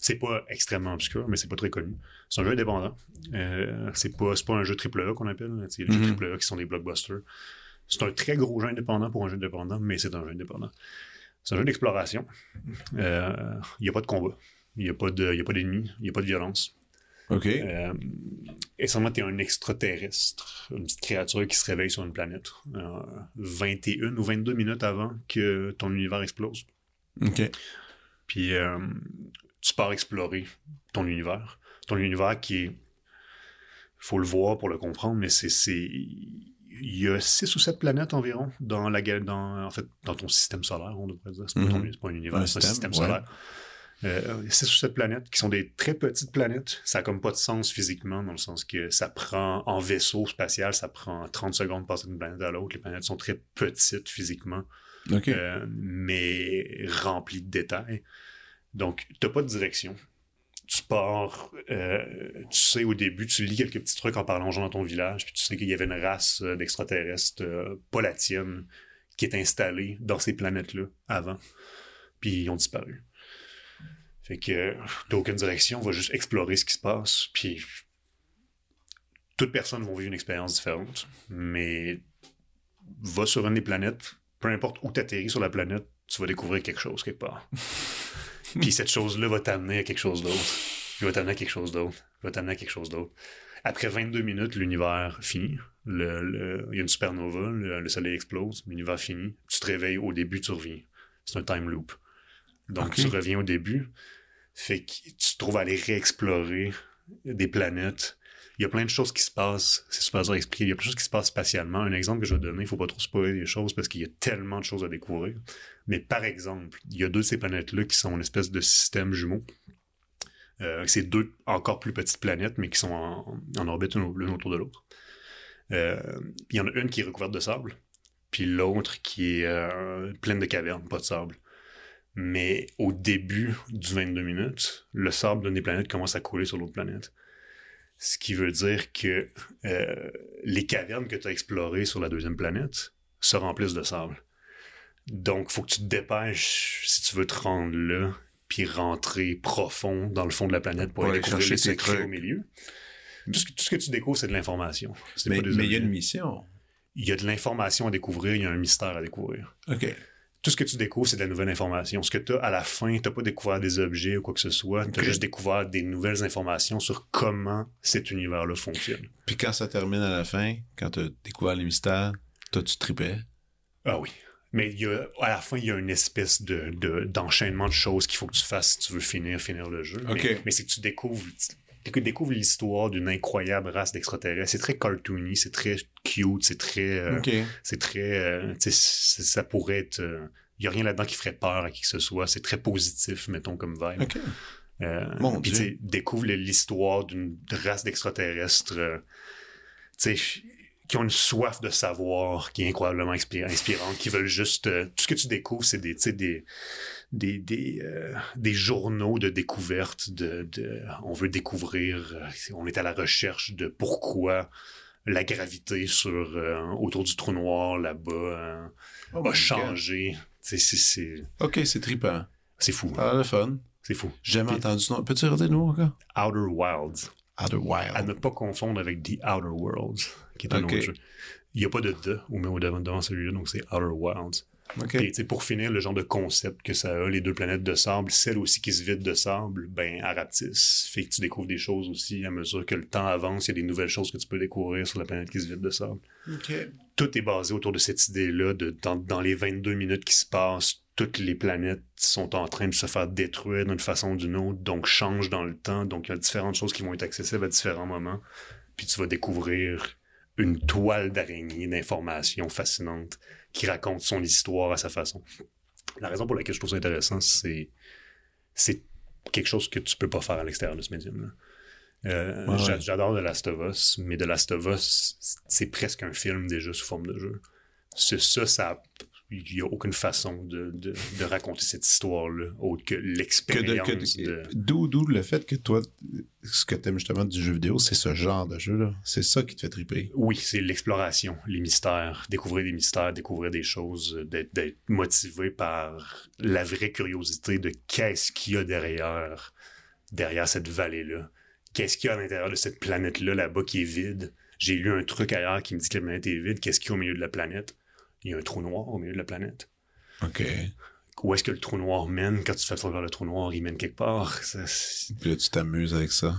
Euh, c'est pas extrêmement obscur, mais c'est pas très connu. C'est un jeu indépendant. Euh, c'est pas, pas un jeu AAA qu'on appelle. C'est les Mhm. jeux AAA qui sont des blockbusters. C'est un très gros jeu indépendant pour un jeu indépendant, mais c'est un jeu indépendant. C'est un jeu d'exploration. Euh, Il n'y a pas de combat. Il n'y a pas a d'ennemis. Il n'y a pas de violence. OK. Euh, essentiellement, tu es un extraterrestre, une petite créature qui se réveille sur une planète euh, 21 ou 22 minutes avant que ton univers explose. OK. Puis euh, tu pars explorer ton univers. Ton univers qui est. faut le voir pour le comprendre, mais c'est. c'est- il y a six ou sept planètes environ dans la dans en fait dans ton système solaire, on devrait dire. C'est c'est pas un univers, Un c'est un système, système ouais. solaire. Euh, six ou sept planètes qui sont des très petites planètes. Ça a comme pas de sens physiquement, dans le sens que ça prend en vaisseau spatial, ça prend 30 secondes de passer d'une planète à l'autre. Les planètes sont très petites physiquement, euh, mais remplies de détails. Donc, t'as pas de direction. Tu pars, euh, tu sais au début, tu lis quelques petits trucs en parlant aux gens dans ton village, puis tu sais qu'il y avait une race euh, d'extraterrestres, euh, qui est installée dans ces planètes-là avant, puis ils ont disparu. Fait que t'as aucune direction, on va juste explorer ce qui se passe, puis toutes personnes vont vivre une expérience différente, mais va sur une des planètes, peu importe où t'atterris sur la planète, tu vas découvrir quelque chose quelque part. Puis cette chose-là va t'amener à quelque chose d'autre. Il va t'amener à quelque chose d'autre. Va t'amener à quelque chose d'autre. Après 22 minutes, l'univers finit. Le, le- il y a une supernova, le, le soleil explose, l'univers finit. Tu te réveilles au début, tu reviens. C'est un time loop. Donc tu reviens au début. Fait que tu te trouves à aller réexplorer des planètes. Il y a plein de choses qui se passent. C'est super dur à expliquer. Il y a plein de choses qui se passent spatialement. Un exemple que je vais donner, il faut pas trop spoiler les choses parce qu'il y a tellement de choses à découvrir. Mais par exemple, il y a deux de ces planètes-là qui sont une espèce de système jumeau. Euh, c'est deux encore plus petites planètes, mais qui sont en, orbite l'une l'une autour de l'autre. Euh, il y en a une qui est recouverte de sable, puis l'autre qui est euh, pleine de cavernes, pas de sable. Mais au début du 22 minutes, le sable d'une des planètes commence à couler sur l'autre planète. Ce qui veut dire que euh, les cavernes que tu as explorées sur la deuxième planète se remplissent de sable. Donc, faut que tu te dépêches si tu veux te rendre là, puis rentrer profond dans le fond de la planète pour, aller chercher les tes secrets trucs. au milieu. Tout ce, que, tout ce que tu découvres, c'est de l'information. Mais mais il y a une mission. Il y a de l'information à découvrir, il y a un mystère à découvrir. OK. Tout ce que tu découvres, c'est de la nouvelle information. Ce que tu as à la fin, tu pas découvert des objets ou quoi que ce soit. Tu as juste découvert des nouvelles informations sur comment cet univers-là fonctionne. Puis quand ça termine à la fin, quand tu as découvert les mystères, toi, tu tripais? Ah oui. Mais il y a, à la fin, il y a une espèce de, de- d'enchaînement de choses qu'il faut que tu fasses si tu veux finir, finir le jeu. Mais, mais c'est que tu découvres, tu découvres l'histoire d'une incroyable race d'extraterrestres. C'est très cartoony, c'est très cute, c'est très, euh, c'est très, euh, ça pourrait être, il y a rien là-dedans qui ferait peur à qui que ce soit. C'est très positif, mettons, comme vibe. OK. Euh, puis tu sais, découvre le- l'histoire d'une race d'extraterrestres, euh, qui ont une soif de savoir qui est incroyablement inspira- inspirante, qui veulent juste, euh, tout ce que tu découvres, c'est des, des, des, euh, des journaux de découverte, de, de, on veut découvrir, euh, on est à la recherche de pourquoi la gravité sur euh, autour du trou noir là-bas Oh a changé. C'est c'est- OK, c'est trippant. c'est fou. Ah, le fun. C'est fou. J'ai jamais entendu ce nom. Peux-tu redire le nom encore? Outer Wilds. Outer Wild. à ne pas confondre avec The Outer Worlds, qui est un autre jeu. Il n'y a pas de au au devant, devant celui-là, donc c'est Outer Wilds. OK. Et tu sais, pour finir, le genre de concept que ça a, les deux planètes de sable, celle aussi qui se vide de sable, ben, à rapetisse. Fait que tu découvres des choses aussi à mesure que le temps avance, il y a des nouvelles choses que tu peux découvrir sur la planète qui se vide de sable. Tout est basé autour de cette idée-là de, dans, dans les 22 minutes qui se passent, toutes les planètes sont en train de se faire détruire d'une façon ou d'une autre, donc changent dans le temps, donc il y a différentes choses qui vont être accessibles à différents moments, puis tu vas découvrir une toile d'araignée d'informations fascinantes qui raconte son histoire à sa façon. La raison pour laquelle je trouve ça intéressant, c'est c'est quelque chose que tu peux pas faire à l'extérieur de ce médium-là. Euh, Ouais, j'a- ouais. J'adore The Last of Us, mais The Last of Us, c'est presque un film déjà sous forme de jeu. C'est ça, ça, il n'y a aucune façon de, de, de raconter cette histoire-là autre que l'expérience de, D'où d'où le fait que toi, ce que t'aimes justement du jeu vidéo, c'est ce genre de jeu-là. C'est ça qui te fait triper. Oui, c'est l'exploration, les mystères, découvrir des mystères, découvrir des choses, d'être d'être motivé par la vraie curiosité de qu'est-ce qu'il y a derrière, derrière cette vallée-là. Qu'est-ce qu'il y a à l'intérieur de cette planète-là, là-bas, qui est vide? J'ai lu un truc ailleurs qui me dit que la planète est vide. Qu'est-ce qu'il y a au milieu de la planète? Il y a un trou noir au milieu de la planète. OK. Où est-ce que le trou noir mène? Quand tu fais travers le trou noir, il mène quelque part. Ça, Puis là, tu t'amuses avec ça.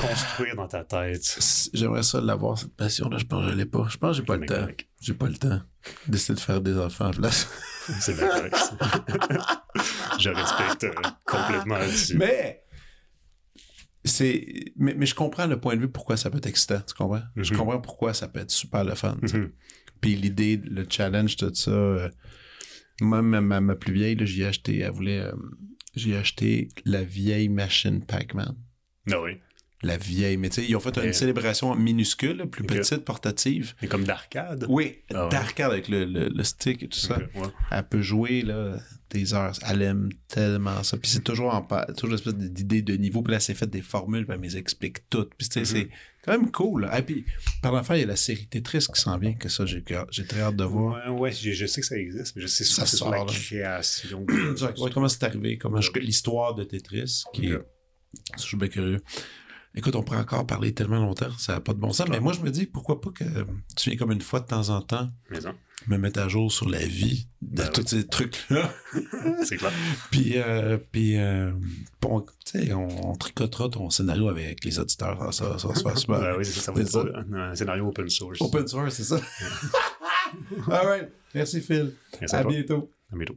construire dans ta tête. J'aimerais ça l'avoir, cette passion-là. Je pense que je l'ai pas. Je pense que j'ai pas le temps. J'ai pas le temps d'essayer de faire des enfants en place. C'est ça. Je respecte euh, complètement là-dessus. Mais c'est, mais, mais je comprends le point de vue pourquoi ça peut être excitant, tu comprends? Je Mhm. comprends pourquoi ça peut être super le fun. Mhm. Puis l'idée, le challenge, tout ça. euh, moi, ma, ma, ma plus vieille, là, j'y ai acheté, elle voulait. euh, j'ai acheté la vieille machine Pac-Man. Ah oui. La vieille, mais tu sais, ils ont fait une Et- célébration minuscule, plus petite, portative. Mais comme d'arcade? Oui, Ah ouais. d'arcade avec le, le, le stick et tout ça. Ouais. Elle peut jouer là, des heures. Elle aime tellement ça. Puis c'est toujours en toujours une espèce d'idée de niveau. Puis là, c'est fait des formules, puis elle les explique toutes. Puis tu sais, c'est quand même cool. là. Et puis, par la fin, il y a la série Tetris qui s'en vient, que ça, j'ai j'ai très hâte de voir. Ouais, ouais, je, je sais que ça existe, mais je sais Ça sort, la là. création. Comment c'est arrivé, comment je- l'histoire de Tetris, qui est- je suis bien curieux. Écoute, on pourrait encore parler tellement longtemps, ça n'a pas de bon sens, mais moi je me dis, pourquoi pas que tu viens comme une fois de temps en temps me mettre à jour sur la vie de Ben tous ces trucs-là. c'est clair. puis, euh, puis euh, bon, tu sais, on, on tricotera ton scénario avec les auditeurs, ça, ça, ça. Ben oui, c'est ça, ça va être ça, un scénario open source. Open source, c'est ça? All right. Merci Phil. Merci à bientôt. À bientôt.